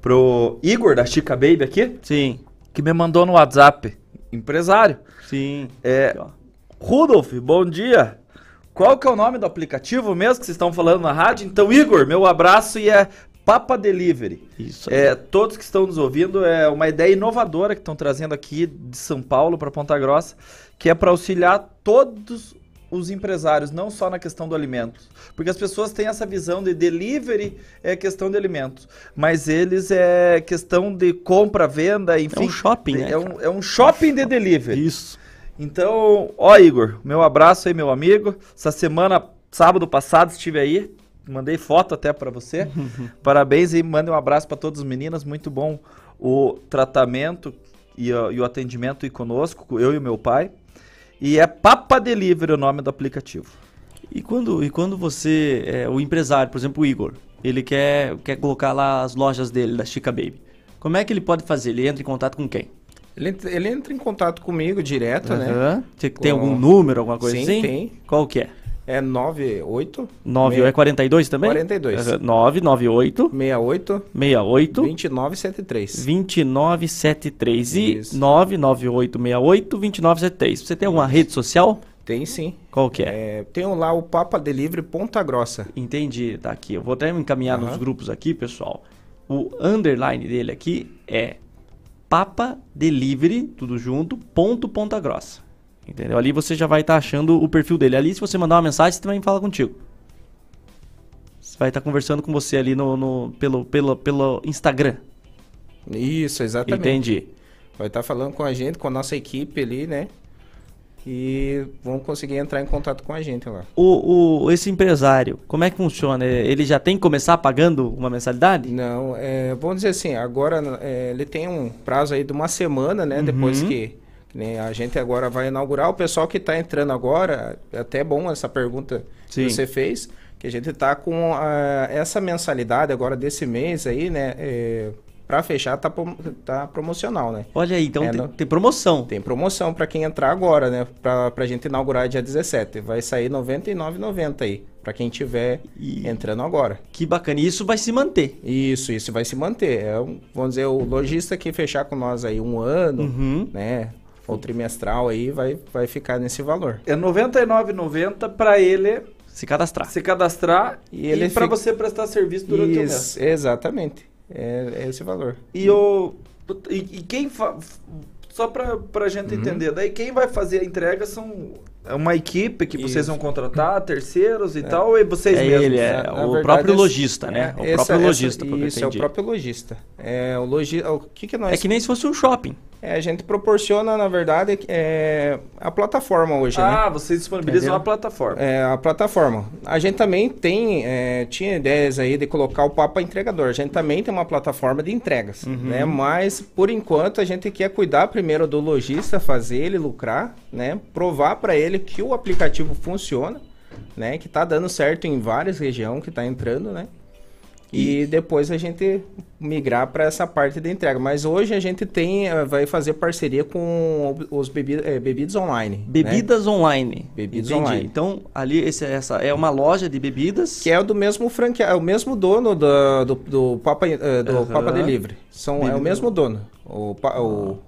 pro Igor da Chica Baby aqui. Sim. Que me mandou no WhatsApp. Empresário. Sim. É, Rudolf, bom dia. Qual que é o nome do aplicativo mesmo que vocês estão falando na rádio? Então, Igor, meu abraço e é Papa Delivery. Isso É, todos que estão nos ouvindo, é uma ideia inovadora que estão trazendo aqui de São Paulo para Ponta Grossa, que é para auxiliar todos os empresários, não só na questão do alimento. Porque as pessoas têm essa visão de delivery é questão de alimentos, mas eles é questão de compra, venda, enfim. um shopping, né, É um, é um shopping de delivery. Isso. Então, ó Igor, meu abraço aí, meu amigo. Essa semana, sábado passado, estive aí. Mandei foto até para você. Parabéns e manda um abraço para todas as meninas. Muito bom o tratamento e, o- e o atendimento aí conosco, eu e o meu pai. E é Papa Delivery o nome do aplicativo. E quando, e quando você, é, o empresário, por exemplo, o Igor, ele quer, quer colocar lá as lojas dele, da Chica Baby. Como é que ele pode fazer? Ele entra em contato com quem? Ele, entra- ele entra em contato comigo direto, né? Aham. Você tem Com- algum número, alguma coisa Sim, assim? tem. Qual que é? É 98 9 é 42 também? 42. Aham. 998 68 68 2973. 2973 e 998 68 2973. Você tem alguma rede social? Tem sim. Qual que é? É, tem lá o Papa Delivery Ponta Grossa. Entendi, tá aqui. Eu vou até me encaminhar nos Aham. grupos aqui, pessoal. O underline dele aqui é Papa Delivery, tudo junto, ponto Ponta Grossa. Entendeu? Ali você já vai estar achando o perfil dele. Ali, se você mandar uma mensagem, você também fala contigo. Você vai estar conversando com você ali no, no- pelo, pelo, pelo Instagram. Isso, exatamente. Entendi. Vai estar falando com a gente, com a nossa equipe ali, né? E vão conseguir entrar em contato com a gente lá. O, o, esse empresário, como é que funciona? Ele já tem que começar pagando uma mensalidade? Não, é, vamos dizer assim, agora é, ele tem um prazo aí de uma semana, né? Depois Uhum. que, que a gente agora vai inaugurar. O pessoal que está entrando agora, é até bom essa pergunta Sim. que você fez, que a gente está com ah, essa mensalidade agora desse mês aí, né? É, para fechar tá, tá promocional, né? Olha aí, então É, tem, não- tem promoção. Tem promoção para quem entrar agora, né? Pra, pra gente inaugurar dia 17. Vai sair R$ 99,90 aí, para quem tiver entrando agora. Que bacana. E isso vai se manter. Isso, isso vai se manter. É, vamos dizer, o lojista que fechar com nós aí um ano, Uhum. né? Ou trimestral aí, vai, vai ficar nesse valor. É R$ 99,90 para ele se cadastrar. Se cadastrar E e, ele para fica- você prestar serviço durante o mês. Isso, exatamente. É, é esse valor. E o e, e quem fa, só para pra gente Uhum. entender, daí quem vai fazer a entrega são é uma equipe que vocês Isso. vão contratar, terceiros e tal, e vocês É mesmos. ele, é Na o verdade, próprio lojista, né? O essa- próprio essa- lojista, Isso, é o próprio lojista. É, o, logi, o que que nós... É que nem se fosse um shopping. É, a gente proporciona, na verdade, é, a plataforma hoje, né? Ah, vocês disponibilizam Entendeu? uma plataforma. É, a plataforma. A gente também tem, é, tinha ideias aí de colocar o Papa Entregador. A gente também tem uma plataforma de entregas, Uhum. né? Mas, por enquanto, a gente quer cuidar primeiro do lojista, fazer ele lucrar, né? Provar para ele que o aplicativo funciona, né? Que tá dando certo em várias regiões que tá entrando, né? E depois a gente migrar para essa parte da entrega. Mas hoje a gente tem, eh, vai fazer parceria com os bebi eh, bebidas online. né? Bebidas online. Bebidas Entendi. online. Então, ali, esse, essa é uma loja de bebidas. Que é o do mesmo franquia, é o mesmo dono do, do, do Papa, eh, do Aham. Papa Delivery. São, é o mesmo dono, o, o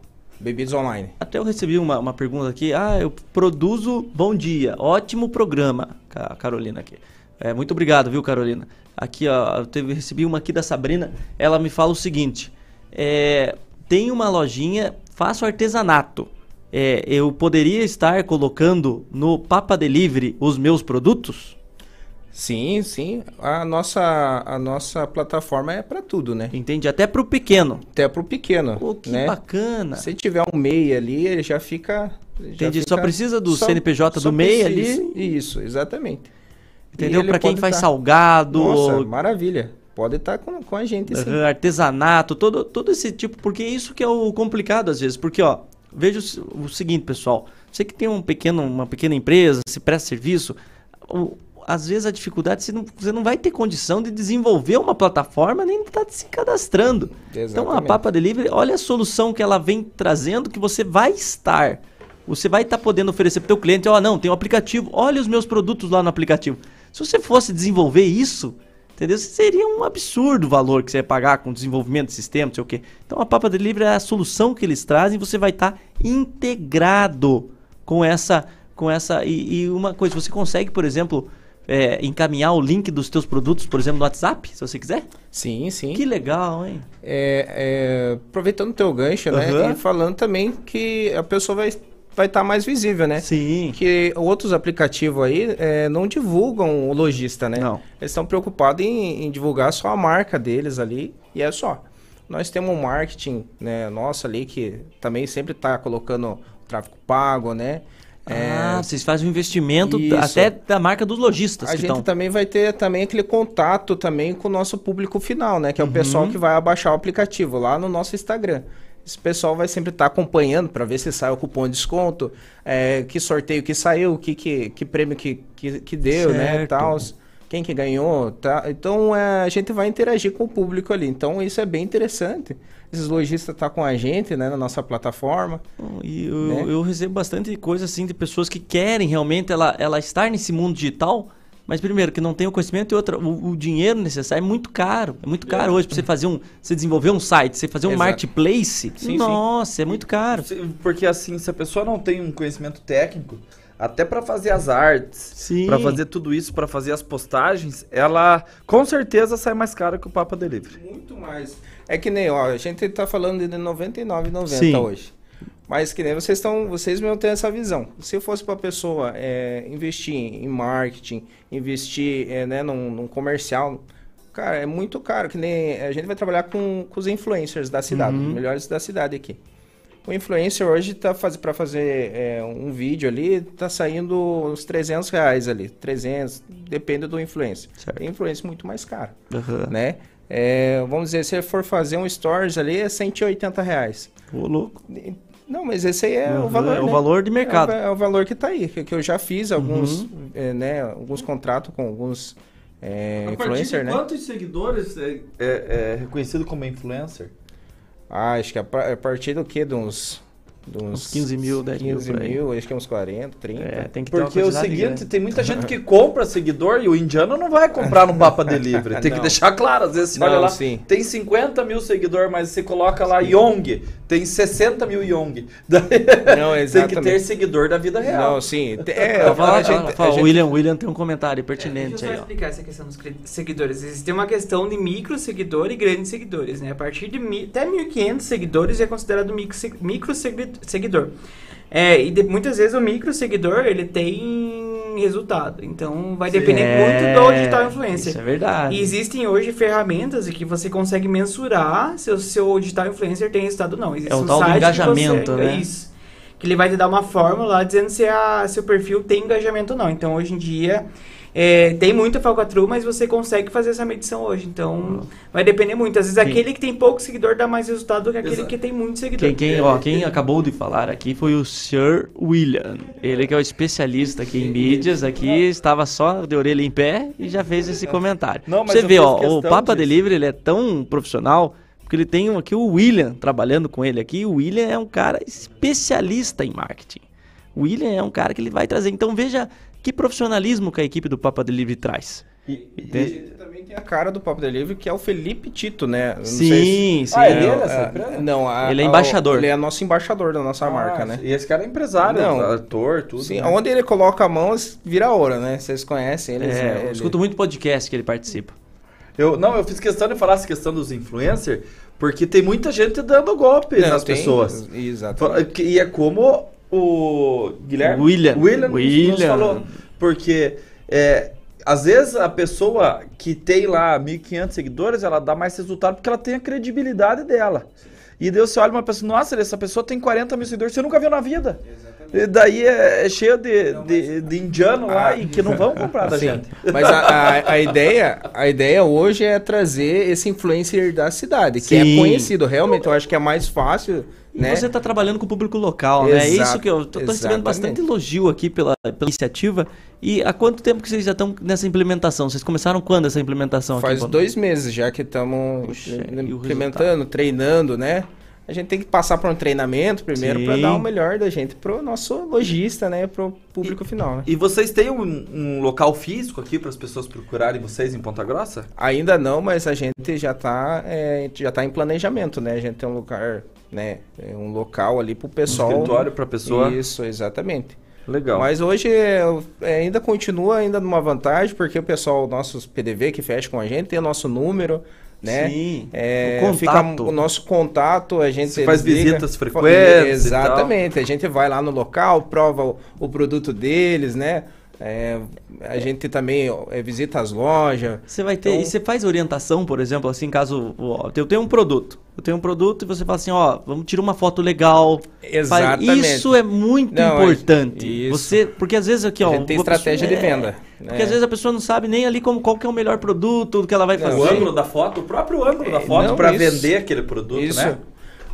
Bebidas Online. Até eu recebi uma, uma pergunta aqui. Ah, eu produzo Bom Dia. Ótimo programa. Ca- Carolina aqui. É, muito obrigado, viu, Carolina? Aqui, ó, eu teve, recebi uma aqui da Sabrina. Ela me fala o seguinte: é, tem uma lojinha, faço artesanato. É, eu poderia estar colocando no Papa Delivery os meus produtos? Sim, sim. A nossa, a nossa plataforma é para tudo, né? Entendi. Até para o pequeno. Até para o pequeno. Pô, que né? bacana. Se tiver um MEI ali, ele já fica. já Entendi. fica- Só precisa do só- CNPJ só do MEI precisa- ali? Isso, exatamente. Entendeu? Pra quem faz tá- salgado. Nossa, maravilha. Pode estar com, com a gente, sim. Artesanato, todo, todo esse tipo, porque é isso que é o complicado às vezes, porque ó, veja o, o seguinte, pessoal, você que tem um pequeno, uma pequena empresa, se presta serviço, o- às vezes a dificuldade você não, você não vai ter condição de desenvolver uma plataforma nem tá se cadastrando. Então a Exatamente. Papa Delivery, olha a solução que ela vem trazendo que você vai estar, você vai estar podendo oferecer para o teu cliente, ó, não, tem um aplicativo, olha os meus produtos lá no aplicativo. Se você fosse desenvolver isso, Entendeu? Seria um absurdo o valor que você ia pagar com desenvolvimento de sistema, não sei o quê. Então a Papa Delivery é a solução que eles trazem, você vai estar integrado com essa com essa e, e uma coisa, você consegue, por exemplo, é, encaminhar o link dos teus produtos, por exemplo, no WhatsApp, se você quiser? Sim, sim. Que legal, hein? É, é, aproveitando o teu gancho, né? Aham. E falando também que a pessoa vai vai estar mais visível, né? Sim. Que outros aplicativos aí é, não divulgam o lojista, né? Não. Eles estão preocupados em, em divulgar só a marca deles ali e é só. Nós temos um marketing, né, nosso ali que também sempre está colocando tráfego pago, né? Ah, vocês fazem um investimento Isso. até da marca dos lojistas A que gente estão. também vai ter também aquele contato também com o nosso público final, né? Que é o Uhum. pessoal que vai abaixar o aplicativo lá no nosso Instagram. Esse pessoal vai sempre estar acompanhando para ver se sai o cupom de desconto, é, que sorteio que saiu, que, que, que prêmio que, que, que deu, né? Certo. Tal, quem que ganhou, tá? Então é, a gente vai interagir com o público ali. Então isso é bem interessante. Esses lojistas estão com a gente, né? Na nossa plataforma. E eu, né? eu recebo bastante coisa assim de pessoas que querem realmente ela, ela estar nesse mundo digital, mas primeiro que não tem o conhecimento e outra, o, o dinheiro necessário é muito caro. É muito caro hoje para você fazer um, você desenvolver um site, você fazer um Exato. marketplace. Sim, nossa, é muito caro. Sim, Porque assim, se a pessoa não tem um conhecimento técnico, até para fazer as artes, para fazer tudo isso, para fazer as postagens, ela com certeza sai mais cara que o Papa Delivery. Muito mais. É que nem, ó, a gente tá falando de R$ 99,90 Sim. hoje. Mas que nem vocês estão, vocês mesmo têm essa visão. Se fosse para a pessoa é, investir em marketing, investir é, né, num, num comercial, cara, é muito caro. Que nem a gente vai trabalhar com, com os influencers da cidade, Uhum. os melhores da cidade aqui. O influencer hoje tá faz, para fazer é, um vídeo ali, tá saindo uns 300 reais ali. 300, depende do influencer. Tem influencer muito mais caro Aham. né? É, vamos dizer, se for fazer um stories ali, é 180 reais. Ô, louco. Não, mas esse aí é Uhum, o valor. é o né? valor de mercado. É o, é o valor que tá aí, que, que eu já fiz alguns, Uhum. é, né, alguns contratos com alguns é, A partir influencers, de né? quantos seguidores é, é- é reconhecido como influencer? Ah, acho que a, par- a partir do que? De uns, uns, Uns 15 mil, 10 mil 15 por aí. mil, acho que uns 40, 30. É, tem que Porque o seguinte, tem muita gente que compra seguidor e o indiano não vai comprar no Papa Delivery. Tem que deixar claro. Às vezes você Não, olha lá, sim. tem 50 mil seguidores, mas você coloca lá Yong, tem 60 mil Yong. Daí Não, tem que exatamente. ter seguidor da vida real. Não, sim. É, Fala, fala, a gente- a gente- William, William tem um comentário Deixa pertinente eu só aí, ó. explicar essa questão dos seguidores. Existe uma questão de micro seguidor e grandes seguidores, né? A partir de mi- até 1.500 seguidores é considerado micro, se- micro segui- seguidor. É, e de- muitas vezes o micro seguidor, ele tem resultado. Então, vai depender É, muito do digital influencer. isso é verdade. E existem hoje ferramentas que você consegue mensurar se o seu digital influencer tem resultado ou não. Existe É o um tal do engajamento, você- né? Isso. Que ele vai te dar uma fórmula dizendo se a, seu perfil tem engajamento ou não. Então, hoje em dia, é, tem muita falcatrua, mas você consegue fazer essa medição hoje. Então, vai depender muito. Às vezes, Quem- aquele que tem pouco seguidor dá mais resultado do que aquele Exato. que tem muito seguidor. Quem, quem, ó, quem acabou de falar aqui foi o Sir William. Ele que é o especialista aqui em mídias, aqui estava só de orelha em pé e já fez esse comentário. Não, mas Você vê, ó, o Papa disso. Delivery ele é tão profissional porque ele tem aqui o William trabalhando com ele aqui. O William é um cara especialista em marketing. O William é um cara que ele vai trazer. Então veja que profissionalismo que a equipe do Papa Delivery traz. Entende? Também tem a cara do Papo Delivery, que é o Felipe Tito, né? Eu não Sim, sei sim. Ah, é Não, essa é, empresa? Não, a- Ele é a- embaixador. Ele é nosso embaixador da nossa marca, né? E esse cara é empresário, Não. ator, tudo. Sim, né? onde ele coloca a mão, vira ouro, né? Vocês conhecem eles, É, né? eu Ele- escuto muito podcast que ele participa. Eu, não, eu fiz questão de falar essa questão dos influencers, porque tem muita gente dando golpe Não, nas tem, pessoas. exatamente. E é como o Guilherme William. William, nos- nos William. falou. Porque é, às vezes a pessoa que tem lá 1.500 seguidores, ela dá mais resultado porque ela tem a credibilidade dela. E daí você olha uma pessoa, nossa, essa pessoa tem 40 mil seguidores, você nunca viu na vida. E daí é, é cheio de, de, de indiano lá e que não vão comprar da Sim. gente. Mas a, a, a ideia, a ideia hoje é trazer esse influencer da cidade, que Sim. é conhecido. Realmente, eu acho que é mais fácil, E né? você está trabalhando com o público local, né? É Exato, isso que eu tô, tô recebendo bastante elogio aqui pela, pela iniciativa. E há quanto tempo que vocês já estão nessa implementação? Vocês começaram quando essa implementação Faz aqui? Dois meses já que estamos implementando, treinando, né? A gente tem que passar por um treinamento primeiro para dar o melhor da gente pro nosso lojista, né? Pro público final. Né? E vocês têm um, um local físico aqui para as pessoas procurarem vocês em Ponta Grossa? Ainda não, mas a gente já está já tá em planejamento, né? A gente tem um lugar, né? é Um local ali pro pessoal. escritório pra pessoa? Isso, exatamente. Legal. Mas hoje é, é, ainda continua ainda numa vantagem, porque o pessoal, nossos PDV que fecha com a gente, tem o nosso número, né? Sim, É, o fica contato. o nosso contato, a gente Você faz ligam- visitas frequentes Exatamente, a gente vai lá no local, prova o, o produto deles, né? É, a gente também é, visita as lojas. Você vai ter. Então- E você faz orientação, por exemplo, assim, caso. ó, eu tenho um produto. Eu tenho um produto e você fala assim, ó, vamos tirar uma foto legal. Faz- Exatamente. Isso é muito Não, importante. isso. Você, porque às vezes aqui, ó. A gente tem estratégia de é, venda, Porque né? às vezes a pessoa não sabe nem ali como, qual que é o melhor produto que ela vai Não, fazer. O ângulo da foto, o próprio ângulo da foto Não, para vender aquele produto, Isso. né?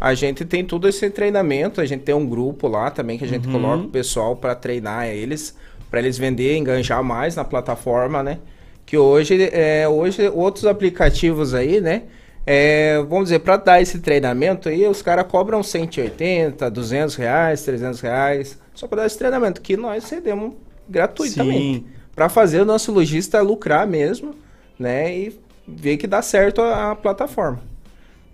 A gente tem todo esse treinamento, a gente tem um grupo lá também que a gente Uhum. coloca o pessoal para treinar eles, para eles vender, enganjar mais na plataforma, né? Que hoje, é, hoje outros aplicativos aí, né? É, vamos dizer, para dar esse treinamento aí, os caras cobram 180, 200 reais, 300 reais, só para dar esse treinamento, que nós cedemos gratuitamente. Para fazer o nosso lojista lucrar mesmo, né? E ver que dá certo a, a plataforma.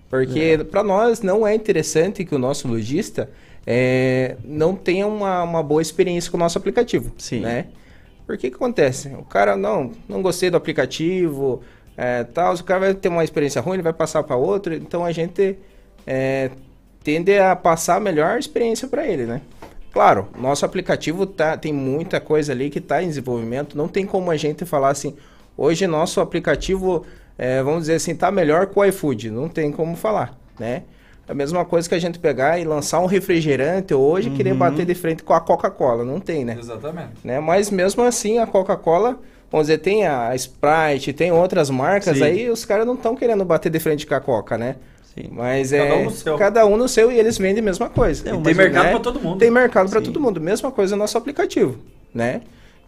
Porque para nós não é interessante que o nosso lojista é, não tenha uma, uma boa experiência com o nosso aplicativo. Sim. Né? Porque que acontece? O cara não, não gostei do aplicativo, é, tal, o cara vai ter uma experiência ruim, ele vai passar para outro, então a gente é, tende a passar a melhor experiência para ele, né? Claro, nosso aplicativo tá, tem muita coisa ali que está em desenvolvimento, não tem como a gente falar assim, hoje nosso aplicativo, é, vamos dizer assim, tá melhor que o iFood, não tem como falar, né? A mesma coisa que a gente pegar e lançar um refrigerante hoje e querer Uhum. bater de frente com a Coca-Cola, não tem, né? Exatamente. né? Mas mesmo assim, a Coca-Cola, vamos dizer, tem a Sprite, tem outras marcas Sim. aí, os caras não estão querendo bater de frente com a Coca, né? Sim. Mas Cada é um no seu. cada um no seu e eles vendem a mesma coisa. Tem, tem mercado pra todo mundo. Tem mercado para todo mundo, mesma coisa no nosso aplicativo, né?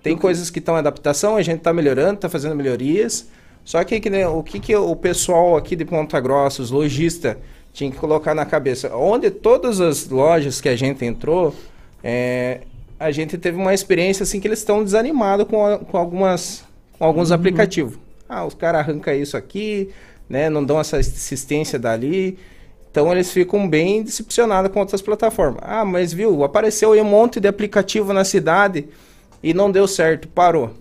Tem coisas que estão em adaptação, a gente está melhorando, está fazendo melhorias. Só que, que nem- o que, que o pessoal aqui de Ponta Grossa, os lojistas, tinha que colocar na cabeça? Onde todas as lojas que a gente entrou, é, a gente teve uma experiência assim que eles estão desanimados com, a- com algumas com alguns aplicativos. Ah, os caras arrancam isso aqui, né? Não dão essa assistência dali. Então eles ficam bem decepcionados com outras plataformas. Ah, mas viu, apareceu um monte de aplicativo na cidade e não deu certo, parou.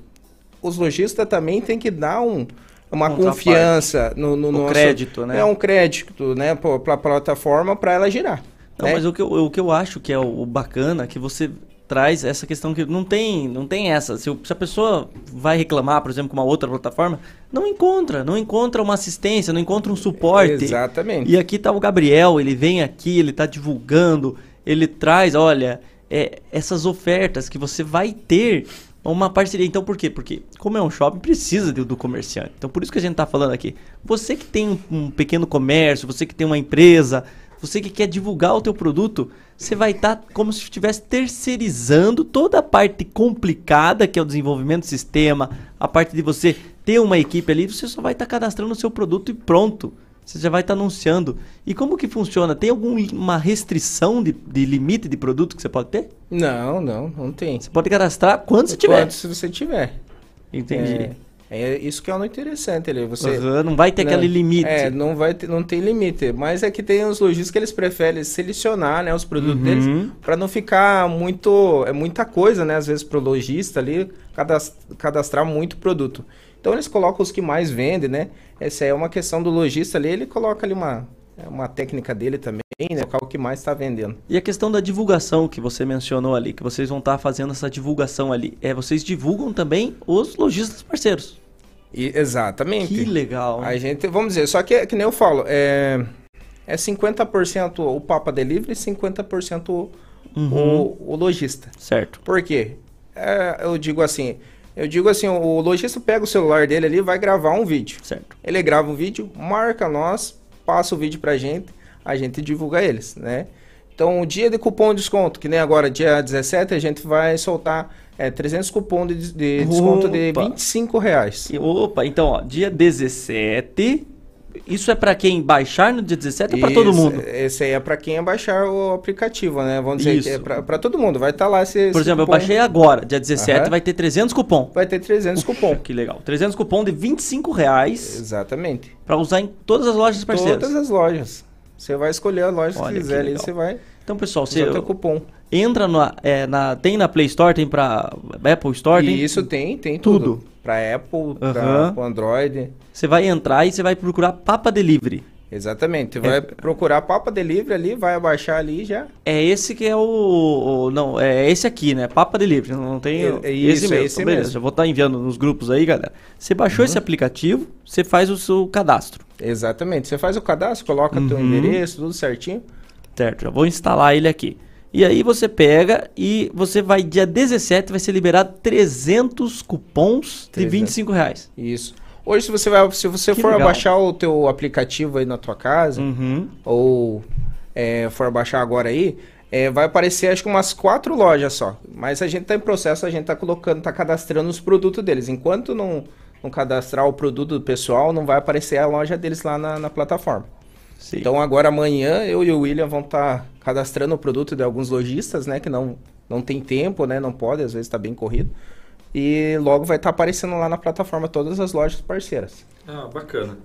Os lojistas também têm que dar um, uma confiança no, no nosso- crédito, né? É um crédito, né, para a plataforma para ela girar. Não, né? mas o que, eu, o que eu acho que é o, o bacana é que você traz essa questão que não tem, não tem essa. Se, se a pessoa vai reclamar, por exemplo, com uma outra plataforma, não encontra, não encontra uma assistência, não encontra um suporte. Exatamente. E aqui tá o Gabriel, ele vem aqui, ele tá divulgando, ele traz, olha, é, essas ofertas que você vai ter uma parceria. Então por quê? Porque como é um shopping, precisa do, comerciante. Então por isso que a gente tá falando aqui. Você que tem um, um pequeno comércio, você que tem uma empresa, você que quer divulgar o teu produto, você vai estar como se estivesse terceirizando toda a parte complicada que é o desenvolvimento do sistema, a parte de você ter uma equipe ali, você só vai estar cadastrando o seu produto e pronto. Você já vai estar anunciando. E como que funciona? Tem alguma restrição de, de limite de produto que você pode ter? Não, não, não tem. Você pode cadastrar quando você tiver. Quanto se você tiver. Entendi. É, é isso que é o interessante ali. Você Aham, não vai ter aquele limite. É, não vai ter, não tem limite. Mas é que tem os lojistas que eles preferem selecionar, né, os produtos Uhum. deles para não ficar muito, é muita coisa, né, às vezes pro lojista ali cadas- cadastrar muito produto. Então eles colocam os que mais vendem, né? Essa é uma questão do lojista ali, ele coloca ali uma uma técnica dele também, né, o que mais está vendendo. E a questão da divulgação que você mencionou ali, que vocês vão estar fazendo essa divulgação ali, é vocês divulgam também os lojistas parceiros. E- exatamente. Que legal. A gente, vamos dizer, só que, que nem eu falo, é, é 50% o Papa Delivery e 50% o, Uhum. o, o lojista. Certo. Por quê? É, eu digo assim, eu digo assim, o lojista pega o celular dele ali e vai gravar um vídeo. Certo. Ele grava um vídeo, marca nós, passa o vídeo pra gente, a gente divulga eles, né? Então, o dia de cupom de desconto, que nem agora, dia 17, a gente vai soltar é, 300 cupom de, de desconto de Opa. 25 reais. Opa, então, ó, dia 17. Isso é pra quem baixar no dia 17 ou pra todo Isso, mundo? Esse aí é pra quem baixar o aplicativo, né? Vamos dizer que é Isso. pra todo mundo. Vai estar lá esse, Por esse exemplo, eu cupom. baixei agora, dia 17, Aham. vai ter 300 cupom. Vai ter 300 cupom. Que legal. 300 cupom de 25 reais Exatamente. pra usar em todas as lojas parceiras. Todas as lojas. Você vai escolher a loja Olha que quiser ali, você vai. Então, pessoal, você, o cupom. entra na, é, na- Tem na Play Store, tem pra Apple Store, tem isso tem, tem tudo. Pra Apple, pra, Aham. pro Android. Você vai entrar e você vai procurar Papa Delivery. Exatamente. Você É. vai procurar Papa Delivery ali, vai abaixar ali já. É esse que é o, o- Não, é esse aqui, né? Papa Delivery. Não tem. É- é isso, esse é mesmo. esse Então, beleza, mesmo. já vou estar enviando nos grupos aí, galera. Você baixou Uhum. esse aplicativo, você faz o seu cadastro. Exatamente. Você faz o cadastro, coloca teu Uhum. endereço, tudo certinho. Certo, já vou instalar ele aqui. E aí você pega e você vai, dia 17, vai ser liberado 300 cupons de 300. 25 reais. Isso. Hoje, se você, vai, se você Que for legal. baixar o teu aplicativo aí na tua casa, Uhum. ou é, for baixar agora aí, é, vai aparecer acho que umas quatro lojas só. Mas a gente tá em processo, a gente tá colocando, tá cadastrando os produtos deles. Enquanto não, não cadastrar o produto do pessoal, não vai aparecer a loja deles lá na, na plataforma. Então agora amanhã eu e o William vão estar cadastrando o produto de alguns lojistas, né? Que não, não tem tempo, né? Não pode, às vezes está bem corrido. E logo vai estar aparecendo lá na plataforma todas as lojas parceiras. Ah, bacana.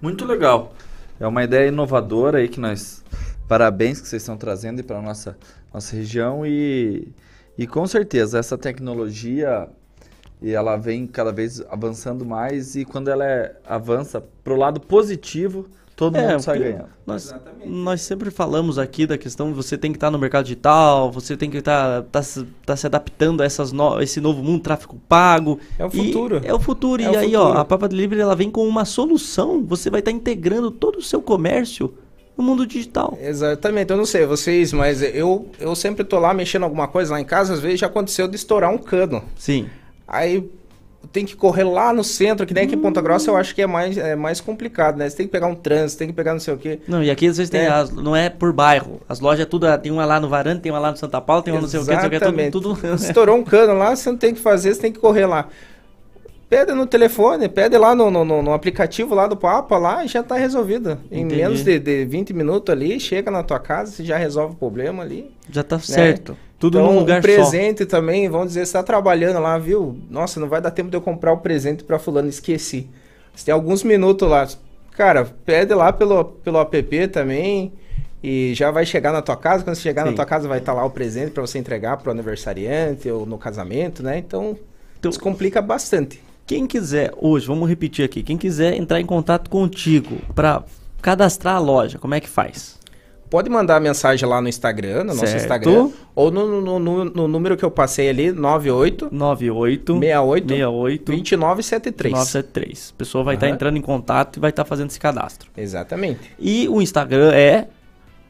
Muito legal. É uma ideia inovadora aí que nós. Parabéns que vocês estão trazendo para nossa nossa região e e com certeza essa tecnologia e ela vem cada vez avançando mais e quando ela é- avança pro lado positivo, todo É, mundo sai ganhando. Nós, nós sempre falamos aqui da questão de você tem que estar no mercado digital, você tem que estar tá, se- tá se adaptando a essas no- esse novo mundo tráfego pago. É o futuro. É o futuro. É e o aí, ó, futuro. a Papa Delivery ela vem com uma solução. Você vai estar integrando todo o seu comércio no mundo digital. Exatamente, eu não sei vocês, mas eu, eu sempre tô lá mexendo alguma coisa lá em casa, às vezes já aconteceu de estourar um cano. Sim. Aí tem que correr lá no centro, que nem aqui em Ponta Grossa eu acho que é mais, é mais complicado, né? Você tem que pegar um trânsito, tem que pegar não sei o quê. Não, e aqui às vezes tem É. as, não é por bairro. As lojas tudo, tem uma lá no Varanda, tem uma lá no Santa Paula, tem uma não sei o que, não sei o Exatamente. tudo, tudo... Estourou um cano lá, você não tem que fazer, você tem que correr lá. Pede no telefone, pede lá no, no, no- no aplicativo lá do Papa lá e já tá resolvido. Em Entendi. menos de, de 20 minutos ali, chega na tua casa, você já resolve o problema ali. Já tá né? certo. Tudo então, num lugar um só. presente também, vamos dizer, você tá trabalhando lá, viu? Nossa, não vai dar tempo de eu comprar o presente pra fulano, esqueci. Você tem alguns minutos lá. Cara, pede lá pelo, pelo app também. E já vai chegar na tua casa. Quando você chegar na Sim. tua casa, vai estar lá o presente pra você entregar pro aniversariante ou no casamento, né? Então, descomplica bastante. Quem quiser, hoje, vamos repetir aqui, quem quiser entrar em contato contigo para cadastrar a loja, como é que faz? Pode mandar mensagem lá no Instagram, no nosso Certo. Instagram. Ou no, no, no- no número que eu passei ali, 98 98 68 68 2973. 973. A pessoa vai estar Aham. entrando em contato e vai estar fazendo esse cadastro. Exatamente. E o Instagram é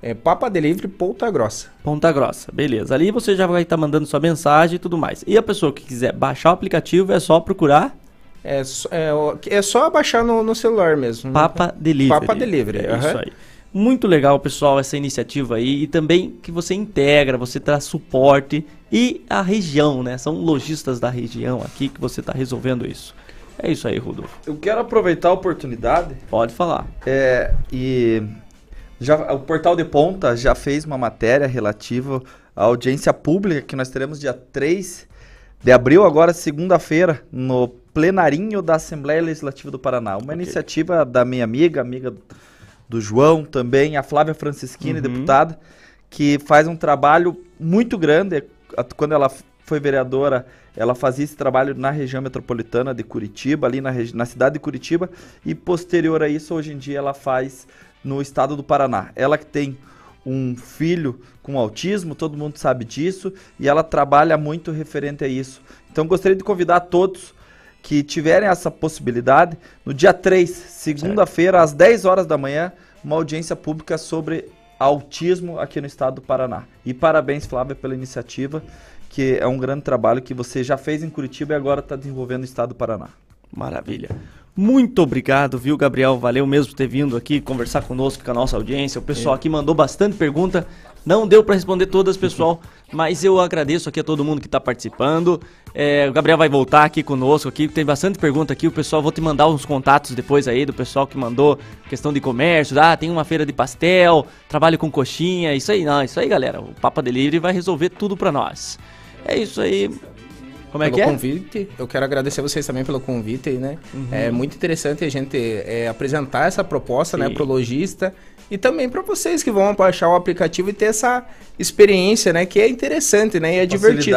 É Papa Delivery Ponta Grossa. Ponta Grossa, beleza. Ali você já vai estar mandando sua mensagem e tudo mais. E a pessoa que quiser baixar o aplicativo é só procurar É, só- é, é só baixar no, no celular mesmo. Papa Delivery. Papa Delivery. É aham. isso aí. Muito legal, pessoal, essa iniciativa aí. E também que você integra, você traz suporte. E a região, né? São lojistas da região aqui que você está resolvendo isso. É isso aí, Rodolfo. Eu quero aproveitar a oportunidade. Pode falar. É, e já, o Portal de Ponta já fez uma matéria relativa à audiência pública que nós teremos dia 3 de abril, agora segunda-feira, no plenarinho da Assembleia Legislativa do Paraná. Uma iniciativa da minha amiga, amiga do João também, a Flávia Francisquini, Uhum. deputada, que faz um trabalho muito grande. Quando ela foi vereadora, ela fazia esse trabalho na região metropolitana de Curitiba, ali na, na cidade de Curitiba, e posterior a isso, hoje em dia, ela faz no estado do Paraná. Ela que tem um filho com autismo, todo mundo sabe disso, e ela trabalha muito referente a isso. Então, gostaria de convidar todos que tiverem essa possibilidade, no dia 3, segunda-feira, às 10 horas da manhã, uma audiência pública sobre autismo aqui no estado do Paraná. E parabéns, Flávia, pela iniciativa, que é um grande trabalho que você já fez em Curitiba e agora está desenvolvendo no estado do Paraná. Maravilha. Muito obrigado, viu, Gabriel? Valeu mesmo por ter vindo aqui conversar conosco com a nossa audiência. O pessoal É. aqui mandou bastante pergunta. Não deu para responder todas, pessoal, mas eu agradeço aqui a todo mundo que está participando. É, o Gabriel vai voltar aqui conosco aqui, tem bastante pergunta aqui. O pessoal, vou te mandar uns contatos depois aí do pessoal que mandou questão de comércio. Ah, tem uma feira de pastel, trabalho com coxinha, isso aí, não, isso aí, galera. O Papa Delivery vai resolver tudo para nós. É isso aí. Como é pelo que é? convite. Eu quero agradecer vocês também pelo convite né? Uhum. É muito interessante a gente é, apresentar essa proposta, né, Sim. pro lojista E também para vocês que vão baixar o aplicativo e ter essa experiência, né? Que é interessante, né? E é divertido.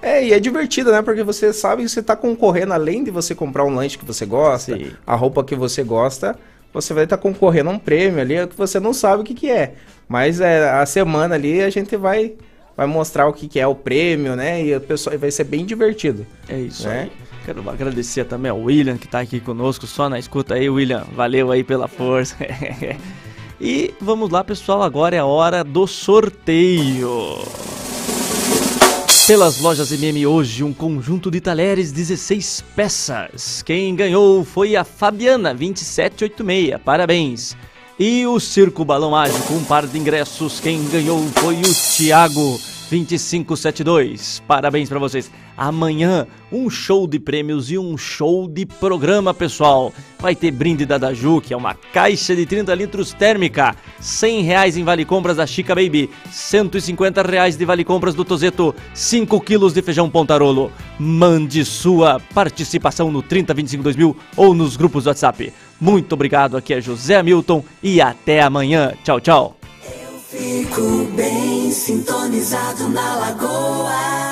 É, e é divertido, né? Porque você sabe que você tá concorrendo, além de você comprar um lanche que você gosta, a roupa que você gosta, você vai estar concorrendo a um prêmio ali que você não sabe o que, que é. Mas é, a semana ali a gente vai, vai mostrar o que, que é o prêmio, né? E o pessoal vai ser bem divertido. É isso né? aí. Quero agradecer também ao William que tá aqui conosco, só na escuta aí, William. Valeu aí pela força. e vamos lá, pessoal, agora é a hora do sorteio. Pelas lojas MM hoje, um conjunto de talheres 16 peças. Quem ganhou foi a Fabiana 2786. Parabéns. E o Circo Balão Mágico, um par de ingressos. Quem ganhou foi o Thiago 2572. Parabéns pra vocês. Amanhã, um show de prêmios e um show de programa, pessoal. Vai ter brinde da Daju, que é uma caixa de 30 litros térmica. 100 reais em Vale Compras da Chica Baby. 150 reais de Vale Compras do Tozeto. 5 quilos de feijão pontarolo. Mande sua participação no 30252000 ou nos grupos do WhatsApp. Muito obrigado, aqui é José Hamilton e até amanhã. Tchau, tchau. Fico bem sintonizado na lagoa.